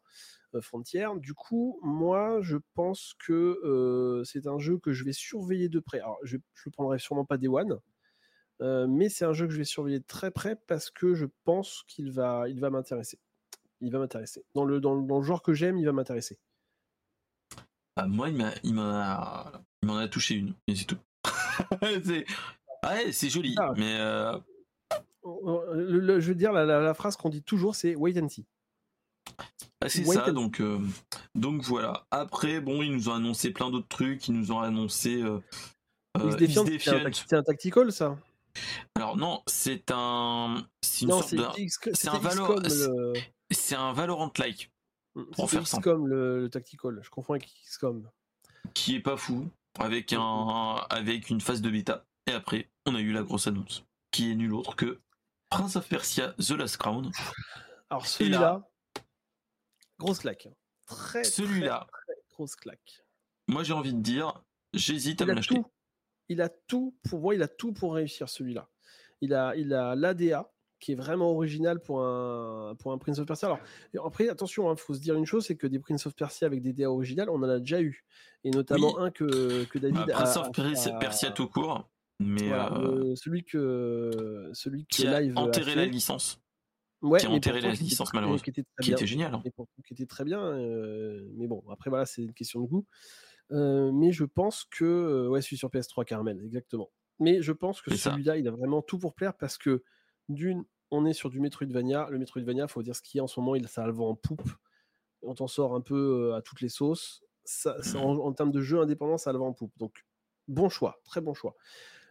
euh, frontière. Du coup, moi, je pense que euh, c'est un jeu que je vais surveiller de près. Alors, je ne le prendrai sûrement pas des One, euh, mais c'est un jeu que je vais surveiller de très près parce que je pense qu'il va, il va m'intéresser. Il va m'intéresser. Dans le, dans, le genre que j'aime, il va m'intéresser. Bah, moi, il m'en a, a, touché une, et c'est tout. c'est ouais, c'est joli, ah. mais. je veux dire, la, la phrase qu'on dit toujours, c'est wait and see. Ah, c'est ça, donc, euh, donc voilà. Après, bon, ils nous ont annoncé plein d'autres trucs. Ils nous ont annoncé. Euh, euh c'est un, tactical, ça Alors, non, c'est un. C'est une sorte C'est un Valorant. C'est un Valorant-like. Mm, XCOM le, le, tactical. Je confonds avec XCOM. Qui est pas fou, avec, un, avec une phase de bêta. Et après, on a eu la grosse annonce, qui est nulle autre que Prince of Persia The Last Crown. Alors celui-là, Grosse claque. Très, Celui-là. grosse claque. Moi, j'ai envie de dire, j'hésite à me l'acheter. Il a tout pour moi, il a tout pour réussir celui-là. Il a, il a l'ADA qui est vraiment original pour un, pour un Prince of Persia. Alors, après, attention, il hein, faut se dire une chose, c'est que des Prince of Persia avec des DA originales, on en a déjà eu. Et notamment un que, que David bah, Prince of Persia, tout court. Mais euh, celui que celui qui, a live enterré la licence ouais, qui a enterré la licence malheureusement, qui était, qui était génial. Hein. qui était très bien, mais bon, après voilà, c'est une question de goût. mais je pense que ouais, celui sur PS3 Carmel, exactement. Mais je pense que celui-là, il a vraiment tout pour plaire parce que d'une, on est sur du Metroidvania. Le Metroidvania, faut dire ce qu'il y a en ce moment, il ça en poupe. On t'en sort un peu à toutes les sauces. Ça, mmh. en, termes de jeu indépendant, ça le en poupe. Donc bon choix, très bon choix.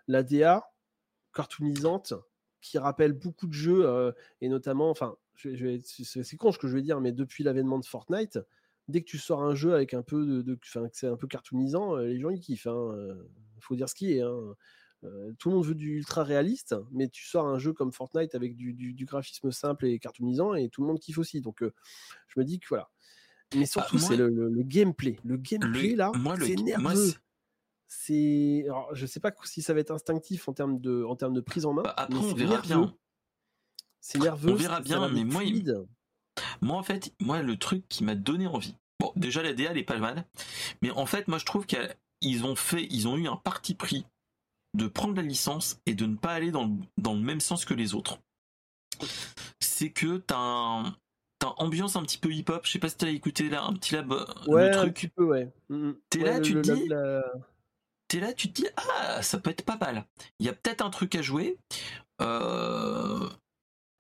La DA cartoonisante, qui rappelle beaucoup de jeux, euh, et notamment, enfin, c'est con ce que je vais dire, mais depuis l'avènement de Fortnite, dès que tu sors un jeu avec un peu de, de c'est un peu cartoonisant, euh, les gens ils kiffent. Hein, euh, faut dire ce qui est. Hein. Tout le monde veut du ultra réaliste, mais tu sors un jeu comme Fortnite avec du, du, graphisme simple et cartoonisant, et tout le monde kiffe aussi. Donc, je me dis que voilà. Mais bah, surtout, c'est le, gameplay. Le gameplay là, c'est nerveux c'est. Je sais pas si ça va être instinctif en termes de, en termes de prise en main. Bah, après, on verra bien. C'est nerveux. On verra bien, mais moi, moi, en fait, moi, le truc qui m'a donné envie. Bon, déjà, la DA, elle est pas mal. Mais en fait, moi, je trouve qu'ils ont fait, ils ont eu un parti pris de prendre la licence et de ne pas aller dans le, dans le même sens que les autres. C'est que t'as un, T'as ambiance un petit peu hip-hop, je sais pas si t'as écouté là un petit lab, ouais, un petit peu, ouais. T'es là, tu te dis, t'es là, tu te dis ah ça peut être pas mal. Il y a peut-être un truc à jouer. Euh...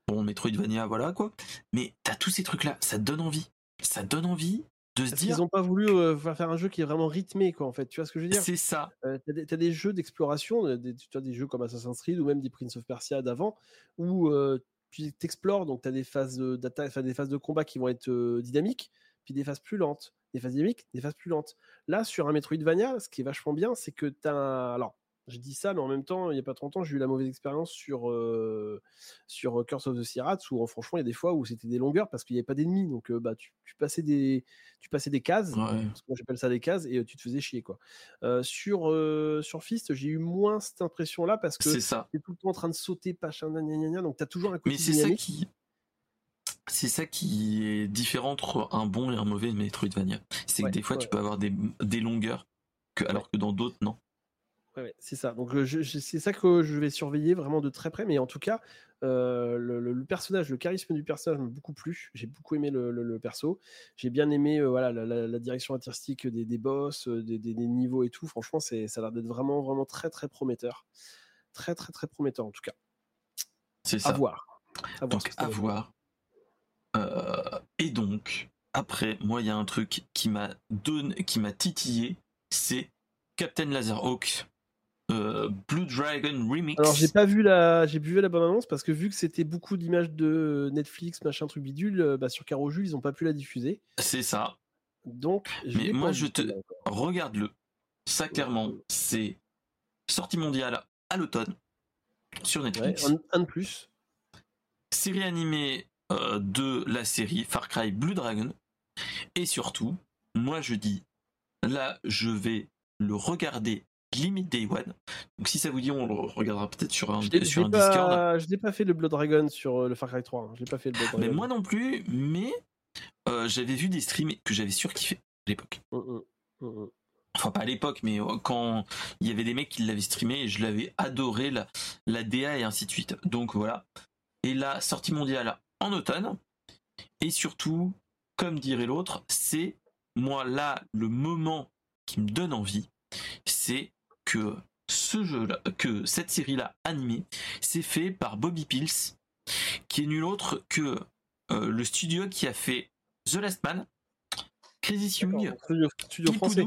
Bon, Metroidvania, voilà quoi. Mais t'as tous ces trucs là, ça te donne envie. Ça te donne envie de se dire. Ils ont pas voulu euh, faire un jeu qui est vraiment rythmé quoi en fait. Tu vois ce que je veux dire? C'est ça. Euh, t'as, des, jeux d'exploration, euh, tu as des jeux comme Assassin's Creed ou même des Prince of Persia d'avant où tu t'explores donc t'as des phases d'attaque, des phases de combat qui vont être dynamiques, puis des phases plus lentes des phases dynamiques, des phases plus lentes. Là, sur un Metroidvania, ce qui est vachement bien, c'est que tu as un... Alors, je dis ça, mais en même temps, il n'y a pas 30 ans, j'ai eu la mauvaise expérience sur, euh, sur Curse of the Sirats, où franchement, il y a des fois où c'était des longueurs parce qu'il n'y avait pas d'ennemis. Donc, euh, bah, tu, passais des, tu passais des cases, parce que j'appelle ça des cases, et euh, tu te faisais chier. quoi. sur, sur Fist, j'ai eu moins cette impression-là parce que tu es tout le temps en train de sauter, pas donc tu as toujours un côté Mais c'est ça qui c'est ça qui est différent entre un bon et un mauvais Metroidvania. C'est que des fois, tu peux avoir des, longueurs, que, alors que dans d'autres, non. Ouais, c'est ça. Donc c'est ça que je vais surveiller vraiment de très près. Mais en tout cas, le, personnage, le charisme du personnage m'a beaucoup plu. J'ai beaucoup aimé le, perso. J'ai bien aimé voilà la, direction artistique des, des boss, des, niveaux et tout. Franchement, c'est ça a l'air d'être vraiment vraiment très très prometteur, très très très prometteur en tout cas. C'est ça. À voir. À voir. Donc, à voir. et donc après, moi, il y a un truc qui m'a donné, qui m'a titillé, c'est Captain Laserhawk euh, Blue Dragon Remix. Alors j'ai pas vu la, j'ai vu la bonne annonce parce que vu que c'était beaucoup d'images de Netflix, machin truc bidule, euh, bah, sur Caro ils ont pas pu la diffuser. C'est ça. Donc, mais moi je te regarde-le. Ça clairement, c'est sortie mondiale à l'automne sur Netflix. un, de plus. Série animée euh, de la série Far Cry Blue Dragon. Et surtout, moi je dis, là je vais le regarder limite Day One. Donc si ça vous dit, on le regardera peut-être sur un, sur un Discord. Je n'ai pas fait le Blood Dragon sur euh, le Far Cry 3. Hein. Je pas fait le Blood Dragon. Mais moi non plus, mais euh, j'avais vu des streams que j'avais surkiffé à l'époque. Mm, mm, mm, enfin, pas à l'époque, mais euh, quand il y avait des mecs qui l'avaient streamé et je l'avais adoré, la, la DA et ainsi de suite. Donc voilà. Et la sortie mondiale en automne. Et surtout, comme dirait l'autre, c'est moi là le moment qui me donne envie, c'est que ce jeu-là, que cette série-là animée, c'est fait par Bobby Pills, qui est nul autre que euh, le studio qui a fait The Last Man, Crazy Young, studio, français.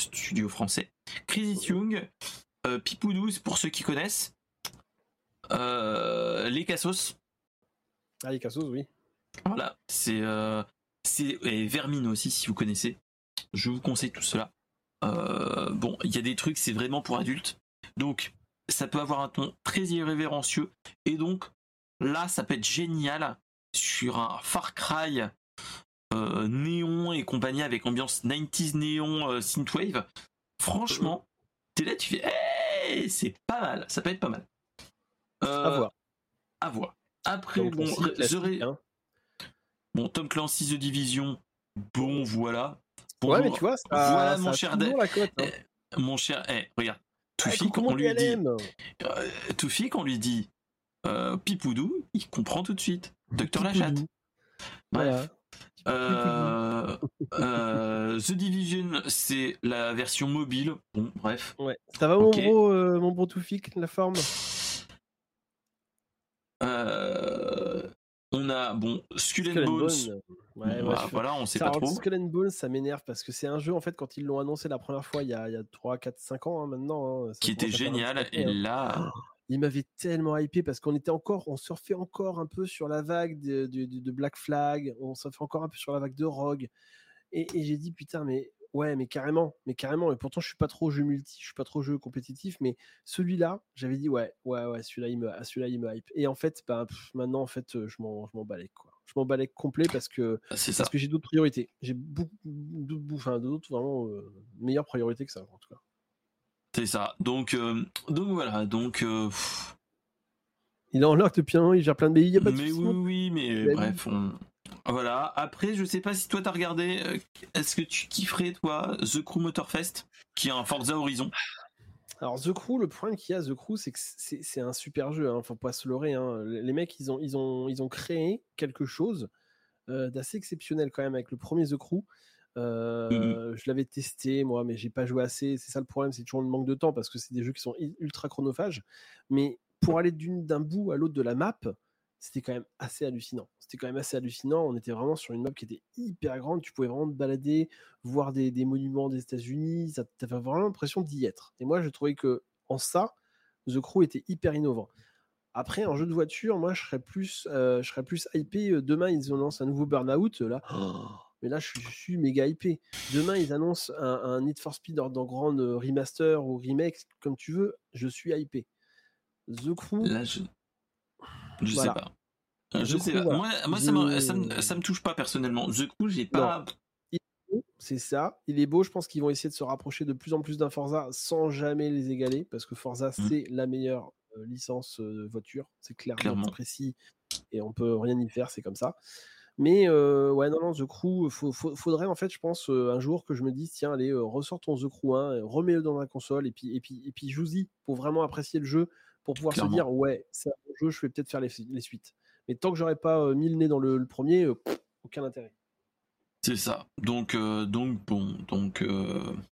Studio français. Crazy Young, euh, Pipoudou, pour ceux qui connaissent, euh, Les Cassos. Ah, les Cassos, oui. Voilà, c'est c'est et Vermine aussi si vous connaissez. Je vous conseille tout cela. Euh, bon, il y a des trucs, c'est vraiment pour adultes. Donc, ça peut avoir un ton très irrévérencieux. Et donc, là, ça peut être génial sur un Far Cry euh, néon et compagnie avec ambiance 90s néon euh, synthwave. Franchement, t'es là, tu fais, hey, c'est pas mal. Ça peut être pas mal. à voir. À voir. Après, bon, hein. bon, Tom Clancy The Division, bon, voilà ouais, mais tu vois, ça, voilà mon cher hein. eh, Mon cher, eh, regarde. Toufik, on lui dit, euh, on lui dit euh, Pipoudou, il comprend tout de suite. Docteur Lachat. Bref. Euh, euh, The Division, c'est la version mobile. Bon, bref. Ouais. Ça va, mon gros, euh, mon bon Toufik, la forme? On a bon Skull, and Bones. Ouais, voilà, on sait pas trop. Skull and Bones, ça m'énerve parce que c'est un jeu en fait quand ils l'ont annoncé la première fois il y a, il y a 3, 4, 5 ans hein, maintenant. Hein, qui était génial et hein. là. il m'avait tellement hypé parce qu'on était encore, on surfait encore un peu sur la vague de, de, Black Flag, on surfait encore un peu sur la vague de Rogue. Et, et j'ai dit putain mais Ouais, mais carrément, mais carrément. Et pourtant, je suis pas trop jeu multi, je suis pas trop jeu compétitif, mais celui-là, j'avais dit ouais, ouais, ouais, celui-là, il me, celui-là, il me hype. Et en fait, bah, maintenant, en fait, je m'en, je m'en balèque quoi. Je m'en balèque complet parce que, ah, parce que j'ai d'autres priorités. J'ai beaucoup, enfin, d'autres vraiment meilleures priorités que ça, en tout cas. C'est ça. Donc, donc voilà. Donc. Il est en lock depuis un an, il gère plein de pays, il y a pas de Mais oui, oui, mais bref, on, voilà. Après, je sais pas si toi t'as regardé. Euh, est-ce que tu kifferais toi The Crew Motorfest, qui est un Forza Horizon? Alors The Crew, le problème qu'il y a The Crew, c'est que c'est un super jeu. Hein, faut pas se leurrer. Hein. Les mecs, ils ont, ils ont, ils ont créé quelque chose euh, d'assez exceptionnel quand même avec le premier The Crew. Euh, mmh je l'avais testé moi, mais j'ai pas joué assez. C'est ça le problème, c'est toujours le manque de temps parce que c'est des jeux qui sont ultra chronophages. Mais pour aller d'un bout à l'autre de la map, c'était quand même assez hallucinant. C'était quand même assez hallucinant. On était vraiment sur une map qui était hyper grande. Tu pouvais vraiment te balader, voir des, monuments des États-Unis. T'avais vraiment l'impression d'y être. Et moi, je trouvais que en ça, The Crew était hyper innovant. Après, en jeu de voiture, moi, je serais plus, euh, je serais plus hypé. Euh, demain, ils annoncent un nouveau Burnout. Là, mais là, je suis, méga hypé. Demain, ils annoncent un, Need for Speed dans grande euh, remaster ou remake, comme tu veux. Je suis hypé. The Crew. Je sais pas. Je sais pas. Moi, moi ça, me, ça, me, touche pas personnellement. The Crew, j'ai pas. C'est ça. Il est beau. Je pense qu'ils vont essayer de se rapprocher de plus en plus d'un Forza sans jamais les égaler parce que Forza, mmh. c'est la meilleure euh, licence de voiture. C'est clairement, clairement, précis et on peut rien y faire. C'est comme ça. Mais ouais, non, non, The Crew, faudrait en fait, je pense, un jour que je me dise, tiens, allez, ressort ton The Crew 1, remets-le dans la console, et puis, et puis, et puis joue-y pour vraiment apprécier le jeu, pour pouvoir se dire, ouais, c'est un bon jeu, je vais peut-être faire les, suites. Mais tant que j'aurais pas mis le nez dans le, premier, aucun intérêt. C'est ça. Donc, donc bon, donc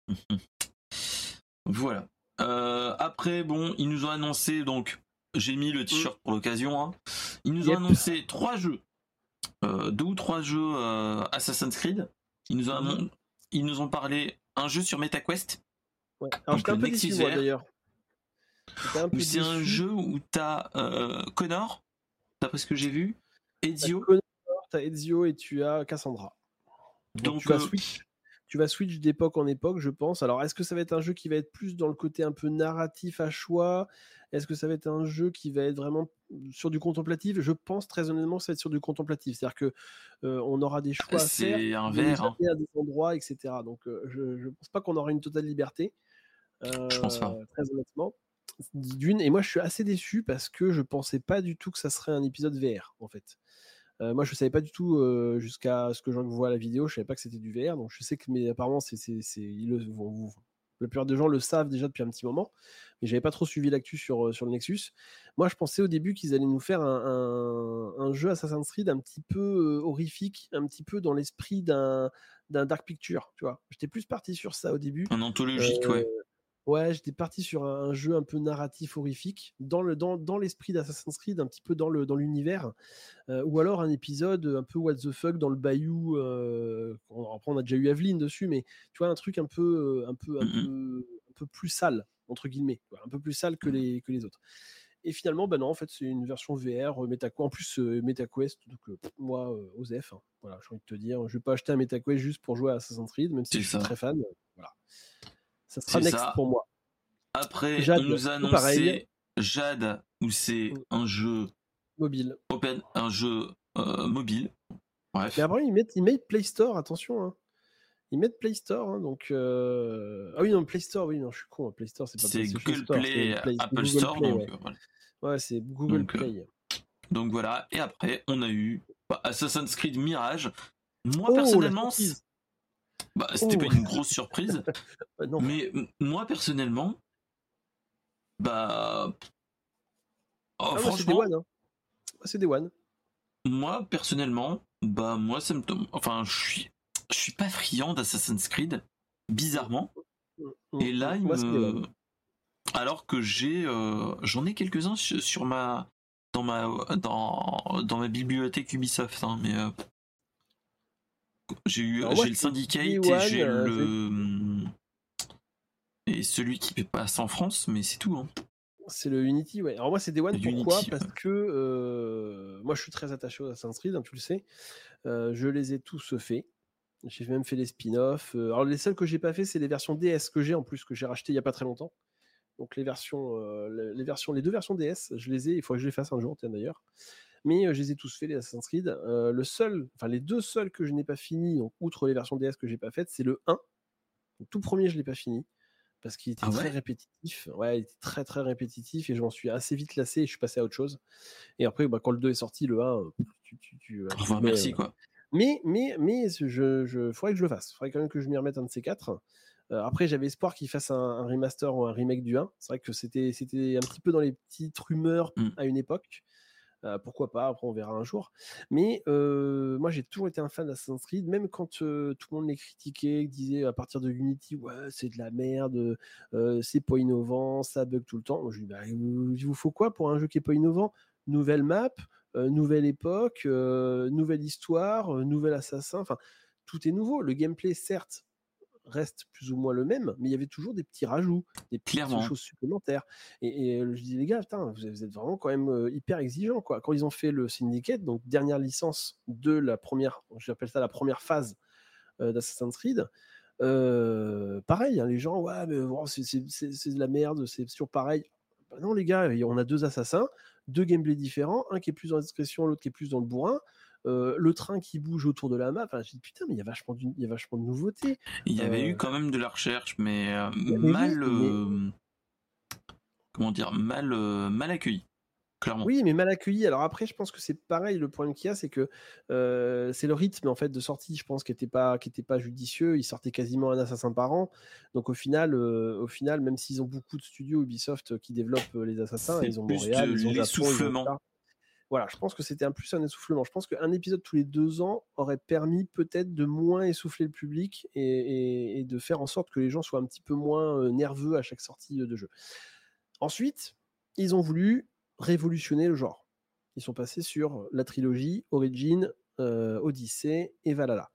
voilà. après, bon, ils nous ont annoncé donc. J'ai mis le mmh. t-shirt pour l'occasion. Hein. Ils nous ont annoncé trois jeux euh, deux ou trois jeux euh, Assassin's Creed. Ils nous, ont, mhm. ils nous ont parlé un jeu sur MetaQuest. Ouais. Alors j'étais un peu d'ailleurs. C'est un jeu où t'as euh, Connor, d'après ce que j'ai vu, Ezio. Connor, t'as Ezio et tu as Cassandra. Donc, tu vas switch tu vas switch d'époque en époque, je pense. Alors, est-ce que ça va être un jeu qui va être plus dans le côté un peu narratif à choix? Est-ce que ça va être un jeu qui va être vraiment sur du contemplatif? Je pense très honnêtement que ça va être sur du contemplatif. C'est-à-dire que euh, on aura des choix à faire, un verre, hein. à des endroits, etc. Donc, euh, je ne pense pas qu'on aura une totale liberté. Euh, je pense pas. Euh, très honnêtement. D'une, et moi je suis assez déçu parce que je pensais pas du tout que ça serait un épisode VR en fait. Euh, moi, je savais pas du tout euh, jusqu'à ce que je vois la vidéo, je savais pas que c'était du VR. Donc, je sais que, mais apparemment, c'est, c'est, le, la plupart des gens le savent déjà depuis un petit moment, mais j'avais pas trop suivi l'actu sur, euh, sur le Nexus. Moi, je pensais au début qu'ils allaient nous faire un, un, jeu Assassin's Creed un petit peu horrifique, un petit peu dans l'esprit d'un, d'un Dark Picture, tu vois. J'étais plus parti sur ça au début. Un anthologique, ouais. Ouais, j'étais parti sur un, jeu un peu narratif horrifique, dans, le, dans, dans l'esprit d'Assassin's Creed, un petit peu dans, le, dans l'univers, euh, ou alors un épisode un peu what the fuck dans le bayou. Euh, après, on a déjà eu Aveline dessus, mais tu vois, un truc un peu, un peu, un peu, un peu plus sale, entre guillemets, un peu plus sale que les, que les autres. Et finalement, ben non, en fait, c'est une version VR, euh, MetaQuest, en plus MetaQuest, donc moi, Osef, hein, voilà, j'ai envie de te dire, je vais pas acheter un MetaQuest juste pour jouer à Assassin's Creed, même si je suis très fan, voilà. Ça sera next pour moi. Après, on nous a annoncé Jade, où c'est mm. un jeu mobile. Open, un jeu euh, mobile. Bref. Mais après, ils mettent, ils mettent Play Store, attention. Hein. Ils mettent Play Store, hein, donc. Euh... Ah oui, non, Play Store, oui, non, je suis con. Play Store, c'est pas C'est Google Play, Apple Store, donc. Ouais, voilà. ouais c'est Google euh, Play. donc voilà, et après, on a eu bah, Assassin's Creed Mirage. Moi, oh, personnellement, bah, c'était pas oh. une grosse surprise. Bah, mais moi, personnellement, bah. Oh, ah, franchement. Hein. C'est des one. Moi, personnellement, bah, moi, ça me tombe. Enfin, je suis. Je suis pas friand d'Assassin's Creed, bizarrement. Mm, mm, Et là, mm. il me. Alors que j'ai. Euh, j'en ai quelques-uns sur ma. Dans ma, dans, dans ma bibliothèque Ubisoft, hein, mais euh, j'ai eu j'ai le Syndicate et j'ai euh, le et celui qui passe en France, mais c'est tout. Hein. C'est le Unity, ouais. Alors moi c'est Day One, pourquoi? Parce que euh, moi je suis très attaché aux Assassin's Creed, hein, tu le sais. Euh, je les ai tous faits. J'ai même fait les spin-offs. alors les seuls que j'ai pas fait, c'est les versions DS que j'ai en plus, que j'ai racheté il y a pas très longtemps. Donc les versions, les versions, les deux versions DS, je les ai. Il faudrait que je les fasse un jour, d'ailleurs mais je les ai tous fait les Assassin's Creed. le seul, enfin les deux seuls que je n'ai pas fini, donc outre les versions DS que j'ai pas faites, c'est le 1. Le tout premier, je l'ai pas fini parce qu'il était ah très répétitif. Ouais, il était très très répétitif et je m'en suis assez vite lassé et je suis passé à autre chose. Et après, bah, quand le 2 est sorti, le 1, tu, tu, tu, merci quoi. Mais mais mais je, je faudrait que je le fasse. Il faudrait quand même que je m'y remette un de ces quatre. après, j'avais espoir qu'il fasse un, remaster ou un remake du 1. C'est vrai que c'était c'était un petit peu dans les petites rumeurs mmh. à une époque. Euh, pourquoi pas, après on verra un jour. Mais euh, moi j'ai toujours été un fan d'Assassin's Creed, même quand euh, tout le monde les critiquait, disait à partir de Unity, ouais, c'est de la merde, c'est pas innovant, ça bug tout le temps. Moi je dis, bah, il vous faut quoi pour un jeu qui est pas innovant? Nouvelle map, nouvelle époque, nouvelle histoire, nouvel assassin, enfin tout est nouveau. Le gameplay, certes, reste plus ou moins le même, mais il y avait toujours des petits rajouts, des petites choses supplémentaires. Et, je dis les gars, vous, êtes vraiment quand même hyper exigeants quoi. Quand ils ont fait le Syndicate, donc dernière licence de la première, j'appelle ça la première phase d'Assassin's Creed. pareil, hein, les gens, ouais, mais c'est de la merde, c'est toujours pareil. Bah non, les gars, on a deux assassins, deux gameplays différents, un qui est plus dans la discrétion, l'autre qui est plus dans le bourrin. Euh, le train qui bouge autour de la map. Enfin, j'ai dit putain, mais il y a vachement, il y a vachement de nouveautés. Il y avait eu euh, quand même de la recherche, mais euh, mal, comment dire, mal, mal accueilli. Oui, mais mal accueilli. Alors après, je pense que c'est pareil. Le problème qu'il y a, c'est que c'est le rythme en fait de sortie. Je pense qui n'était pas, qui était pas judicieux. Ils sortaient quasiment un assassin par an. Donc au final, au final, même s'ils ont beaucoup de studios Ubisoft qui développent les assassins, ils ont Montréal, ils ont Japon, voilà, je pense que c'était un plus un essoufflement. Je pense qu'un épisode tous les deux ans aurait permis peut-être de moins essouffler le public et, de faire en sorte que les gens soient un petit peu moins nerveux à chaque sortie de jeu. Ensuite, ils ont voulu révolutionner le genre. Ils sont passés sur la trilogie Origin, Odyssey et Valhalla.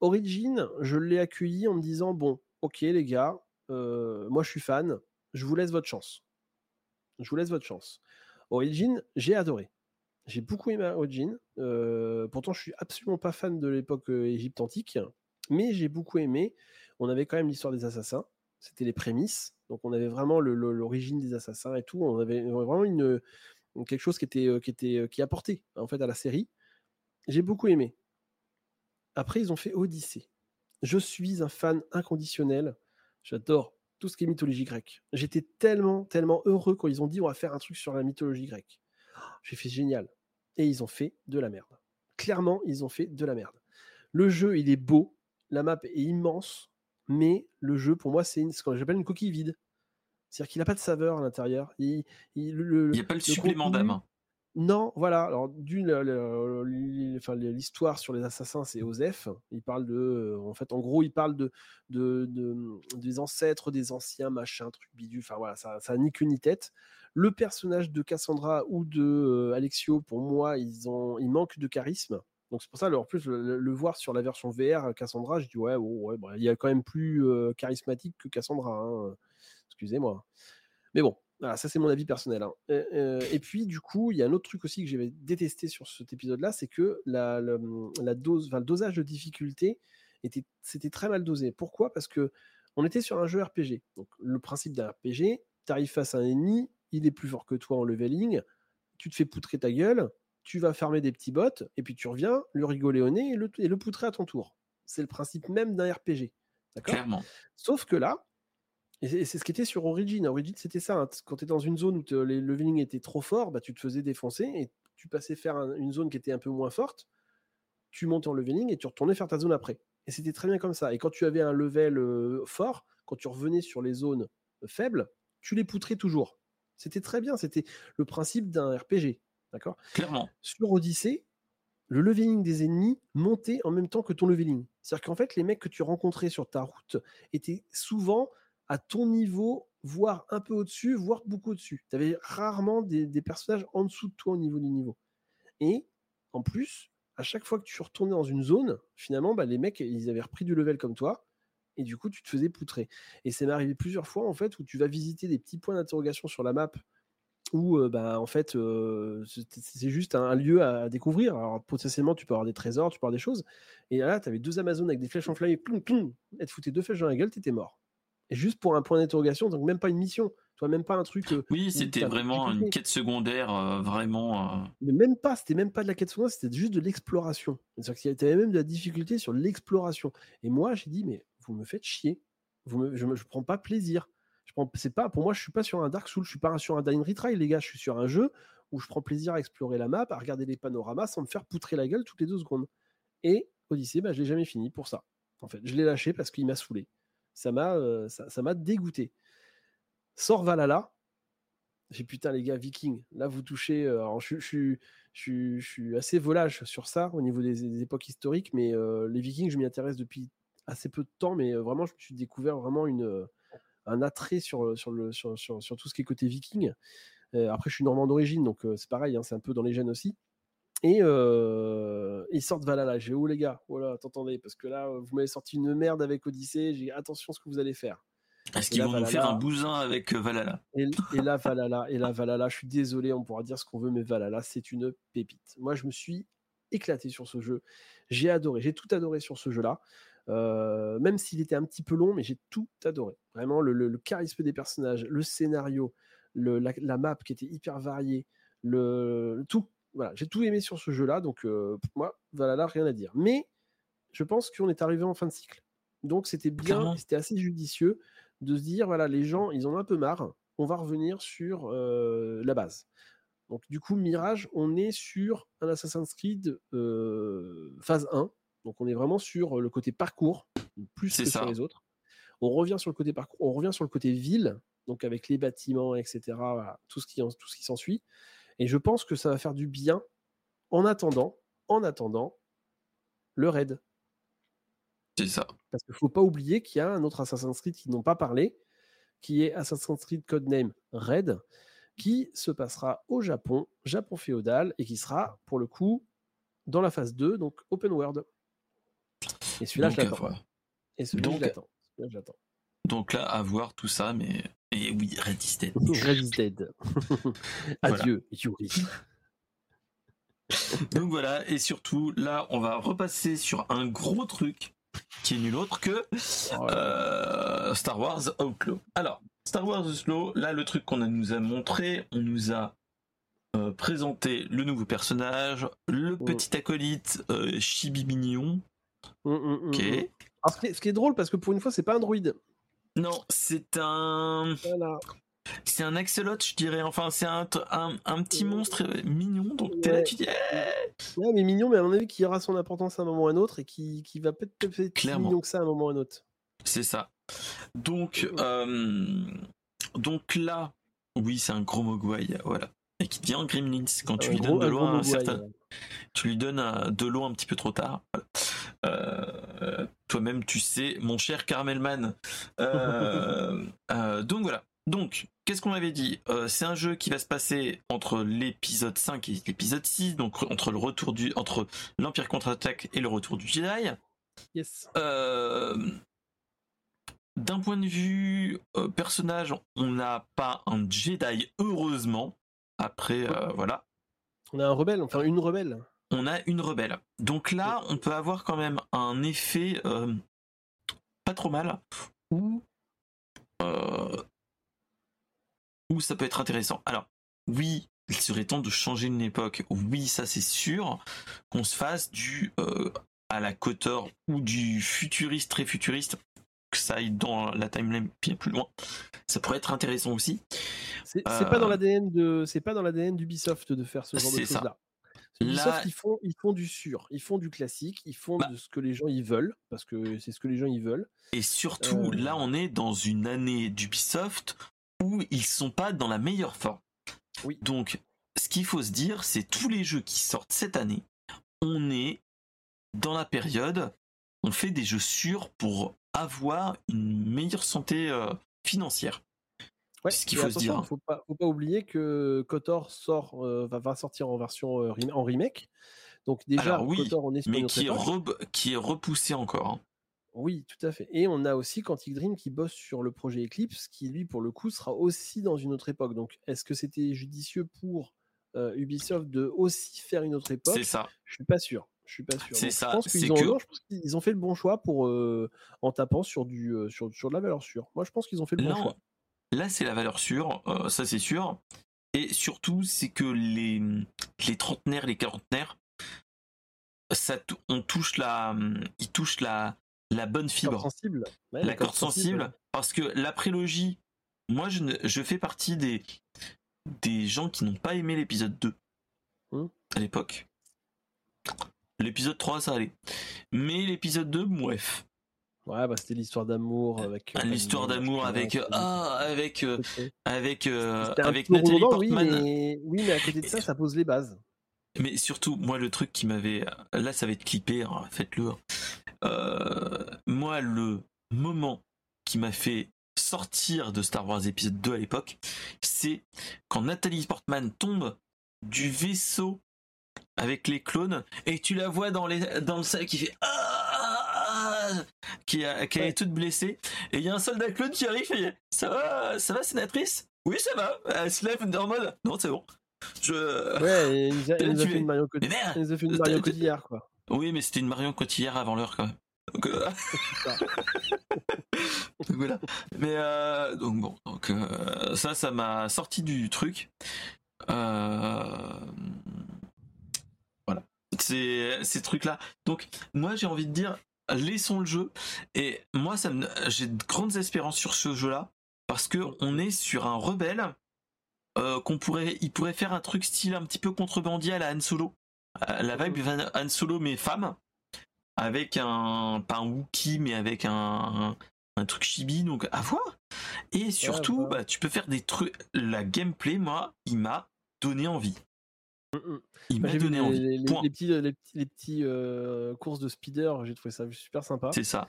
Origin, je l'ai accueilli en me disant bon, ok les gars, moi je suis fan, je vous laisse votre chance. Je vous laisse votre chance. Origin, j'ai adoré. J'ai beaucoup aimé Origin. pourtant, je suis absolument pas fan de l'époque Égypte antique, mais j'ai beaucoup aimé. On avait quand même l'histoire des assassins. C'était les prémices. Donc, on avait vraiment l'origine des assassins et tout. On avait vraiment une, quelque chose qui était, qui était, qui apportait en fait à la série. J'ai beaucoup aimé. Après, ils ont fait Odyssée. Je suis un fan inconditionnel. J'adore tout ce qui est mythologie grecque. J'étais tellement, tellement heureux quand ils ont dit on va faire un truc sur la mythologie grecque. J'ai fait génial. Et ils ont fait de la merde. Clairement, ils ont fait de la merde. Le jeu, il est beau, la map est immense, mais le jeu, pour moi, c'est ce que j'appelle une coquille vide. C'est-à-dire qu'il n'a pas de saveur à l'intérieur. Il n'y a pas le, supplément d'âme. Non, voilà. Alors, d'une, l'histoire sur les assassins, c'est Osef. Il parle de, en fait, en gros, il parle de, de, des ancêtres, des anciens, machin, truc bidule. Enfin voilà, ça, ça ni queue ni tête. Le personnage de Cassandra ou de euh, Alexio, pour moi, ils ont, ils manquent de charisme. Donc c'est pour ça, en plus, le, voir sur la version VR, Cassandra, je dis ouais, ouais, il y a quand même plus euh, charismatique que Cassandra. Hein. Excusez-moi. Mais bon, voilà, ça c'est mon avis personnel. Hein. Et, puis du coup, il y a un autre truc aussi que j'avais détesté sur cet épisode-là, c'est que la, la, dose, le dosage de difficulté était, c'était très mal dosé. Pourquoi? Parce que on était sur un jeu RPG. Donc le principe d'un RPG, tu arrives face à un ennemi, il est plus fort que toi en leveling, tu te fais poutrer ta gueule, tu vas fermer des petits bots, et puis tu reviens, lui rigoler au nez et le, et le poutrer à ton tour. C'est le principe même d'un RPG. D'accord? Sauf que là, et c'est ce qui était sur Origin. Origin, c'était ça. Hein. Quand tu es dans une zone où les leveling étaient trop forts, bah, tu te faisais défoncer et tu passais faire une zone qui était un peu moins forte. Tu montais en leveling et tu retournais faire ta zone après. Et c'était très bien comme ça. Et quand tu avais un level fort, quand tu revenais sur les zones faibles, tu les poutrais toujours. C'était très bien. C'était le principe d'un RPG. D'accord? Clairement. Sur Odyssey, le leveling des ennemis montait en même temps que ton leveling. C'est-à-dire qu'en fait, les mecs que tu rencontrais sur ta route étaient souvent à ton niveau, voire un peu au-dessus, voire beaucoup au-dessus. Tu avais rarement des, personnages en dessous de toi au niveau du niveau. Et en plus, à chaque fois que tu retournais dans une zone, finalement, bah, les mecs, ils avaient repris du level comme toi. Et du coup, tu te faisais poutrer. Et c'est m'est arrivé plusieurs fois, en fait, où tu vas visiter des petits points d'interrogation sur la map où euh, bah, en fait euh, c'est juste un, lieu à découvrir. Alors potentiellement tu peux avoir des trésors, tu peux avoir des choses. Et là, tu avais deux Amazones avec des flèches enflammées, ploum, ploum, elles te foutaient deux flèches dans la gueule, t'étais mort juste pour un point d'interrogation, donc même pas une mission, toi même pas un truc. Euh, oui, c'était vraiment une quête secondaire, euh, vraiment. Euh. Mais même pas, c'était même pas de la quête secondaire, c'était juste de l'exploration. C'est-à-dire qu'il y avait même de la difficulté sur l'exploration. Et moi, j'ai dit, mais vous me faites chier. Vous je, ne prends pas plaisir. Je prends, c'est pas, pour moi, je suis pas sur un Dark Souls, je suis pas sur un Dying Retry, les gars. Je suis sur un jeu où je prends plaisir à explorer la map, à regarder les panoramas sans me faire poutrer la gueule toutes les deux secondes. Et Odyssey, bah, je l'ai jamais fini pour ça. En fait, je l'ai lâché parce qu'il m'a saoulé ça m'a euh, ça, m'a dégoûté. Sort Valhalla. J'ai putain les gars, Vikings. Là vous touchez. Euh, alors, je, je, je, suis assez volage sur ça au niveau des, époques historiques, mais euh, les Vikings, je m'y intéresse depuis assez peu de temps, mais vraiment je me suis découvert vraiment une un attrait sur, sur, le, sur, sur, sur, tout ce qui est côté viking. après, je suis normand d'origine, donc c'est pareil, hein, c'est un peu dans les gènes aussi. Et ils sortent Valhalla. J'ai oh les gars, voilà, t'entendez, parce que là, vous m'avez sorti une merde avec Odyssée. J'ai attention à ce que vous allez faire. Est-ce qu'ils vont nous faire un bousin avec Valhalla et, là, Valhalla, et là, Valhalla, je suis désolé, on pourra dire ce qu'on veut, mais Valhalla, c'est une pépite. Moi, je me suis éclaté sur ce jeu. J'ai adoré, j'ai tout adoré sur ce jeu-là. même s'il était un petit peu long, mais j'ai tout adoré. Vraiment, le, charisme des personnages, le scénario, le, la, map qui était hyper variée, le, tout, voilà, j'ai tout aimé sur ce jeu-là, donc euh, moi, Valhalla, rien à dire. Mais je pense qu'on est arrivé en fin de cycle. Donc c'était bien, c'était assez judicieux de se dire, voilà, les gens, ils ont un peu marre, on va revenir sur euh, la base. Donc du coup, Mirage, on est sur un Assassin's Creed phase 1. Donc on est vraiment sur le côté parcours, plus que sur les autres. On revient sur le côté parcours, on revient sur le côté ville, donc avec les bâtiments, etc. tout ce qui, tout ce qui s'ensuit. Et je pense que ça va faire du bien en attendant, en attendant, le raid. C'est ça. Parce qu'il ne faut pas oublier qu'il y a un autre Assassin's Creed qui n'ont pas parlé, qui est Assassin's Creed Codename Red, qui se passera au Japon, Japon féodal, et qui sera, pour le coup, dans la phase 2, donc open world. Et celui-là, je l'attends. Et celui-là, je l'attends. Donc là, à voir tout ça, mais. Et oui, Red is dead. Red is dead. Adieu, Yuri. Donc voilà, et surtout, là, on va repasser sur un gros truc qui est nul autre que euh, Star Wars Outlaw. Alors, Star Wars Outlaw, là, le truc qu'on nous a montré, on nous a euh, présenté le nouveau personnage, le mm. petit acolyte euh, Chibi Mignon. Mm, mm, ce, qui est, drôle, parce que pour une fois, c'est pas un druide. Non, c'est un. Voilà. C'est un axolot, je dirais. Enfin, c'est un, un, petit monstre mignon. Donc, t'es là, tu dis. Eh ouais, mais mignon, mais à mon avis, qui aura son importance à un moment ou à un autre et qui, qui va peut-être être plus mignon que ça à un moment ou à un autre. C'est ça. Donc, euh, donc là, oui, c'est un gros mogwai, voilà. Et qui devient Gremlins quand tu lui donnes de l'eau un certain. Tu lui donnes de l'eau un petit peu trop tard. Euh, toi-même, tu sais, mon cher Caramelman. Euh, donc voilà. Donc, qu'est-ce qu'on avait dit? Euh, C'est un jeu qui va se passer entre l'épisode 5 et l'épisode 6, donc entre le retour du entre l'Empire contre-attaque et le retour du Jedi. Yes. Euh, d'un point de vue euh, personnage, on n'a pas un Jedi, heureusement. Après, voilà. On a un rebelle, enfin une rebelle. On a une rebelle. Donc là, on peut avoir quand même un effet pas trop mal où où ça peut être intéressant. Alors, oui, il serait temps de changer une époque. Oui, ça c'est sûr. Qu'on se fasse du euh, à la Cotor ou du futuriste très futuriste, que ça aille dans la timeline bien plus loin. Ça pourrait être intéressant aussi. C'est pas dans euh, l'ADN de, c'est pas dans l'ADN d'Ubisoft de faire ce genre de choses là. Ubisoft, ils font, ils font du sûr, ils font du classique, ils font bah de ce que les gens ils veulent, parce que c'est ce que les gens ils veulent. Et surtout, là, euh. on est dans une année d'Ubisoft où ils sont pas dans la meilleure forme. Oui. Donc, ce qu'il faut se dire, c'est tous les jeux qui sortent cette année, on est dans la période, on fait des jeux sûrs pour avoir une meilleure santé euh, financière. Ouais, ce qu'il faut se dire. Faut pas, faut pas oublier que Kotor sort, euh, va, sortir en version euh, en remake. Donc déjà, Kotor, on est sur mais qui est, qui est repoussé encore. Hein. Oui, tout à fait. Et on a aussi Quantic Dream qui bosse sur le projet Eclipse, qui lui, pour le coup, sera aussi dans une autre époque. Donc, est-ce que c'était judicieux pour euh, Ubisoft de aussi faire une autre époque? C'est ça. Je suis pas sûr. Je suis pas sûr. C'est ça. Je pense qu'ils ont, ont, fait le bon choix pour euh, en tapant sur du euh, sur, sur de la valeur sûre. Moi, je pense qu'ils ont fait le bon choix. Là, c'est la valeur sûre, ça c'est sûr. Et surtout, c'est que les les trentenaires, les quarantenaires, ça, on touche la, ils touchent la la bonne fibre. Sensible. la, corde sensible. Parce que la prélogie, moi je, je fais partie des, des gens qui n'ont pas aimé l'épisode 2 hmm. à l'époque. L'épisode 3 ça allait. Mais l'épisode 2, bref. Ouais, bah c'était l'histoire d'amour avec. Euh, l'histoire d'amour avec ah avec euh, avec euh, avec Nathalie Portman. Oui mais, oui, mais à côté de ça, ça pose les bases. Mais surtout, moi, le truc qui m'avait. Là, ça va être clippé, hein, faites-le. Euh, moi, le moment qui m'a fait sortir de Star Wars épisode 2 à l'époque, c'est quand Nathalie Portman tombe du vaisseau avec les clones et tu la vois dans, les, dans le salle qui fait ah qui, a, qui est toute blessée et il y a un soldat clone qui arrive et ça va ça va sénatrice? Oui ça va elle se lève en mode non c'est bon je ouais il nous a, fait une Marion Cotillard quoi oui, mais c'était une Marion Cotillard avant l'heure quand même. Donc, euh, voilà. Mais euh, donc bon, donc euh, ça, ça m'a sorti du truc. Voilà. C'est ces trucs-là. Donc moi, j'ai envie de dire, laissons le jeu. Et moi, ça me, j'ai de grandes espérances sur ce jeu-là parce que on est sur un rebelle euh, qu'on pourrait, il pourrait faire un truc style un petit peu contrebandier à la Han Solo. Euh, la vibe Van- Han Solo mais femme, avec un pas un Wookie mais avec un, un truc chibi donc à voir. Et surtout, bah, tu peux faire des trucs. La gameplay, moi, il m'a donné envie. Il m'a donné les, envie. les- les- les petits, les petits, les petits, euh, courses de speeder, j'ai trouvé ça super sympa. C'est ça.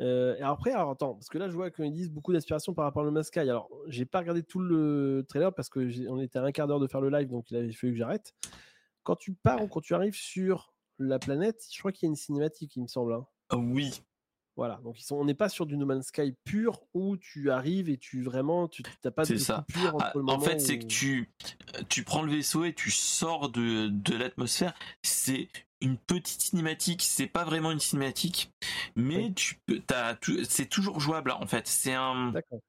Euh, et après, alors attends, parce que là, je vois qu'ils disent beaucoup d'inspiration par rapport au No Man's Sky. Alors, j'ai pas regardé tout le trailer parce que on était à un quart d'heure de faire le live, donc il avait fallu que j'arrête. Quand tu pars ou quand tu arrives sur la planète, je crois qu'il y a une cinématique, il me semble. hein. Oui, Voilà, donc ils sont, on n'est pas sur du No Man's Sky pur où tu arrives et tu vraiment, tu n'as pas de C'est ça. entre Ah, le en fait, c'est que où- tu, tu prends le vaisseau et tu sors de, de l'atmosphère. C'est une petite cinématique, c'est pas vraiment une cinématique, mais Oui. tu peux, t'as tout- c'est toujours jouable en fait. C'est un, D'accord.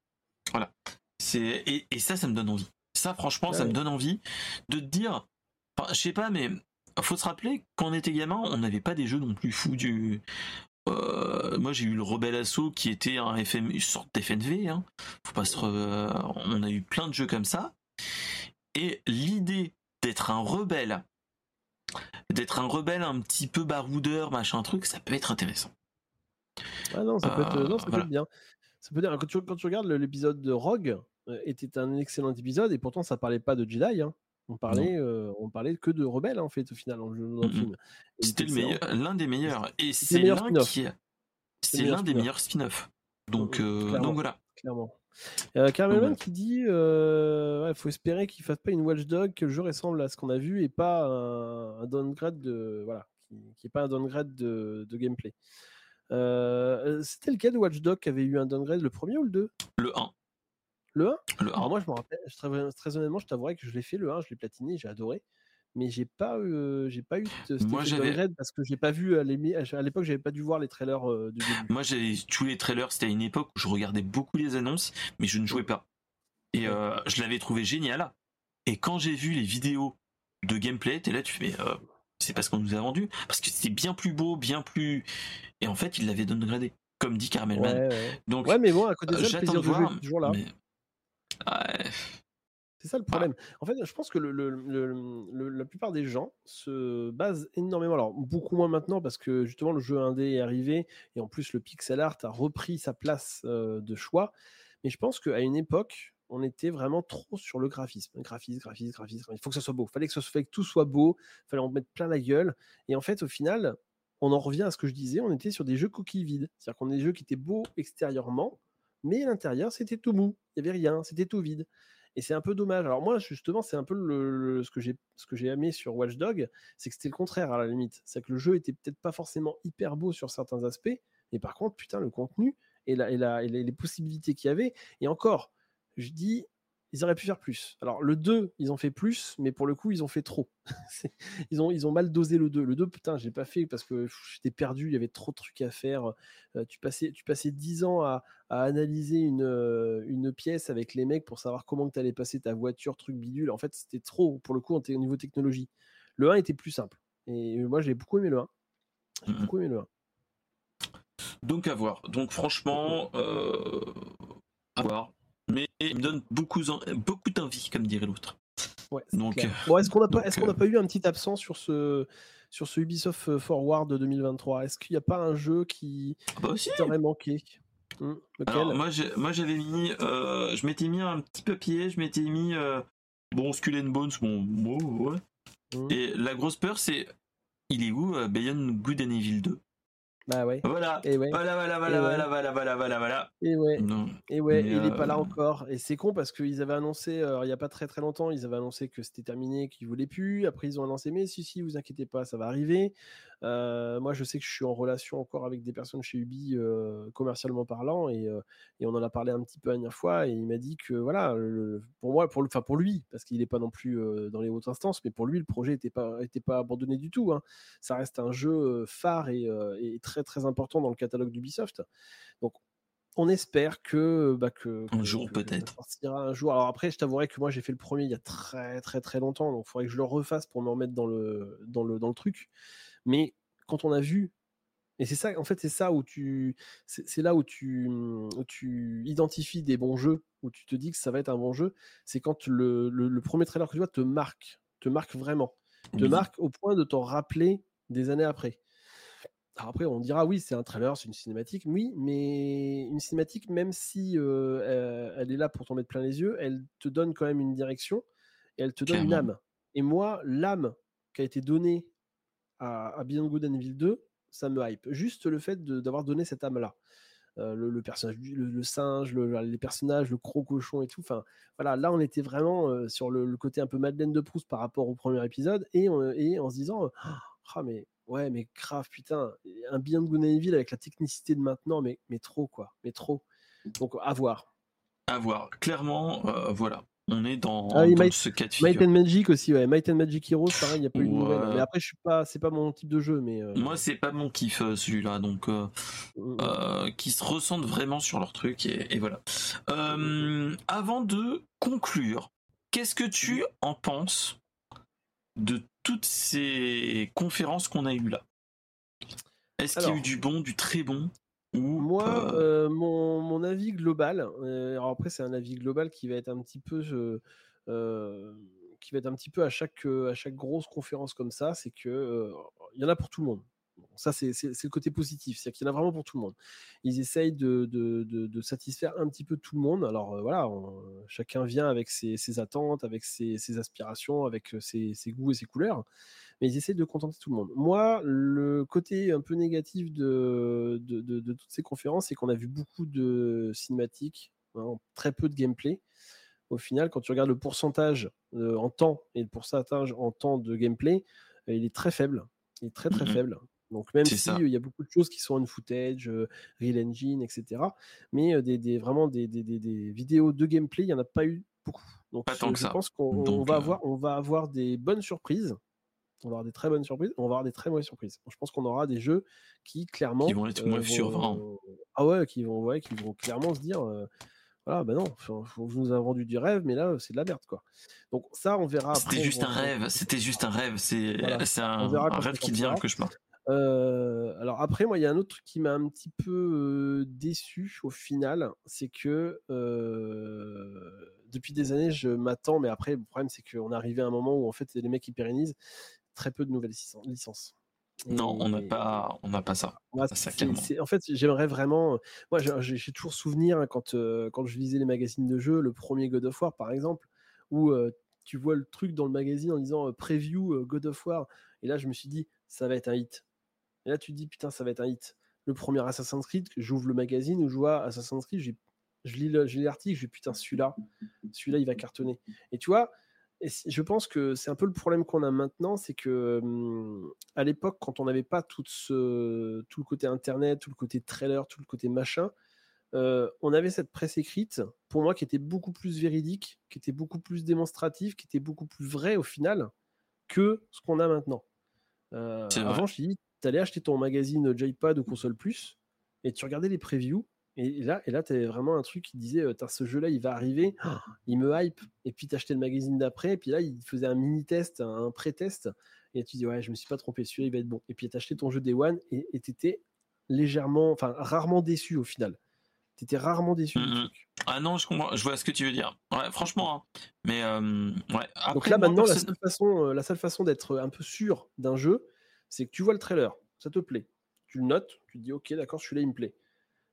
c'est et, et ça, ça me donne envie. Ça, franchement, ça Ouais. me donne envie de te dire, je sais pas, mais faut se rappeler quand on était gamin, on n'avait pas des jeux non plus fous du. Euh, moi, j'ai eu le Rebel Assault qui était un FM, une sorte d'FNV. Hein. Faut pas se. re- On a eu plein de jeux comme ça. Et l'idée d'être un rebelle, d'être un rebelle un petit peu baroudeur, machin truc, ça peut être intéressant. Ah non, ça peut être, Euh, non, ça peut voilà. être bien. Ça peut dire, quand, tu, quand tu regardes l'épisode de Rogue, euh, était un excellent épisode et pourtant ça parlait pas de Jedi. hein. On parlait, euh, on parlait que de rebelles en fait au final dans le, jeu- dans le Mhm. film. Il C'était était le meilleur, l'un des meilleurs. Et le c'est l'un qui, le c'est l'un des meilleurs spin-off. Donc, Mhm, euh, donc voilà. clairement. Euh, Carmelman qui dit euh, ouais, faut espérer qu'il fasse pas une Watchdog, que le jeu ressemble à ce qu'on a vu et pas un, un downgrade de voilà, qui, qui est pas un downgrade de, de gameplay. Euh, C'était lequel de Watchdog qui avait eu un downgrade, le premier ou le 2 Le 1. Le 1 Le 1. Alors moi je me rappelle, je- très, très honnêtement, je t'avouerai que je l'ai fait le 1, je l'ai platiné, j'ai adoré. Mais j'ai pas, euh, j'ai pas eu de Moi, downgrade parce que j'ai pas vu à l'émi- à l'époque, j'avais pas dû voir les trailers euh, début. Moi, j'avais tous les trailers. C'était à une époque où je regardais beaucoup les annonces, mais je ne jouais pas. Et euh, je l'avais trouvé génial. Et quand j'ai vu les vidéos de gameplay, t'es là, tu fais, euh, c'est parce qu'on nous a vendu. Parce que c'était bien plus beau, bien plus. Et en fait, il l'avait downgradé, comme dit Carmel Ouais, Man. ouais. Donc, Ouais, mais bon, à côté de euh, ça, le j'attends plaisir de jouer voir. toujours là. mais- C'est ça le problème. En fait, je pense que la plupart des gens se basent énormément, alors beaucoup moins maintenant parce que justement le jeu indé est arrivé et en plus le pixel art a repris sa place euh, de choix. Mais je pense qu'à une époque, on était vraiment trop sur le graphisme. Graphisme, graphisme, graphisme. Il faut que ça soit beau. Fallait que, que tout soit beau. Fallait en mettre plein la gueule. Et en fait, au final, on en revient à ce que je disais. On était sur des jeux coquilles vides. C'est-à-dire qu'on a des jeux qui étaient beaux extérieurement, mais l'intérieur, c'était tout mou. Il n'y avait rien. C'était tout vide. Et c'est un peu dommage. Alors moi, justement, c'est un peu le, ce que j'ai aimé sur Watch Dog, c'est que c'était le contraire à la limite. C'est que le jeu était peut-être pas forcément hyper beau sur certains aspects, mais par contre, putain, le contenu et, la, et, la, et les possibilités qu'il y avait. Et encore, je dis, ils auraient pu faire plus. Alors le 2, ils ont fait plus, mais pour le coup, ils ont fait trop. Ils, ont, ils ont mal dosé le 2. Le 2, putain, je l'ai pas fait parce que j'étais perdu, il y avait trop de trucs à faire. Euh, tu, passais, tu passais 10 ans à, à analyser une, euh, une pièce avec les mecs pour savoir comment tu allais passer ta voiture, truc bidule. En fait, c'était trop pour le coup au niveau technologie. Le 1 était plus simple. Et moi, j'ai beaucoup aimé le 1. J'ai beaucoup aimé le 1. Donc à voir. Donc franchement, euh, à voir. Mais il me donne beaucoup, beaucoup d'envie, comme dirait l'autre. Ouais, c'est Donc. Bon, est-ce qu'on n'a pas, donc, est-ce qu'on euh, pas eu un petit absent sur ce, sur ce Ubisoft euh, Forward 2023 Est-ce qu'il n'y a pas un jeu qui Ah bah t'aurait manqué? Hmm, Alors moi, j'avais mis, euh, je m'étais mis un petit papier, je m'étais mis euh, bon Skull and Bones, bon, bon, ouais. Hmm. Et la grosse peur c'est, il est où euh, Beyond Good and Evil 2 Bah ouais. Voilà, Et ouais. voilà, voilà, voilà, Et ouais. voilà, voilà, voilà, voilà, voilà. Et ouais. Non. Et ouais, Mais, il est pas là euh, encore. Et c'est con parce qu'ils avaient annoncé, euh, il y a pas très très longtemps, ils avaient annoncé que c'était terminé, qu'ils voulaient plus. Après, ils ont annoncé, mais si, si, vous inquiétez pas, ça va arriver. Euh, moi, je sais que je suis en relation encore avec des personnes chez Ubi, euh, commercialement parlant, et, euh, et on en a parlé un petit peu la dernière fois. Et il m'a dit que voilà, le- pour moi, pour, le- enfin pour lui, parce qu'il n'est pas non plus dans les hautes instances, mais pour lui, le projet n'était pas, était pas abandonné du tout. hein. Ça reste un jeu phare et, et très très important dans le catalogue d'Ubisoft. Donc, on espère que, bah, que Un que- jour, peut-être. sortira un jour. Alors après, je t'avouerai que moi j'ai fait le premier il y a très très très longtemps, donc il faudrait que je le refasse pour me remettre dans le dans le dans le truc. Mais quand on a vu Et c'est ça, en fait, c'est ça où tu, c'est là où tu, où tu identifies des bons jeux, où tu te dis que ça va être un bon jeu. C'est quand le, le, premier trailer que tu vois te marque, te marque vraiment, te marque au point de t'en rappeler des années après. après, on dira oui, c'est un trailer, c'est une cinématique, oui, mais une cinématique, même si euh, elle est là pour t'en mettre plein les yeux, elle te donne quand même une direction et elle te donne une âme. Et moi, l'âme qui a été donnée à, à Beyond Good and Evil 2, ça me hype. Juste le fait d'avoir donné cette âme-là. Euh, le, personnage, le, singe, les personnages, le croc-cochon et tout. Enfin, voilà, là, on était vraiment euh, sur le, côté un peu Madeleine de Proust par rapport au premier épisode et, en se disant, ah, mais ouais, mais grave, putain, un Beyond Good and avec la technicité de maintenant, mais, mais trop, quoi, mais trop. Donc, à voir. À voir. Clairement, euh, voilà on est dans, ah ce cas de figure. Might and Magic aussi, ouais. Might and Magic Heroes, pareil, il n'y a pas eu de nouvelles. Mais après, je suis pas, c'est pas mon type de jeu. Mais euh, Moi, c'est pas mon kiff euh, celui-là, donc euh, mm, mm. qui se ressentent vraiment sur leur truc et, voilà. avant de conclure, qu'est-ce que tu en penses de toutes ces conférences qu'on a eues là? Est-ce qu'il y a eu du bon, du très bon? Moi, euh, mon, mon, avis global, euh, alors après c'est un avis global qui va être un petit peu, euh, qui va être un petit peu à chaque, à chaque grosse conférence comme ça, c'est que il y en a pour tout le monde. Ça c'est le côté positif, c'est qu'il y en a vraiment pour tout le monde. Ils essayent de, de, de, satisfaire un petit peu tout le monde. Alors voilà, chacun vient avec ses, ses attentes, avec ses, ses, aspirations, avec ses, ses goûts et ses couleurs mais ils essaient de contenter tout le monde. Moi, le côté un peu négatif de, de, toutes ces conférences, c'est qu'on a vu beaucoup de cinématiques, hein, très peu de gameplay. Au final, quand tu regardes le pourcentage euh, en temps et le pourcentage en temps de gameplay, euh, il est très faible. Il est très très mmh faible. Donc même s'il il y a beaucoup de choses qui sont en footage, euh, Real Engine, etc. Mais des, vraiment des, des, vidéos de gameplay, il n'y en a pas eu beaucoup. Donc je, pense qu'on va, avoir, on va avoir des bonnes surprises. On va avoir des très bonnes surprises, on va avoir des très mauvaises surprises. Je pense qu'on aura des jeux qui clairement qui vont être moins euh, Ah ouais, qui vont, ouais, qui vont clairement se dire, euh, voilà, ben non, vous nous avez vendu du rêve, mais là c'est de la merde quoi. Donc ça, on verra. C'était juste un rêve. C'était juste un rêve. C'est un, rêve qui devient un cauchemar. Euh, alors après, moi, il y a un autre truc qui m'a un petit peu déçu au final, c'est que depuis des années, je m'attends, mais après, le problème, c'est qu'on est arrivé à un moment où en fait, les mecs qui pérennisent très peu de nouvelles licences. non, on n'a pas, on n'a pas ça. en fait, j'aimerais vraiment. Moi, j'ai toujours souvenir hein, quand quand je lisais les magazines de jeux, le premier God of War, par exemple, où tu vois le truc dans le magazine en disant preview God of War, et là, je me suis dit, ça va être un hit. Et là, tu te dis, putain, ça va être un hit. Le premier Assassin's Creed, j'ouvre le magazine où je vois Assassin's Creed, je lis l'article, je dis, putain, celui-là, celui-là, il va cartonner. Et tu vois, et je pense que c'est un peu le problème qu'on a maintenant, c'est que à l'époque, quand on n'avait pas tout, ce, tout le côté internet, tout le côté trailer, tout le côté machin, on avait cette presse écrite, pour moi, qui était beaucoup plus véridique, qui était beaucoup plus démonstrative, qui était beaucoup plus vrai au final que ce qu'on a maintenant. avant, je dis, tu allais acheter ton magazine J-Pad ou Console Plus et tu regardais les previews et là, et là tu avais vraiment un truc qui disait ce jeu-là, il va arriver, il me hype. Et puis, tu achetais le magazine d'après, et puis là, il faisait un mini-test, un pré-test. Et tu dis, ouais, je me suis pas trompé, celui-là, il va être bon. Et puis, tu acheté ton jeu Day One, et tu étais légèrement, enfin, rarement déçu au final. Tu étais rarement déçu. Ah non, je comprends, je vois ce que tu veux dire. Ouais, franchement. Hein. Mais, ouais. Donc là, maintenant, la seule, façon, la seule façon d'être un peu sûr d'un jeu, c'est que tu vois le trailer, ça te plaît. Tu le notes, tu te dis, ok, d'accord, celui-là, il me plaît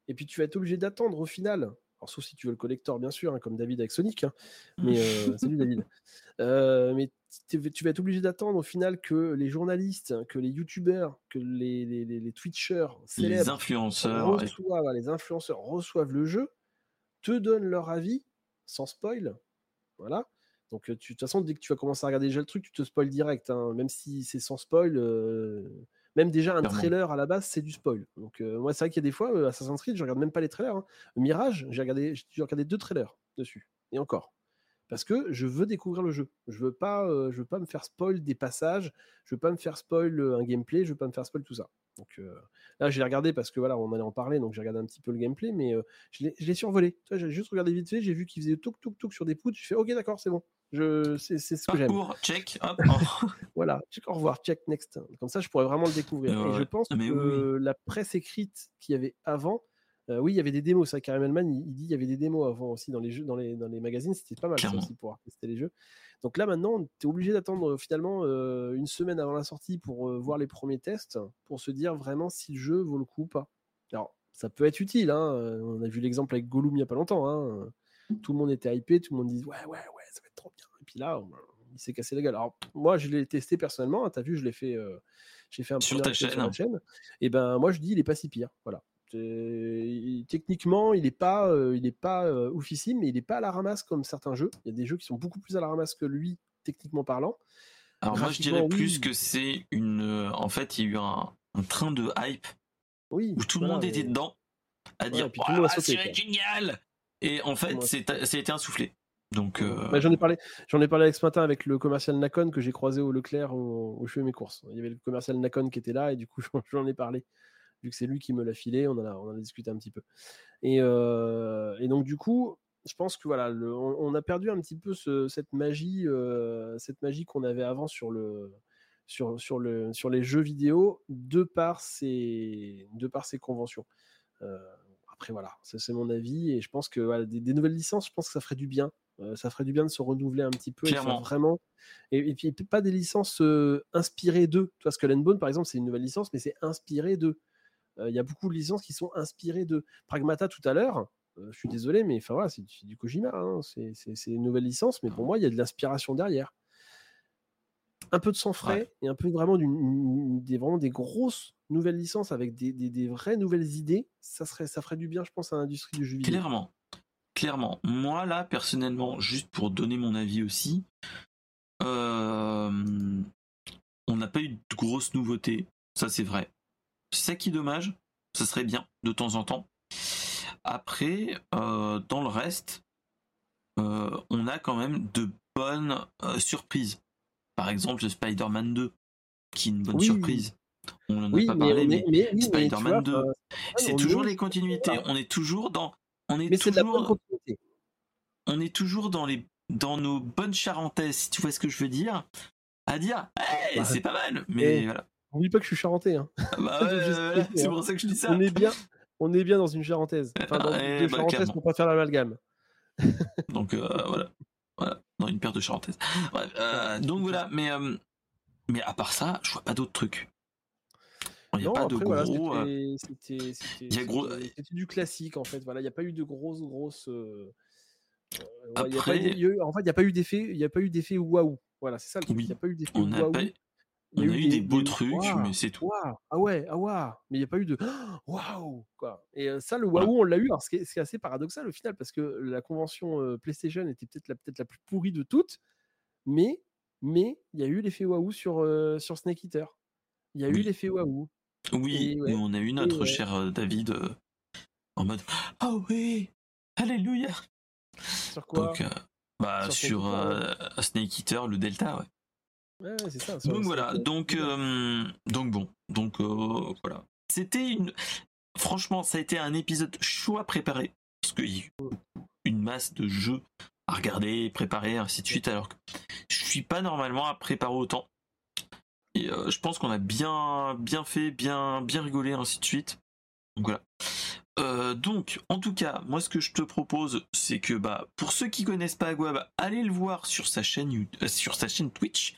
et puis tu vas être obligé d'attendre au final. Alors, sauf si tu veux le collector, bien sûr, hein, comme David avec Sonic. Hein. Mais euh, salut David. Euh, mais tu vas être obligé d'attendre au final que les journalistes, que les youtubeurs, que les, les, les, twitchers, les influenceurs, reçoivent, les influenceurs reçoivent le jeu, te donnent leur avis sans spoil. Voilà. Donc, de toute façon, dès que tu vas commencer à regarder déjà le truc, tu te spoil direct. Hein. Même si c'est sans spoil, euh, même déjà un trailer à la base, c'est du spoil. Donc euh, moi, c'est vrai qu'il y a des fois, euh, Assassin's Creed, je regarde même pas les trailers. Hein. Mirage, j'ai regardé, j'ai regardé deux trailers dessus, et encore. Parce que je veux découvrir le jeu. Je veux pas, je veux pas me faire spoil des passages. Je veux pas me faire spoil un gameplay. Je veux pas me faire spoil tout ça. Donc là, j'ai regardé parce que voilà, on allait en parler, donc j'ai regardé un petit peu le gameplay, mais je l'ai survolé. J'ai juste regardé vite fait, j'ai vu qu'il faisait touk touk touk sur des poutres. Je fais ok, d'accord, c'est bon. Je, c'est, c'est ce que j'aime. Check, hop. oh. Voilà, check, au revoir, check next. Comme ça, je pourrais vraiment le découvrir. Et je pense Mais que oui, la presse écrite qu'il y avait avant, euh, oui, il y avait des démos. Ça, Karim Elman, il, il dit il y avait des démos avant aussi dans les jeux, dans les, dans les magazines. C'était pas mal ça aussi pour tester les jeux. Donc là, maintenant, tu es obligé d'attendre euh, finalement euh, une semaine avant la sortie pour euh, voir les premiers tests, pour se dire vraiment si le jeu vaut le coup ou pas. Alors, ça peut être utile. Hein. On a vu l'exemple avec Gollum il n'y a pas longtemps. Hein. Tout le monde était hypé, tout le monde disait ouais, ouais, ouais, ça va être trop bien. Et puis là, on- il s'est cassé la gueule. Alors, moi, je l'ai testé personnellement. Tu as vu, je l'ai fait, euh, j'ai fait un Sur ta sur chaîne. la chaîne. Et ben, moi, je dis, il est pas si pire. Voilà. Il- Techniquement, il n'est pas, euh, il pas euh, oufissime, mais il n'est pas à la ramasse comme certains jeux. Il y a des jeux qui sont beaucoup plus à la ramasse que lui, techniquement parlant. Alors moi je dirais plus que c'est une. euh, En fait, il y a eu un, un train de hype Oui. où tout le monde était mais- dedans à dire sauté, c'est génial Et en fait, c'est ça a été insoufflé. Donc euh, Bah, j'en ai parlé, j'en ai parlé avec ce matin avec le commercial Nakon que j'ai croisé au Leclerc où, où je fais mes courses. Il y avait le commercial Nakon qui était là et du coup j'en ai parlé vu que c'est lui qui me l'a filé. On en a, on en a discuté un petit peu. Et, euh, et donc du coup, je pense que voilà, le- on, on a perdu un petit peu ce- cette magie, euh, cette magie qu'on avait avant sur le sur, sur, le, sur les jeux vidéo de par ces, de par ces conventions. Euh, après voilà, ça, c'est mon avis et je pense que voilà, des, des nouvelles licences, je pense que ça ferait du bien. Euh, ça ferait du bien de se renouveler un petit peu et vraiment et, et puis pas des licences euh, inspirées d'eux. Tu vois, Skull and Bone par exemple, c'est une nouvelle licence, mais c'est inspiré d'eux. Il y a beaucoup de licences qui sont inspirées de Pragmata tout à l'heure. je suis désolé, mais enfin voilà, c'est du, Kojima. hein, c'est une nouvelle licence, mais pour moi, il y a de l'inspiration derrière. Un peu de sang frais Ouais. et un peu vraiment, des, vraiment des grosses nouvelles licences avec des, des- des vraies nouvelles idées. Ça, serait, ça ferait du bien, je pense, à l'industrie du jeu vidéo. clairement, clairement. Moi là, personnellement, juste pour donner mon avis aussi, euh, on n'a pas eu de grosses nouveautés. Ça c'est vrai. C'est ça qui est dommage. Ça serait bien de temps en temps. Après, euh, dans le reste, euh, on a quand même de bonnes euh, surprises. Par exemple, le Spider-Man 2, qui est une bonne Oui. surprise. On en a pas mais, parlé, mais, Spider-Man vois, 2, enfin, c'est toujours est- les continuités. On est toujours dans, on est Mais c'est de la bonne toujours, continuité. on est toujours dans les, dans nos bonnes charentaises, si tu vois ce que je veux dire, à dire, hey, Bah, c'est pas mal, mais eh, voilà. N'oublie pas que je suis charentais. hein. Bah je ouais, ouais, c'est hein. pour ça que je dis ça. On est bien, on est bien dans une charentaise. Enfin, dans Eh deux bah, charentaises pour pas faire l'amalgame. Donc euh, voilà. voilà, dans une paire de charentaises. Bref, euh, donc voilà, mais euh, mais à part ça, je vois pas d'autres trucs. Il n'y a Non, pas de après, voilà, gros. euh, c'était- a gros- c'était du classique en fait. Voilà, il n'y a pas eu de grosses grosses. euh, euh, il y a pas Après- eu- y a eu- en fait, il n'y a pas eu d'effet. Waouh. Voilà, c'est ça le truc. Oui. Il n'y a pas eu d'effet waouh. pas, Il y on a eu des, beaux trucs, mais c'est tout. ah ouais, ah waouh. Mais il n'y a pas eu de waouh quoi. Et ça, le waouh, on l'a eu. Alors, ce qui est, ce qui est assez paradoxal au final, parce que la convention euh, PlayStation était peut-être la peut-être la plus pourrie de toutes, mais mais il y a eu l'effet waouh sur euh, sur Snake Eater. Il y a eu l'effet waouh. Oui, Et ouais, mais on a eu notre ouais. cher David euh, en mode Ah oui, Alléluia. Sur quoi? Donc, bah, Sur sur, Snake Eater, Snake Eater, le Delta, ouais. Ouais, ouais, c'est ça. sur- Donc voilà, donc, euh, donc bon, donc euh, voilà. C'était une. Franchement, ça a été un épisode chaud à préparer. Parce qu'il y a eu une masse de jeux à regarder, préparer, ainsi de suite. Alors que je suis pas normalement à préparer autant. Et euh, je pense qu'on a bien, bien fait, bien, bien rigolé, ainsi de suite. Donc voilà. Euh, donc, en tout cas, moi, ce que je te propose, c'est que, bah, pour ceux qui connaissent pas Aguab, allez le voir sur sa chaîne, euh, sur sa chaîne Twitch.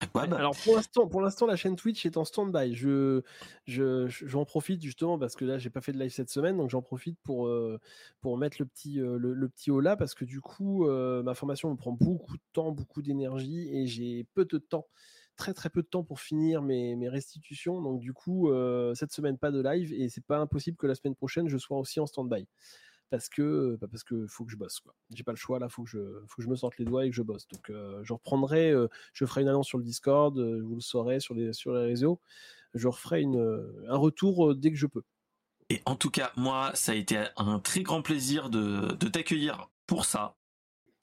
Aguab. Alors pour l'instant, pour l'instant, la chaîne Twitch est en stand-by. Je, je, je- j'en profite justement parce que là, j'ai pas fait de live cette semaine, donc j'en profite pour euh, pour mettre le petit euh, le, petit haut là parce que du coup, euh, ma formation me prend beaucoup de temps, beaucoup d'énergie et j'ai peu de temps, très très peu de temps pour finir mes, mes restitutions. Donc du coup, cette semaine pas de live et c'est pas impossible que la semaine prochaine je sois aussi en stand-by parce que bah, parce que faut que je bosse quoi. J'ai pas le choix là, faut que je faut que je me sorte les doigts et que je bosse. Donc euh, je reprendrai, euh, je ferai une annonce sur le Discord, euh, vous le saurez sur les sur les réseaux. Je referai une un retour dès que je peux. Et en tout cas, moi, ça a été un très grand plaisir de, de t'accueillir pour ça.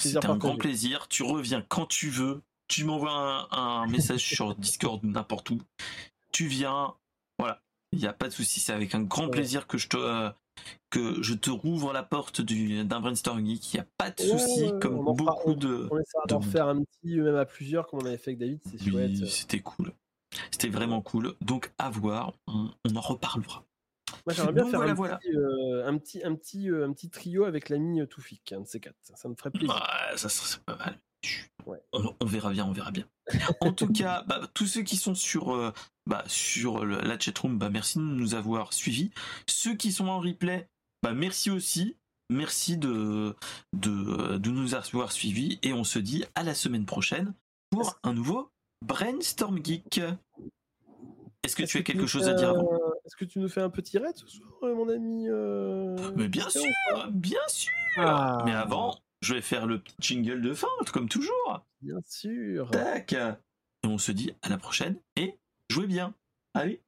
C'était un grand plaisir. Tu reviens quand tu veux. Tu m'envoies un, un message sur Discord ou n'importe où. Tu viens. Voilà. Il n'y a pas de souci. C'est avec un grand Ouais. plaisir que je te, que je te rouvre la porte du- d'un brainstorm geek. Il n'y a pas de souci, ouais, comme on beaucoup de. On essaiera de d'en monde. refaire un petit, même à plusieurs, comme on avait fait avec David, c'est Oui, chouette. c'était cool. C'était vraiment cool. Donc à voir, on, on en reparlera. Moi, j'aimerais bien Donc, faire voilà, un, voilà. Petit, euh, un, petit, un, petit, euh, un petit trio avec l'ami Toufik, un de ces quatre. Ça me ferait plaisir. Ouais, ça serait pas mal. Ouais. On verra bien, on verra bien. En tout cas, bah, tous ceux qui sont sur, euh, bah, sur la chatroom, bah, merci de nous avoir suivis. Ceux qui sont en replay, bah, merci aussi. Merci de, de, de nous avoir suivis. Et on se dit à la semaine prochaine pour un nouveau Brainstorm Geek. Est-ce que tu as que quelque chose à dire avant? un- Est-ce que tu nous fais un petit raid ce soir, euh, mon ami euh, Mais bien sûr, bien sûr. Ah, Mais avant, je vais faire le petit jingle de fin, comme toujours. Bien sûr. Tac Et on se dit à la prochaine et jouez bien. Allez.